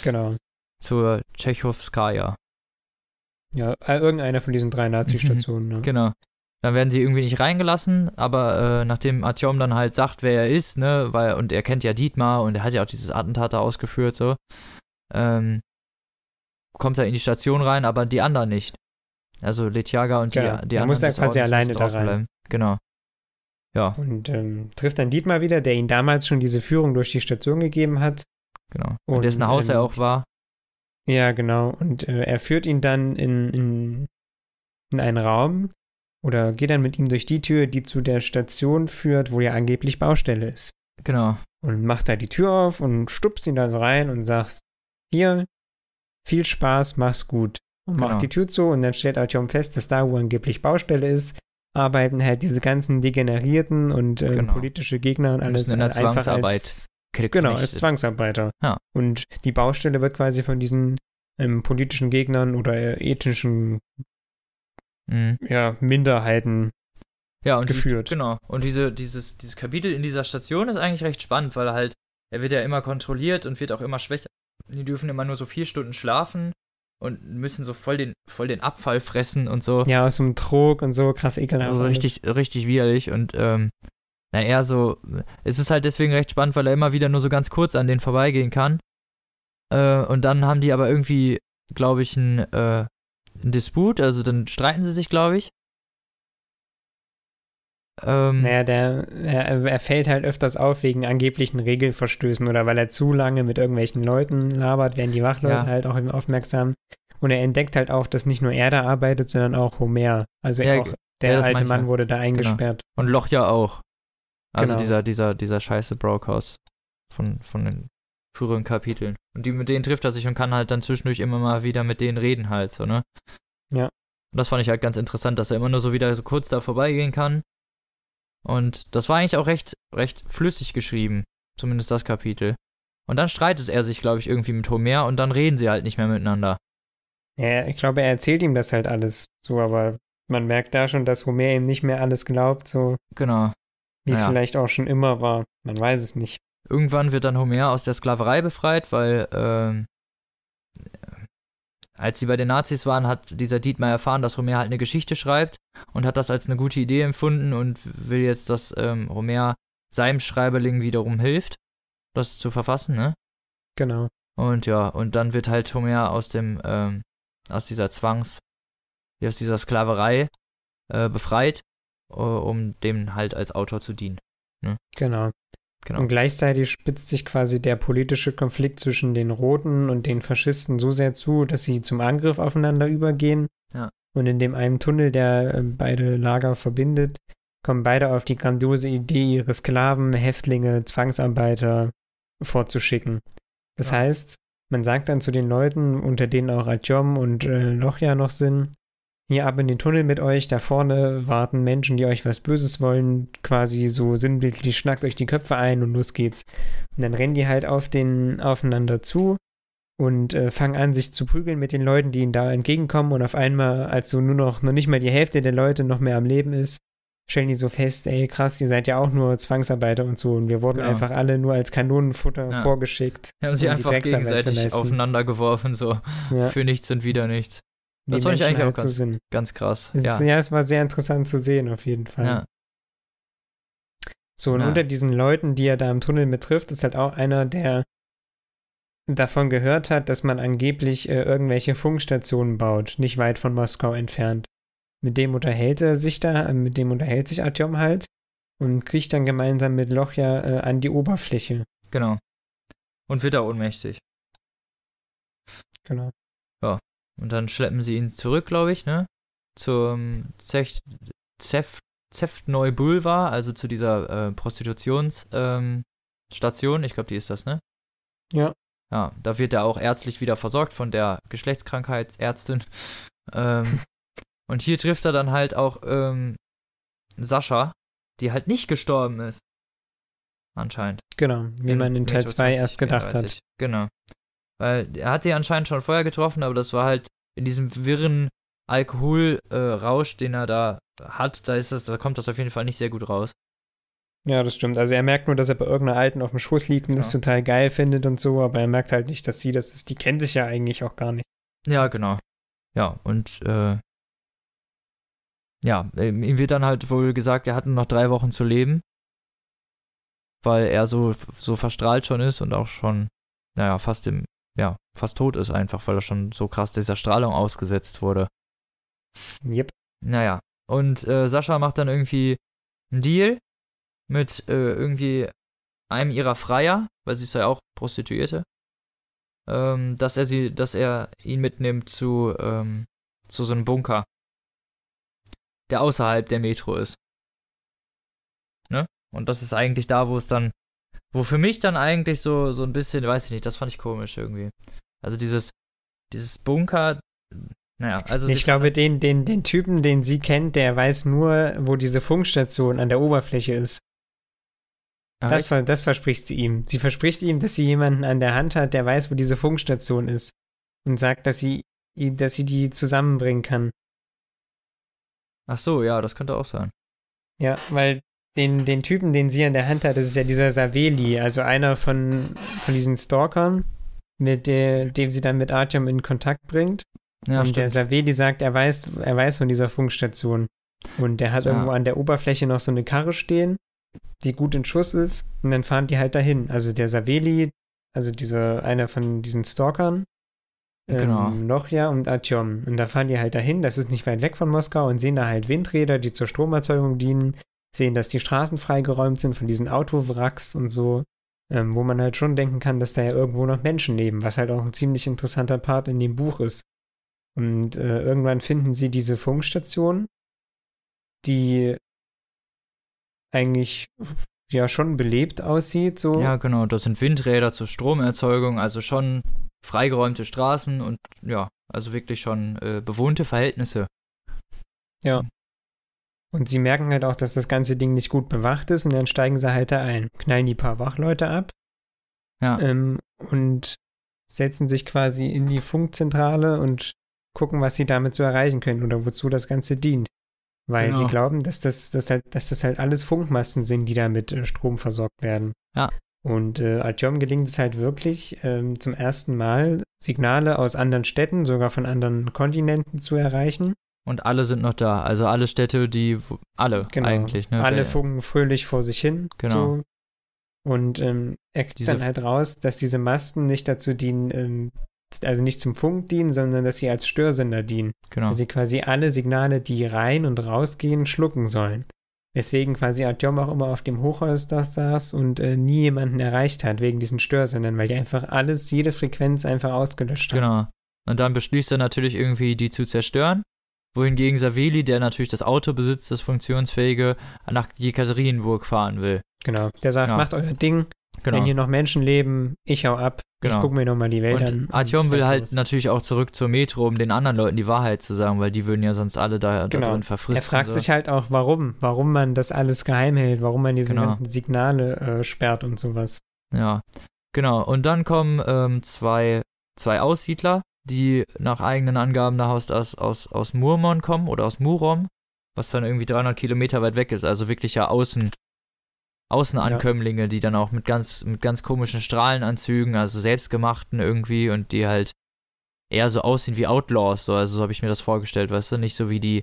Genau. Zur Tschechowskaja. Ja, äh, irgendeiner von diesen drei Nazi-Stationen. ne? Genau. Dann werden sie irgendwie nicht reingelassen, aber äh, nachdem Artyom dann halt sagt, wer er ist, ne, weil, und er kennt ja Dietmar und er hat ja auch dieses Attentat da ausgeführt, so, ähm, kommt er in die Station rein, aber die anderen nicht. Also Letjaga und die, Genau. die Er anderen. muss dann quasi alleine da rein. bleiben. Genau. Ja. Und ähm, trifft dann Dietmar wieder, der ihm damals schon diese Führung durch die Station gegeben hat. Genau. Und, Und dessen Haus er ähm, auch war. Ja, genau. Und äh, er führt ihn dann in, in, in einen Raum oder geht dann mit ihm durch die Tür, die zu der Station führt, wo ja angeblich Baustelle ist. Genau. Und macht da die Tür auf und stupst ihn da so rein und sagt, hier, viel Spaß, mach's gut. Und Genau. macht die Tür zu und dann stellt Artyom fest, dass da, wo angeblich Baustelle ist, arbeiten halt diese ganzen Degenerierten und äh, Genau. politische Gegner und alles Müssen in der halt einfach Zwangsarbeit als Genau, als. Zwangsarbeiter. Ja. Und die Baustelle wird quasi von diesen ähm, politischen Gegnern oder äh, ethnischen Mhm. ja, Minderheiten. Ja, und geführt. Die, genau. Und diese, dieses, dieses Kapitel in dieser Station ist eigentlich recht spannend, weil er halt, er wird ja immer kontrolliert und wird auch immer schwächer. Die dürfen immer nur so vier Stunden schlafen und müssen so voll den, voll den Abfall fressen und so. Ja, aus dem Trog und so, krass ekelhaft. Also richtig, richtig widerlich und ähm, na er so, es ist halt deswegen recht spannend, weil er immer wieder nur so ganz kurz an denen vorbeigehen kann. Äh, und dann haben die aber irgendwie, glaube ich, einen, äh, einen Disput, also dann streiten sie sich, glaube ich. Ähm, Naja, der, er, er fällt halt öfters auf wegen angeblichen Regelverstößen oder weil er zu lange mit irgendwelchen Leuten labert, werden die Wachleute Ja. halt auch aufmerksam. Und er entdeckt halt auch, dass nicht nur er da arbeitet, sondern auch Homer. Also Ja, auch der ja, alte Mann wurde da eingesperrt. Und Loch ja auch. Also Genau. dieser, dieser, dieser scheiße Brockhaus von, von den früheren Kapiteln. Und die, mit denen trifft er sich und kann halt dann zwischendurch immer mal wieder mit denen reden halt, so, ne? Ja. Und das fand ich halt ganz interessant, dass er immer nur so wieder so kurz da vorbeigehen kann. Und das war eigentlich auch recht, recht flüssig geschrieben. Zumindest das Kapitel. Und dann streitet er sich, glaube ich, irgendwie mit Homer und dann reden sie halt nicht mehr miteinander. Ja, ich glaube, er erzählt ihm das halt alles so, aber man merkt da schon, dass Homer ihm nicht mehr alles glaubt, so Genau. Wie es Naja. vielleicht auch schon immer war. Man weiß es nicht. Irgendwann wird dann Homer aus der Sklaverei befreit, weil ähm, als sie bei den Nazis waren, hat dieser Dietmar erfahren, dass Homer halt eine Geschichte schreibt und hat das als eine gute Idee empfunden und will jetzt, dass ähm, Homer seinem Schreiberling wiederum hilft, das zu verfassen, ne? Genau. Und ja, und dann wird halt Homer aus dem, ähm, aus dieser Zwangs, aus dieser Sklaverei äh, befreit, um dem halt als Autor zu dienen. Genau. Genau. Und gleichzeitig spitzt sich quasi der politische Konflikt zwischen den Roten und den Faschisten so sehr zu, dass sie zum Angriff aufeinander übergehen. Ja. Und in dem einen Tunnel, der äh, beide Lager verbindet, kommen beide auf die grandiose Idee, ihre Sklaven, Häftlinge, Zwangsarbeiter vorzuschicken. Das Ja. heißt, man sagt dann zu den Leuten, unter denen auch Adjom und äh, Lochja noch sind, hier ab in den Tunnel mit euch, da vorne warten Menschen, die euch was Böses wollen, quasi so sinnbildlich, schnackt euch die Köpfe ein und los geht's. Und dann rennen die halt auf den aufeinander zu und äh, fangen an, sich zu prügeln mit den Leuten, die ihnen da entgegenkommen und auf einmal, als so nur noch, noch nicht mal die Hälfte der Leute noch mehr am Leben ist, stellen die so fest, ey krass, ihr seid ja auch nur Zwangsarbeiter und so und wir wurden Genau. einfach alle nur als Kanonenfutter Ja. vorgeschickt. Die haben sich um einfach gegenseitig aufeinander geworfen, so Ja, für nichts und wieder nichts. Das fand ich eigentlich auch halt so ganz-. Ganz krass. Es, Ja. ja, es war sehr interessant zu sehen, auf jeden Fall. ja. So, und Ja. unter diesen Leuten, die er da im Tunnel mit trifft, ist halt auch einer, der davon gehört hat, dass man angeblich äh, irgendwelche Funkstationen baut, nicht weit von Moskau entfernt. Mit dem unterhält er sich da, äh, mit dem unterhält sich Artyom halt und kriecht dann gemeinsam mit Lochja äh, an die Oberfläche. Genau. Und wird da ohnmächtig. Genau. Und dann schleppen sie ihn zurück, glaube ich, ne? Zum Zech, Zef, Zeftneu Boulevard, also zu dieser äh, Prostitutionsstation. Ähm, ich glaube, die ist das, ne? Ja. Ja, da wird er auch ärztlich wieder versorgt von der Geschlechtskrankheitsärztin. [laughs] ähm, und hier trifft er dann halt auch ähm, Sascha, die halt nicht gestorben ist. Anscheinend. Genau, wie In man in Teil Metro 2 erst gedacht 2034. hat. Genau. Weil er hat sie anscheinend schon vorher getroffen, aber das war halt in diesem wirren Alkoholrausch, den er da hat, da ist das, da kommt das auf jeden Fall nicht sehr gut raus. Ja, das stimmt. Also er merkt nur, dass er bei irgendeiner Alten auf dem Schoß liegt und das Genau. total geil findet und so, aber er merkt halt nicht, dass sie das ist. Die kennen sich ja eigentlich auch gar nicht. Ja, genau. Ja, und äh, ja, ähm, ihm wird dann halt wohl gesagt, er hat nur noch drei Wochen zu leben, weil er so, so verstrahlt schon ist und auch schon, naja, fast im, ja, fast tot ist einfach, weil er schon so krass dieser Strahlung ausgesetzt wurde. Yep. Naja, und äh, Sascha macht dann irgendwie einen Deal mit äh, irgendwie einem ihrer Freier, weil sie ist ja auch Prostituierte. ähm, dass er sie, dass er ihn mitnimmt zu, ähm, zu so einem Bunker, der außerhalb der Metro ist. Ne? Und das ist eigentlich da, wo es dann, wo für mich dann eigentlich so, so ein bisschen, weiß ich nicht, das fand ich komisch irgendwie. Also dieses, dieses Bunker, naja, also. Ich glaube, den, den, den Typen, den sie kennt, der weiß nur, wo diese Funkstation an der Oberfläche ist. Das, das, verspricht sie ihm. Sie verspricht ihm, dass sie jemanden an der Hand hat, der weiß, wo diese Funkstation ist. Und sagt, dass sie, dass sie die zusammenbringen kann. Ach so, ja, das könnte auch sein. Ja, weil den, den Typen, den sie an der Hand hat, das ist ja dieser Saveli, also einer von, von diesen Stalkern, mit der, dem sie dann mit Artyom in Kontakt bringt. Ja, und stimmt. der Saveli sagt, er weiß, er weiß von dieser Funkstation. Und der hat ja. irgendwo an der Oberfläche noch so eine Karre stehen die gut in Schuss ist. Und dann fahren die halt dahin. Also der Saveli, also dieser, einer von diesen Stalkern, ähm, genau. Nochja und Artyom. Und da fahren die halt dahin, das ist nicht weit weg von Moskau und sehen da halt Windräder, die zur Stromerzeugung dienen, sehen, dass die Straßen freigeräumt sind von diesen Autowracks und so, ähm, wo man halt schon denken kann, dass da ja irgendwo noch Menschen leben, was halt auch ein ziemlich interessanter Part in dem Buch ist. Und äh, irgendwann finden sie diese Funkstation, die eigentlich ja schon belebt aussieht. So. Ja, genau. Das sind Windräder zur Stromerzeugung, also schon freigeräumte Straßen und ja, also wirklich schon äh, bewohnte Verhältnisse. Ja. Und sie merken halt auch, dass das ganze Ding nicht gut bewacht ist und dann steigen sie halt da ein, knallen die paar Wachleute ab. Ja. Ähm, und setzen sich quasi in die Funkzentrale und gucken, was sie damit so erreichen können oder wozu das Ganze dient. Weil genau. sie glauben, dass das, dass, halt, dass das halt alles Funkmasten sind, die da mit äh, Strom versorgt werden. Ja. Und äh, Artyom gelingt es halt wirklich, ähm, zum ersten Mal Signale aus anderen Städten, sogar von anderen Kontinenten zu erreichen. Und alle sind noch da. Also alle Städte, die, alle genau. eigentlich. Ne? Alle funken fröhlich vor sich hin. Genau. So. Und ähm, er kriegt diese dann halt raus, dass diese Masten nicht dazu dienen, ähm, also nicht zum Funk dienen, sondern dass sie als Störsender dienen. Genau. Dass sie quasi alle Signale, die rein und rausgehen, schlucken sollen. Weswegen quasi Artyom auch immer auf dem Hochhaus da saß und äh, nie jemanden erreicht hat wegen diesen Störsendern, weil die einfach alles, jede Frequenz einfach ausgelöscht haben. Genau. Und dann beschließt er natürlich irgendwie, die zu zerstören. Wohingegen Saveli, der natürlich das Auto besitzt, das funktionsfähige, nach Jekaterinburg fahren will. Genau. Der sagt, ja. macht euer Ding, Genau. Wenn hier noch Menschen leben, ich hau ab. Genau. Ich gucke mir nochmal die Welt und an. Artyom will halt natürlich auch zurück zur Metro, um den anderen Leuten die Wahrheit zu sagen, weil die würden ja sonst alle da, genau. da drin verfristen. Er fragt so. sich halt auch, warum, warum man das alles geheim hält, warum man diese genau. ganzen Signale äh, sperrt und sowas. Ja, genau. Und dann kommen ähm, zwei, zwei Aussiedler, die nach eigenen Angaben da aus, aus, aus Murmon kommen oder aus Murom, was dann irgendwie 300 Kilometer weit weg ist, also wirklich ja außen Außenankömmlinge, ja. die dann auch mit ganz, mit ganz komischen Strahlenanzügen, also selbstgemachten irgendwie und die halt eher so aussehen wie Outlaws, so, also so habe ich mir das vorgestellt, weißt du, nicht so wie die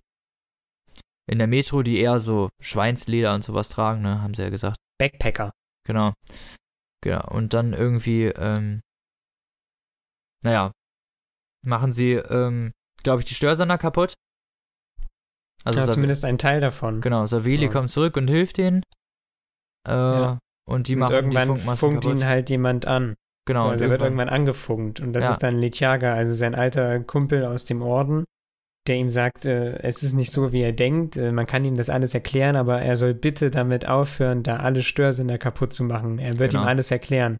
in der Metro, die eher so Schweinsleder und sowas tragen, ne, haben sie ja gesagt. Backpacker. Genau. Genau. Und dann irgendwie, ähm, naja, machen sie, ähm, glaube ich, die Störsender kaputt. Also ja, zumindest ein Teil davon. Genau, Saveli so. kommt zurück und hilft ihnen. Äh, ja. Und die und machen irgendwann die Funkmasten funkt kaputt. ihn halt jemand an. Genau. Also er wird irgendwann angefunkt. Und das ja. ist dann Litjaga, also sein alter Kumpel aus dem Orden, der ihm sagt, äh, es ist nicht so, wie er denkt. Äh, man kann ihm das alles erklären, aber er soll bitte damit aufhören, da alle Störsender kaputt zu machen. Er wird genau. ihm alles erklären.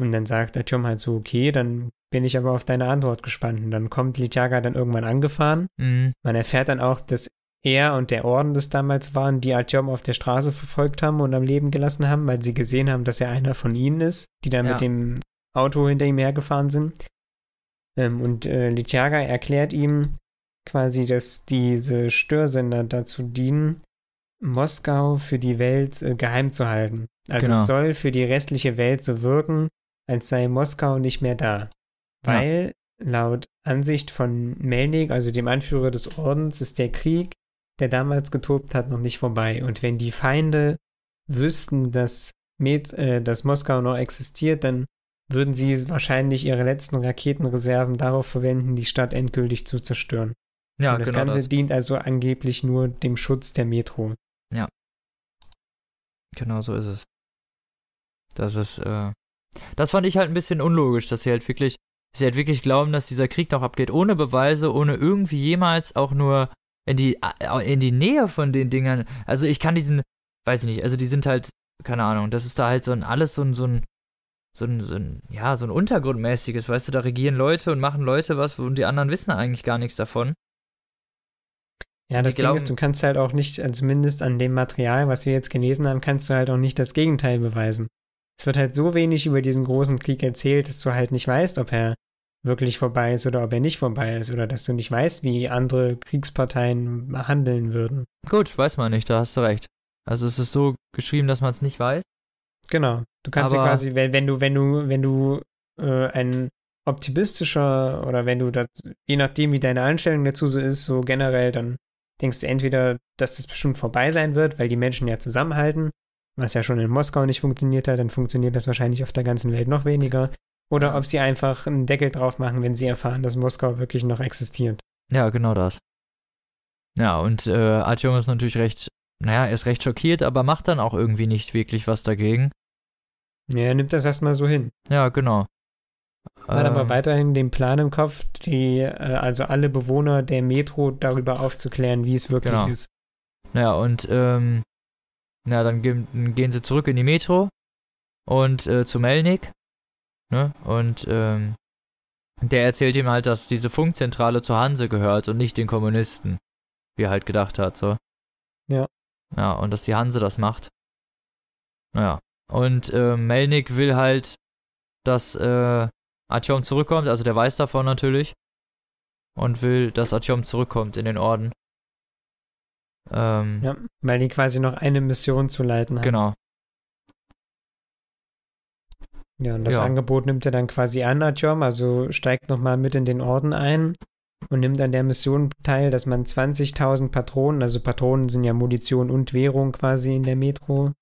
Und dann sagt der Turm halt so, okay, dann bin ich aber auf deine Antwort gespannt. Und dann kommt Litjaga dann irgendwann angefahren. Mhm. Man erfährt dann auch, dass er und der Orden das damals waren, die Artyom auf der Straße verfolgt haben und am Leben gelassen haben, weil sie gesehen haben, dass er einer von ihnen ist, die dann ja. mit dem Auto hinter ihm hergefahren sind. Ähm, und äh, Litjaga erklärt ihm quasi, dass diese Störsender dazu dienen, Moskau für die Welt äh, geheim zu halten. Also genau. es soll für die restliche Welt so wirken, als sei Moskau nicht mehr da. Weil ja. laut Ansicht von Melnik, also dem Anführer des Ordens, ist der Krieg der damals getobt hat, noch nicht vorbei. Und wenn die Feinde wüssten, dass, Med, äh, dass Moskau noch existiert, dann würden sie wahrscheinlich ihre letzten Raketenreserven darauf verwenden, die Stadt endgültig zu zerstören. Ja, Und das genau Ganze das. dient also angeblich nur dem Schutz der Metro. Ja. Genau so ist es. Das ist, äh, Das fand ich halt ein bisschen unlogisch, dass sie halt wirklich, sie halt wirklich glauben, dass dieser Krieg noch abgeht, ohne Beweise, ohne irgendwie jemals auch nur in die, in die Nähe von den Dingern. Also ich kann diesen, weiß ich nicht, also die sind halt, keine Ahnung, das ist da halt so ein, alles so ein, so ein, so ein, so ein, ja, so ein Untergrundmäßiges, weißt du, da regieren Leute und machen Leute was und die anderen wissen eigentlich gar nichts davon. Ja, das Ding ist, du kannst halt auch nicht, also zumindest an dem Material, was wir jetzt gelesen haben, kannst du halt auch nicht das Gegenteil beweisen. Es wird halt so wenig über diesen großen Krieg erzählt, dass du halt nicht weißt, ob er wirklich vorbei ist oder ob er nicht vorbei ist oder dass du nicht weißt, wie andere Kriegsparteien handeln würden. Gut, weiß man nicht, da hast du recht. Also es ist so geschrieben, dass man es nicht weiß. Genau. Du kannst ja quasi, wenn, wenn du, wenn du, wenn du äh, ein optimistischer oder wenn du das, je nachdem, wie deine Einstellung dazu so ist, so generell, dann denkst du entweder, dass das bestimmt vorbei sein wird, weil die Menschen ja zusammenhalten, was ja schon in Moskau nicht funktioniert hat, dann funktioniert das wahrscheinlich auf der ganzen Welt noch weniger. Oder ob sie einfach einen Deckel drauf machen, wenn sie erfahren, dass Moskau wirklich noch existiert. Ja, genau das. Ja, und äh, Artyom ist natürlich recht, naja, er ist recht schockiert, aber macht dann auch irgendwie nicht wirklich was dagegen. Ja, er nimmt das erstmal so hin. Ja, genau. Hat ähm, aber weiterhin den Plan im Kopf, die, äh, also alle Bewohner der Metro darüber aufzuklären, wie es wirklich genau. ist. Ja, und ähm, ja, dann gehen, gehen sie zurück in die Metro und äh, zu Melnik. Ne? Und ähm, der erzählt ihm halt, dass diese Funkzentrale zur Hanse gehört und nicht den Kommunisten. Wie er halt gedacht hat, so. Ja. Ja, und dass die Hanse das macht. Naja. Und äh, Melnik will halt, dass äh, Artyom zurückkommt, also der weiß davon natürlich. Und will, dass Artyom zurückkommt in den Orden. Ähm, ja, weil die quasi noch eine Mission zu leiten haben. Genau. Ja, und das ja. Angebot nimmt er dann quasi an, Artyom, also steigt nochmal mit in den Orden ein und nimmt an der Mission teil, dass man 20.000 Patronen, also Patronen sind ja Munition und Währung quasi in der Metro,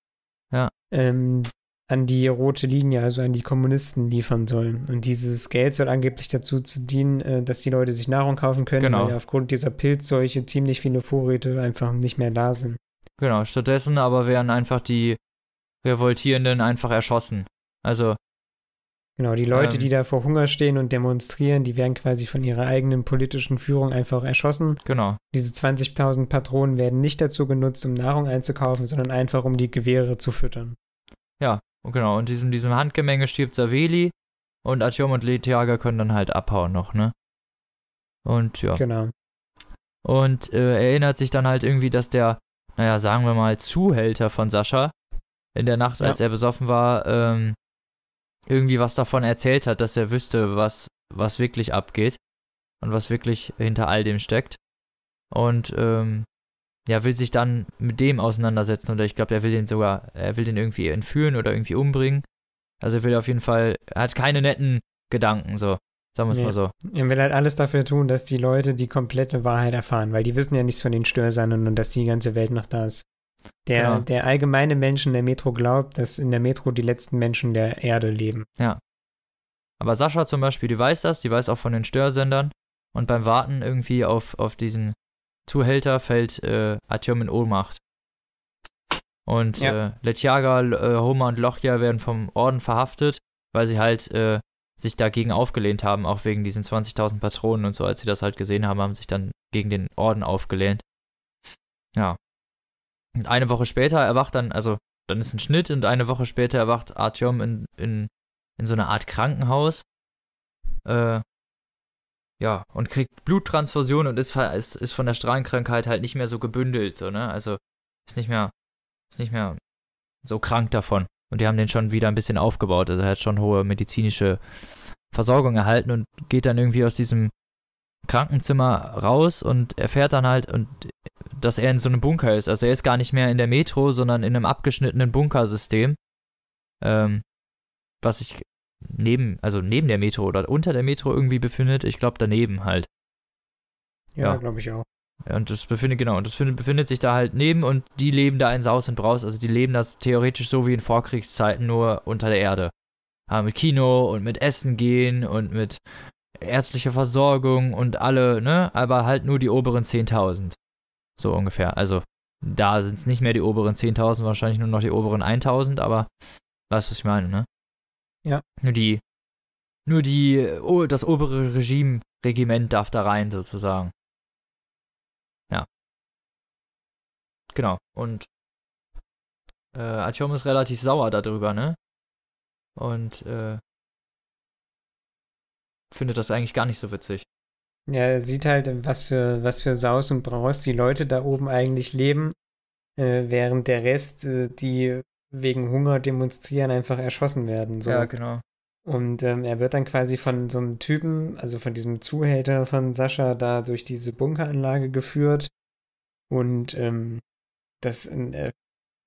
ja. ähm, an die rote Linie, also an die Kommunisten liefern sollen. Und dieses Geld soll angeblich dazu zu dienen, äh, dass die Leute sich Nahrung kaufen können, genau. weil aufgrund dieser Pilzseuche ziemlich viele Vorräte einfach nicht mehr da sind. Genau, stattdessen aber werden einfach die Revoltierenden einfach erschossen. Also. Genau, die Leute, ähm, die da vor Hunger stehen und demonstrieren, die werden quasi von ihrer eigenen politischen Führung einfach erschossen. Genau. Diese 20.000 Patronen werden nicht dazu genutzt, um Nahrung einzukaufen, sondern einfach, um die Gewehre zu füttern. Ja, und genau, und diesem, diesem Handgemenge stirbt Saveli und Artyom und Letiaga können dann halt abhauen noch, ne? Und ja. Genau. Und äh, erinnert sich dann halt irgendwie, dass der, naja, sagen wir mal, Zuhälter von Sascha in der Nacht, als ja. er besoffen war, ähm, irgendwie was davon erzählt hat, dass er wüsste, was, was wirklich abgeht und was wirklich hinter all dem steckt. Und ähm, ja, will sich dann mit dem auseinandersetzen oder ich glaube, er will den sogar, er will den irgendwie entführen oder irgendwie umbringen. Also er will auf jeden Fall, er hat keine netten Gedanken, so. Sagen wir es nee. mal so. Er will halt alles dafür tun, dass die Leute die komplette Wahrheit erfahren, weil die wissen ja nichts von den Störsandern und dass die ganze Welt noch da ist. Der, genau. der allgemeine Mensch in der Metro glaubt, dass in der Metro die letzten Menschen der Erde leben. Ja. Aber Sascha zum Beispiel, die weiß das, die weiß auch von den Störsendern und beim Warten irgendwie auf, auf diesen Zuhälter fällt äh, Artyom in Ohnmacht. Und ja. äh, Letjaga, äh, Homer und Lochja werden vom Orden verhaftet, weil sie halt äh, sich dagegen aufgelehnt haben, auch wegen diesen 20.000 Patronen und so. Als sie das halt gesehen haben, haben sich dann gegen den Orden aufgelehnt. Ja. Und eine Woche später erwacht dann, also dann ist ein Schnitt und eine Woche später erwacht Artyom in, in, in so einer Art Krankenhaus. Äh, ja, und kriegt Bluttransfusion und ist, ist, ist von der Strahlenkrankheit halt nicht mehr so gebündelt, so, ne? Also ist nicht mehr, ist nicht mehr so krank davon. Und die haben den schon wieder ein bisschen aufgebaut. Also er hat schon hohe medizinische Versorgung erhalten und geht dann irgendwie aus diesem Krankenzimmer raus und erfährt dann halt, und, dass er in so einem Bunker ist. Also er ist gar nicht mehr in der Metro, sondern in einem abgeschnittenen Bunkersystem. Ähm, was ich neben, also neben der Metro oder unter der Metro irgendwie befindet. Ich glaube daneben halt. Ja, ja. glaube ich auch. Und das befindet, genau, und das befindet sich da halt neben und die leben da in Saus und Braus. Also die leben das theoretisch so wie in Vorkriegszeiten, nur unter der Erde. Ja, mit Kino und mit Essen gehen und mit ärztlicher Versorgung und alle, ne? Aber halt nur die oberen 10.000. So ungefähr. Also da sind es nicht mehr die oberen 10.000, wahrscheinlich nur noch die oberen 1.000, aber weißt du, was ich meine, ne? Ja. Nur die, nur die, oh, das obere Regime, Regiment darf da rein, sozusagen. Ja. Genau. Und äh, Artyom ist relativ sauer darüber, ne? Und äh, findet das eigentlich gar nicht so witzig. Ja, er sieht halt, was für, was für Saus und Braus die Leute da oben eigentlich leben, äh, während der Rest, äh, die wegen Hunger demonstrieren, einfach erschossen werden. So. Ja, genau. Und ähm, er wird dann quasi von so einem Typen, also von diesem Zuhälter von Sascha, da durch diese Bunkeranlage geführt. Und ähm, das, äh,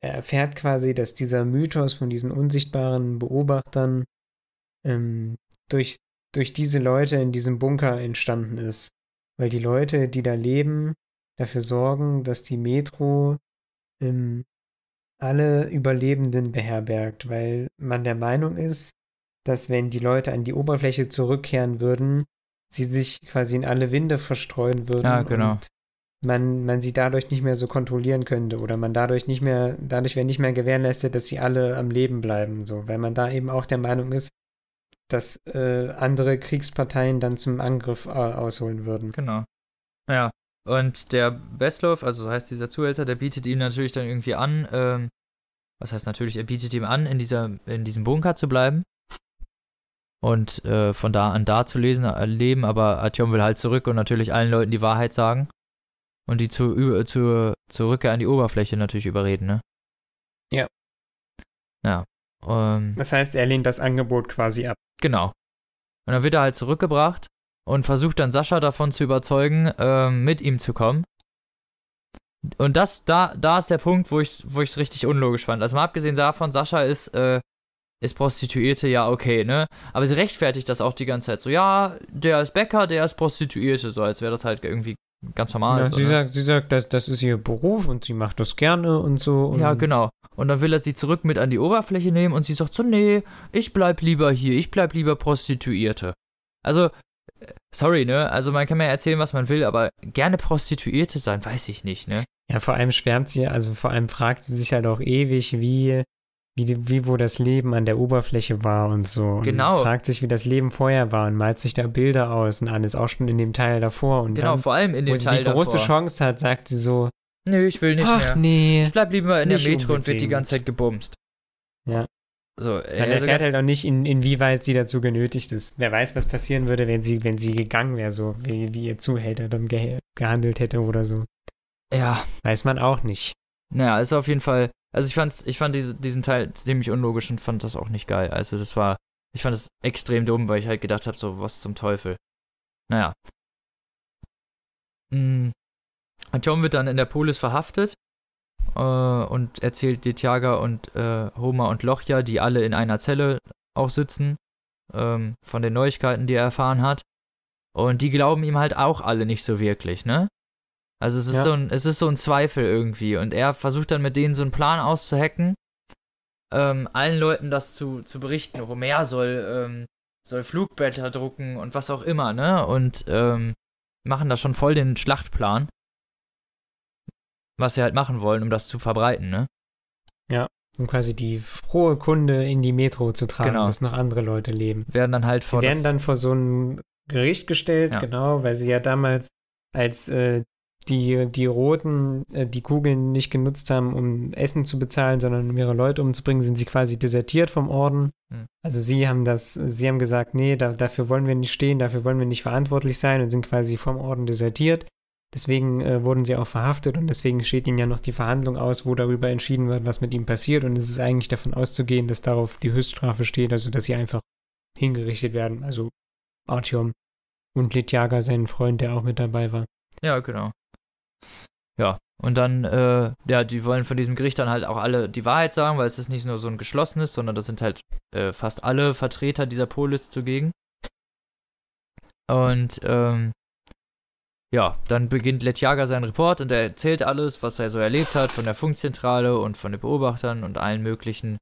er erfährt quasi, dass dieser Mythos von diesen unsichtbaren Beobachtern ähm, durch durch diese Leute in diesem Bunker entstanden ist. Weil die Leute, die da leben, dafür sorgen, dass die Metro ähm, alle Überlebenden beherbergt, weil man der Meinung ist, dass wenn die Leute an die Oberfläche zurückkehren würden, sie sich quasi in alle Winde verstreuen würden. Ja, genau. Und man, man sie dadurch nicht mehr so kontrollieren könnte oder man dadurch nicht mehr, dadurch wäre nicht mehr gewährleistet, dass sie alle am Leben bleiben, so, weil man da eben auch der Meinung ist, dass äh, andere Kriegsparteien dann zum Angriff äh, ausholen würden. Genau. Naja, und der Bestloff, also so heißt dieser Zuhälter, der bietet ihm natürlich dann irgendwie an, ähm, was heißt natürlich, er bietet ihm an, in, dieser, in diesem Bunker zu bleiben und äh, von da an da zu lesen, äh, leben, aber Artyom will halt zurück und natürlich allen Leuten die Wahrheit sagen und die zu, zu, zur Rückkehr an die Oberfläche natürlich überreden, ne? Ja. Ja. Ähm, das heißt, er lehnt das Angebot quasi ab. Genau. Und dann wird er halt zurückgebracht und versucht dann Sascha davon zu überzeugen, ähm, mit ihm zu kommen. Und das, da, da ist der Punkt, wo ich wo es richtig unlogisch fand. Also mal abgesehen davon, Sascha ist, äh, ist Prostituierte, ja, okay, ne? Aber sie rechtfertigt das auch die ganze Zeit so, ja, der ist Bäcker, der ist Prostituierte, so als wäre das halt irgendwie ganz normal. Ja, sie, ne? sagt, sie sagt, das, das ist ihr Beruf und sie macht das gerne und so. Und Ja, genau. Und dann will er sie zurück mit an die Oberfläche nehmen und sie sagt so, nee, ich bleib lieber hier, ich bleib lieber Prostituierte. Also, sorry, ne? Also man kann mir erzählen, was man will, aber gerne Prostituierte sein, weiß ich nicht, ne? Ja, vor allem schwärmt sie, also vor allem fragt sie sich halt auch ewig, wie, wie, wie wo das Leben an der Oberfläche war und so. Und Genau. Fragt sich, wie das Leben vorher war und malt sich da Bilder aus und alles, auch schon in dem Teil davor. Und Genau, dann, vor allem in wo dem sie Teil die große davor. Chance hat, sagt sie so, Nö, ich will nicht ach mehr. nee. Ich bleib lieber in der Metro und wird die unbedingt. ganze Zeit gebumst. Ja. So, Man erfährt halt auch nicht, in, inwieweit sie dazu genötigt ist. Wer weiß, was passieren würde, wenn sie, wenn sie gegangen wäre, so wie, wie ihr Zuhälter dann ge gehandelt hätte oder so. ja, Weiß man auch nicht. naja, ist auf jeden Fall. Also ich fand's, ich fand diese, diesen Teil ziemlich unlogisch und fand das auch nicht geil. Also das war, ich fand es extrem dumm, weil ich halt gedacht habe, so, was zum Teufel. Naja. Mm. Tom wird dann in der Polis verhaftet äh, und erzählt Detjaga und äh, Homer und Lochja, die alle in einer Zelle auch sitzen, ähm, von den Neuigkeiten, die er erfahren hat. Und die glauben ihm halt auch alle nicht so wirklich, ne? Also es ist, Ja. so ein, es ist so ein Zweifel irgendwie. Und er versucht dann mit denen so einen Plan auszuhacken, ähm, allen Leuten das zu, zu berichten. Homer soll, ähm, soll Flugblätter drucken und was auch immer, ne? Und ähm, machen da schon voll den Schlachtplan. Was sie halt machen wollen, um das zu verbreiten, ne? Um quasi die frohe Kunde in die Metro zu tragen, Genau. dass noch andere Leute leben. Werden dann halt Sie vor werden das, dann vor so ein Gericht gestellt, Ja. genau, weil sie ja damals, als äh, die, die Roten äh, die Kugeln nicht genutzt haben, um Essen zu bezahlen, sondern um ihre Leute umzubringen, sind sie quasi desertiert vom Orden. Hm. Also sie haben das, sie haben gesagt, nee, da, dafür wollen wir nicht stehen, dafür wollen wir nicht verantwortlich sein und sind quasi vom Orden desertiert. Deswegen äh, wurden sie auch verhaftet und deswegen steht ihnen ja noch die Verhandlung aus, wo darüber entschieden wird, was mit ihm passiert. Und es ist eigentlich davon auszugehen, dass darauf die Höchststrafe steht, also dass sie einfach hingerichtet werden. Also Artyom und Litjaga, sein Freund, der auch mit dabei war. Ja, genau. Ja, und dann, äh, ja, die wollen von diesem Gericht dann halt auch alle die Wahrheit sagen, weil es ist nicht nur so ein geschlossenes, sondern das sind halt äh, fast alle Vertreter dieser Polis zugegen. Und, ähm, ja, dann beginnt Letjaga seinen Report und er erzählt alles, was er so erlebt hat von der Funkzentrale und von den Beobachtern und allen möglichen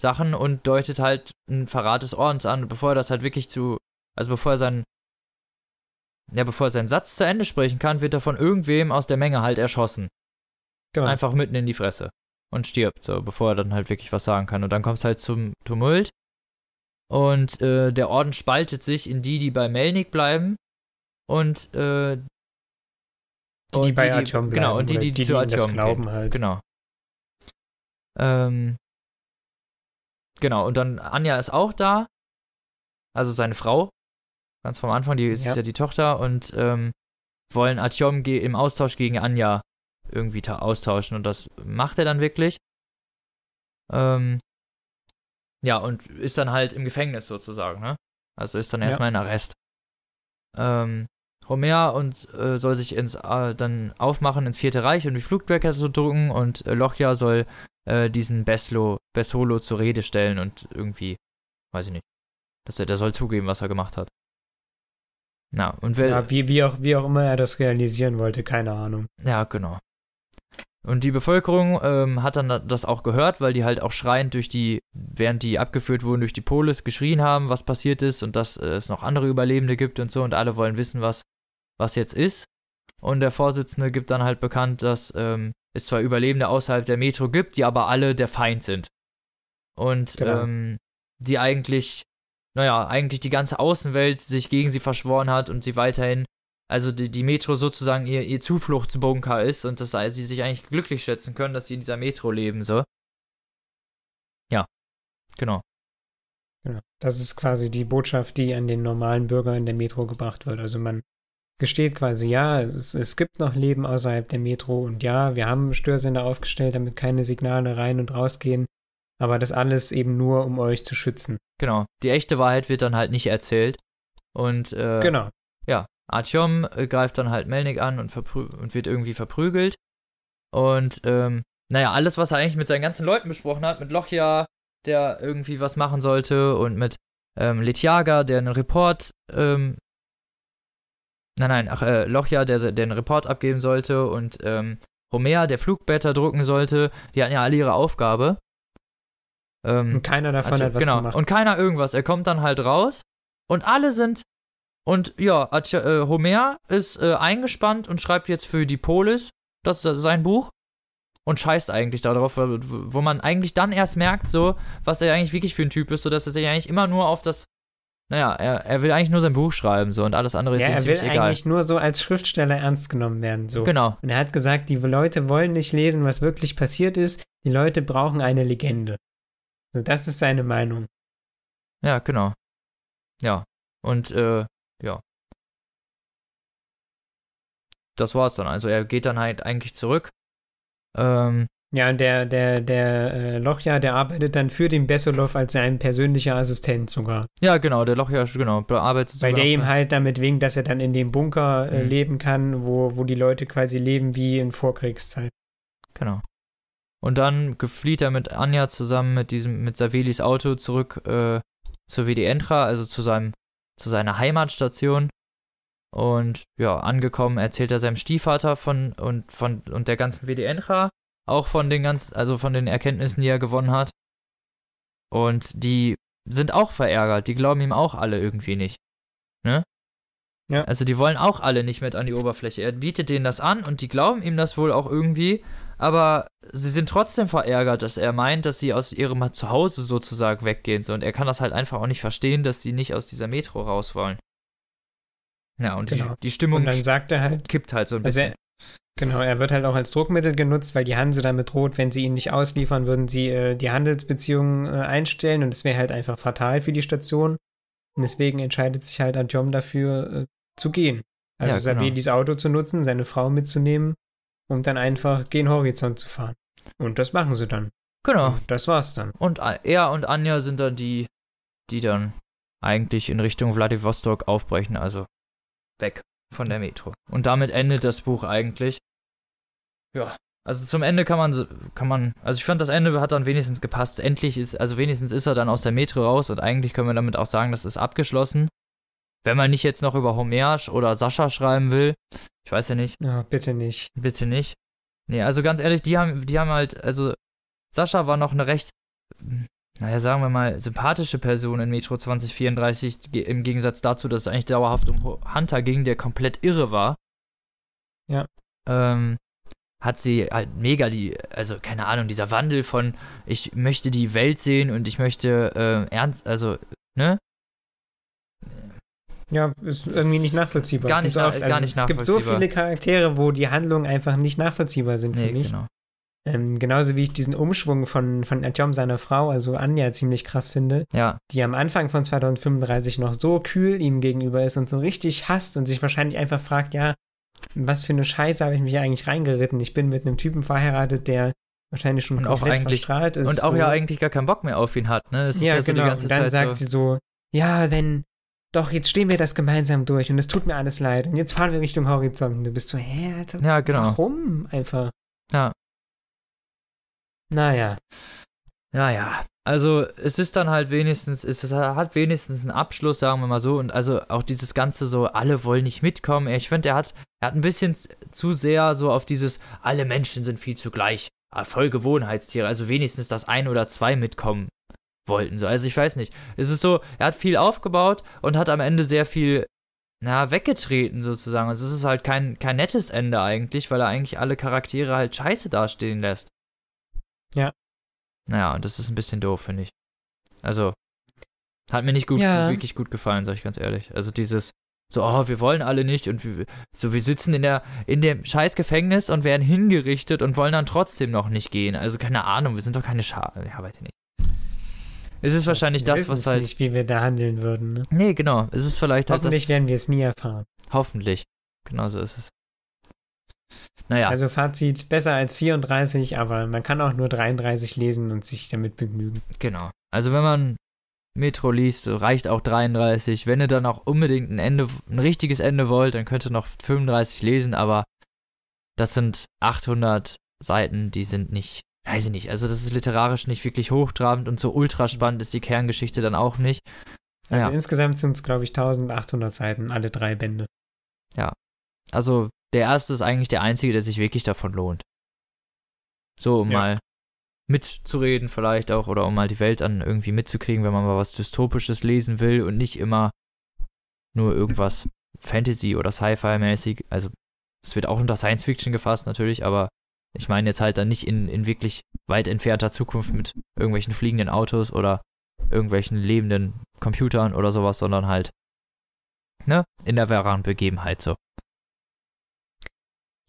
Sachen und deutet halt einen Verrat des Ordens an, bevor er das halt wirklich zu, also bevor er seinen ja, bevor er seinen Satz zu Ende sprechen kann, wird er von irgendwem aus der Menge halt erschossen. Genau. Einfach mitten in die Fresse. Und stirbt, so, bevor er dann halt wirklich was sagen kann. Und dann kommt es halt zum Tumult. Und äh, der Orden spaltet sich in die, die bei Melnik bleiben und äh, Die, die bei Artyom bleiben. Genau, und die, die, die, zu die Artyom glauben gehen. halt. Genau. Ähm, genau, und dann Anja ist auch da. Also seine Frau. Ganz vom Anfang, die ist Ja. ja, die Tochter und ähm, wollen Artyom im Austausch gegen Anja irgendwie ta- austauschen und das macht er dann wirklich. Ähm, ja, und ist dann halt im Gefängnis sozusagen, ne? Also ist dann Ja. erstmal in Arrest. Ähm, Homer und äh, soll sich ins äh, dann aufmachen ins Vierte Reich und die Flugbreaker zu drücken und äh, Lochja soll äh, diesen Beslo, Besolo zur Rede stellen und irgendwie, weiß ich nicht, dass er, der soll zugeben, was er gemacht hat. Na, und wer, Ja, wie, wie, auch, wie auch immer er das realisieren wollte, keine Ahnung. ja, genau. Und die Bevölkerung ähm, hat dann da- das auch gehört, weil die halt auch schreiend durch die, während die abgeführt wurden durch die Polis, geschrien haben, was passiert ist und dass äh, es noch andere Überlebende gibt und so und alle wollen wissen, was, was jetzt ist. Und der Vorsitzende gibt dann halt bekannt, dass ähm, es zwar Überlebende außerhalb der Metro gibt, die aber alle der Feind sind. Und Genau. ähm, die eigentlich, naja, eigentlich die ganze Außenwelt sich gegen sie verschworen hat und sie weiterhin also die, die Metro sozusagen ihr, ihr Zufluchtsbunker ist und dass sie sich eigentlich glücklich schätzen können, dass sie in dieser Metro leben, so. Ja, genau. Ja, das ist quasi die Botschaft, die an den normalen Bürger in der Metro gebracht wird. Also man gesteht quasi, ja, es, es gibt noch Leben außerhalb der Metro und ja, wir haben Störsender aufgestellt, damit keine Signale rein und rausgehen, aber das alles eben nur, um euch zu schützen. Genau. Die echte Wahrheit wird dann halt nicht erzählt. Und äh, Genau. ja, Artyom äh, greift dann halt Melnik an und, und wird irgendwie verprügelt. Und ähm, naja, alles, was er eigentlich mit seinen ganzen Leuten besprochen hat, mit Lochja, der irgendwie was machen sollte, und mit ähm, Letjaga, der einen Report, ähm, nein, nein, ach, äh, Lochja, der, der einen Report abgeben sollte, und ähm, Homer, der Flugblätter drucken sollte, die hatten ja alle ihre Aufgabe. Ähm, Und keiner davon Atjo- hat was genau. gemacht. Und keiner irgendwas. Er kommt dann halt raus und alle sind. Und ja, äh, Homer ist äh, eingespannt und schreibt jetzt für die Polis, das ist sein Buch. Und scheißt eigentlich darauf, wo wo man eigentlich dann erst merkt, so, was er eigentlich wirklich für ein Typ ist, sodass er sich eigentlich immer nur auf das. Naja, er, er will eigentlich nur sein Buch schreiben, so, und alles andere ist ja, ihm er will ziemlich egal. eigentlich nur so als Schriftsteller ernst genommen werden. So. Genau, Und er hat gesagt, die Leute wollen nicht lesen, was wirklich passiert ist. Die Leute brauchen eine Legende. So, das ist seine Meinung. ja, genau. Ja. Und, äh, ja. Das war's dann. Also er geht dann halt eigentlich zurück. Ähm, Ja, und der, der, der äh, Lochja, der arbeitet dann für den Bessolov als sein persönlicher Assistent sogar. ja, genau, der Loch ja, genau, bearbeitet Weil der ihm halt damit winkt, dass er dann in dem Bunker äh, Mhm. leben kann, wo, wo die Leute quasi leben wie in Vorkriegszeit. Genau. Und dann geflieht er mit Anja zusammen mit diesem, mit Savelis Auto zurück äh, zur WD-Entra, also zu seinem, zu seiner Heimatstation. Und ja, angekommen erzählt er seinem Stiefvater von und von und der ganzen WD-Entra, auch von den ganz, also von den Erkenntnissen, die er gewonnen hat. Und die sind auch verärgert, die glauben ihm auch alle irgendwie nicht. Ne? Ja. Also die wollen auch alle nicht mit an die Oberfläche. Er bietet denen das an und die glauben ihm das wohl auch irgendwie, aber sie sind trotzdem verärgert, dass er meint, dass sie aus ihrem Zuhause sozusagen weggehen. Und er kann das halt einfach auch nicht verstehen, dass sie nicht aus dieser Metro raus wollen. Ja, und Genau. die, die Stimmung Und dann sagt er halt, kippt halt so ein also bisschen. er, genau, er wird halt auch als Druckmittel genutzt, weil die Hanse damit droht, wenn sie ihn nicht ausliefern, würden sie äh, die Handelsbeziehungen äh, einstellen und es wäre halt einfach fatal für die Station. Und deswegen entscheidet sich halt Antjom dafür äh, zu gehen. Also Ja, genau. Savelis Auto zu nutzen, seine Frau mitzunehmen und dann einfach gen Horizont zu fahren. Und das machen sie dann. genau. Und das war's dann. Und er und Anja sind dann die, die dann eigentlich in Richtung Vladivostok aufbrechen, also weg von der Metro. Und damit endet das Buch eigentlich. Ja, also zum Ende kann man, kann man, also ich fand das Ende hat dann wenigstens gepasst. Endlich ist, also wenigstens ist er dann aus der Metro raus und eigentlich können wir damit auch sagen, das ist abgeschlossen. Wenn man nicht jetzt noch über Homer oder Sascha schreiben will, ich weiß ja nicht, Ja, bitte nicht. Bitte nicht. Nee, also ganz ehrlich, die haben, die haben halt, also Sascha war noch eine recht, naja, sagen wir mal, sympathische Person in Metro 2034, ge- im Gegensatz dazu, dass es eigentlich dauerhaft um Hunter ging, der komplett irre war. Ja. Ähm, hat sie halt mega die, also keine Ahnung, dieser Wandel von, ich möchte die Welt sehen und ich möchte äh, ernst, also ne? Ja, ist Das irgendwie nicht nachvollziehbar. gar nicht so na- oft. gar Also nicht Es gibt so nachvollziehbar. viele Charaktere, wo die Handlungen einfach nicht nachvollziehbar sind für Nee, mich. genau. Ähm, genauso wie ich diesen Umschwung von, von Ajom, seiner Frau, also Anja, ziemlich krass finde, Ja, die am Anfang von 2035 noch so kühl ihm gegenüber ist und so richtig hasst und sich wahrscheinlich einfach fragt, ja, was für eine Scheiße habe ich mich eigentlich reingeritten? Ich bin mit einem Typen verheiratet, der wahrscheinlich schon Und auch eigentlich- verstrahlt ist. und auch so. ja eigentlich gar keinen Bock mehr auf ihn hat, ne? Es ist ja, ja, so genau. die ganze und dann Zeit sagt so, sie so, ja, wenn, doch, jetzt stehen wir das gemeinsam durch und es tut mir alles leid und jetzt fahren wir Richtung Horizont und du bist so, hä, Alter, Ja, genau. warum einfach? Ja. Naja, Naja, also es ist dann halt wenigstens, es ist, hat wenigstens einen Abschluss, sagen wir mal so. Und also auch dieses Ganze so, alle wollen nicht mitkommen. Ich finde, er hat, er hat ein bisschen zu sehr so auf dieses, alle Menschen sind viel zu gleich. Ah, Voll Gewohnheitstiere. Also wenigstens, dass ein oder zwei mitkommen wollten. So. Also ich weiß nicht. Es ist so, er hat viel aufgebaut und hat am Ende sehr viel, na, weggetreten sozusagen. Also es ist halt kein, kein nettes Ende eigentlich, weil er eigentlich alle Charaktere halt scheiße dastehen lässt. Ja. Naja, und das ist ein bisschen doof, finde ich. Also, hat mir nicht gut, Ja. wirklich gut gefallen, sag ich ganz ehrlich. Also dieses, so, oh, wir wollen alle nicht und wir, so, wir sitzen in der, in dem scheiß Gefängnis und werden hingerichtet und wollen dann trotzdem noch nicht gehen. Also, keine Ahnung, wir sind doch keine Scha Ja, weiß ich nicht. Es ist wahrscheinlich wir das, was halt. nicht, wie wir da handeln würden. Ne? Nee, genau. Es ist vielleicht halt Hoffentlich das. werden wir es nie erfahren. Hoffentlich. Genau so ist es. Naja, Also Fazit, besser als 34, aber man kann auch nur 33 lesen und sich damit begnügen. genau. Also, wenn man Metro liest, so reicht auch 33. Wenn ihr dann auch unbedingt ein Ende, ein richtiges Ende wollt, dann könnt ihr noch 35 lesen, aber das sind 800 Seiten, die sind nicht, weiß ich nicht, also das ist literarisch nicht wirklich hochtrabend und so ultra spannend ist die Kerngeschichte dann auch nicht. Also Ja. insgesamt sind es, glaube ich, 1800 Seiten, alle drei Bände. Also der erste ist eigentlich der einzige, der sich wirklich davon lohnt. So, um Ja. mal mitzureden vielleicht auch oder um mal die Welt an irgendwie mitzukriegen, wenn man mal was Dystopisches lesen will und nicht immer nur irgendwas Fantasy oder Sci-Fi mäßig. Also es wird auch unter Science Fiction gefasst natürlich, aber ich meine jetzt halt dann nicht in, in wirklich weit entfernter Zukunft mit irgendwelchen fliegenden Autos oder irgendwelchen lebenden Computern oder sowas, sondern halt ne, in der wahren Begebenheit so.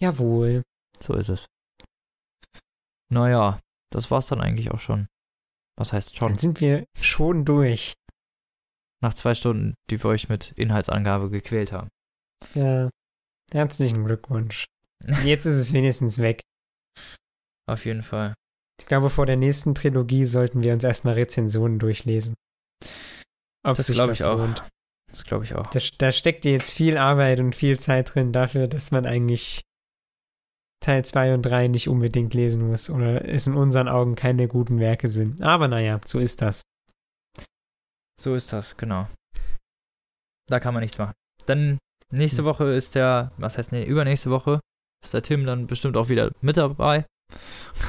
Jawohl. So ist es. Naja, das war's dann eigentlich auch schon. Was heißt schon? Dann sind wir schon durch. Nach zwei Stunden, die wir euch mit Inhaltsangabe gequält haben. Ja. Herzlichen Glückwunsch. [laughs] Jetzt ist es wenigstens weg. Auf jeden Fall. Ich glaube, vor der nächsten Trilogie sollten wir uns erstmal Rezensionen durchlesen. Ob Das glaube das ich auch. lohnt. Das glaube ich auch. Da, da steckt jetzt viel Arbeit und viel Zeit drin dafür, dass man eigentlich Teil 2 und 3 nicht unbedingt lesen muss oder es in unseren Augen keine guten Werke sind. Aber naja, so ist das. So ist das, genau. Da kann man nichts machen. Dann nächste Hm. Woche ist der, was heißt nee, übernächste Woche ist der Tim dann bestimmt auch wieder mit dabei. [laughs]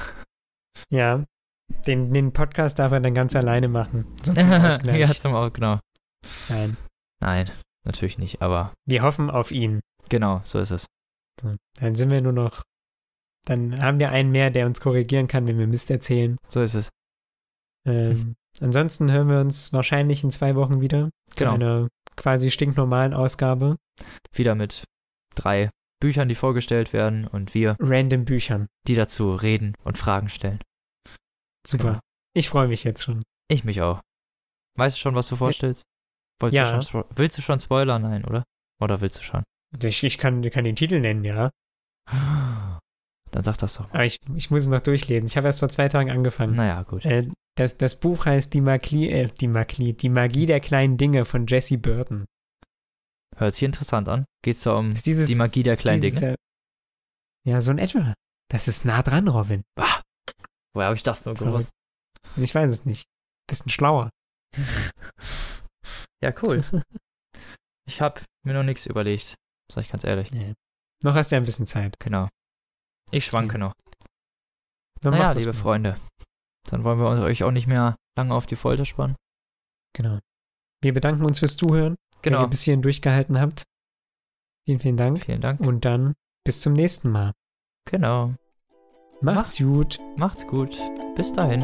Ja, den, den Podcast darf er dann ganz alleine machen. So [laughs] zum Ausgleich. ja, zum auch, genau. Nein, Nein, natürlich nicht, aber wir hoffen auf ihn. genau, so ist es. Dann sind wir nur noch. Dann haben wir einen mehr, der uns korrigieren kann, wenn wir Mist erzählen. So ist es. Ähm, ansonsten hören wir uns wahrscheinlich in zwei Wochen wieder zu Genau. einer quasi stinknormalen Ausgabe. Wieder mit drei Büchern, die vorgestellt werden und wir, Random Büchern. die dazu reden und Fragen stellen. Super. Genau. Ich freue mich jetzt schon. Ich mich auch. Weißt du schon, was du vorstellst? Wolltest Ja. du schon, willst du schon spoilern? Nein, oder? Oder willst du schon? Ich, ich kann, kann den Titel nennen, ja. [laughs] Dann sag das doch mal. Aber ich, ich muss es noch durchlesen. Ich habe erst vor zwei Tagen angefangen. Naja, gut. Äh, das, das Buch heißt Die Magie, äh, die Magie, die Magie der kleinen Dinge von Jesse Burton. Hört sich interessant an. Geht's da um dieses, die Magie der kleinen dieses, Dinge? äh, Ja, so in etwa. Das ist nah dran, Robin. Ah, woher habe ich das nur gewusst? Ich weiß es nicht. Bisschen schlauer. [laughs] Ja, cool. Ich habe mir noch nichts überlegt. Sag ich ganz ehrlich. Nee. Noch hast du ja ein bisschen Zeit. Genau. Ich schwanke noch. Dann naja, mach liebe mal. Freunde. Dann wollen wir euch auch nicht mehr lange auf die Folter spannen. Genau. Wir bedanken uns fürs Zuhören, wenn Genau. ihr bis hierhin durchgehalten habt. Vielen, vielen Dank. Vielen Dank. Und dann bis zum nächsten Mal. Genau. Macht's gut. Macht's gut. Bis dahin.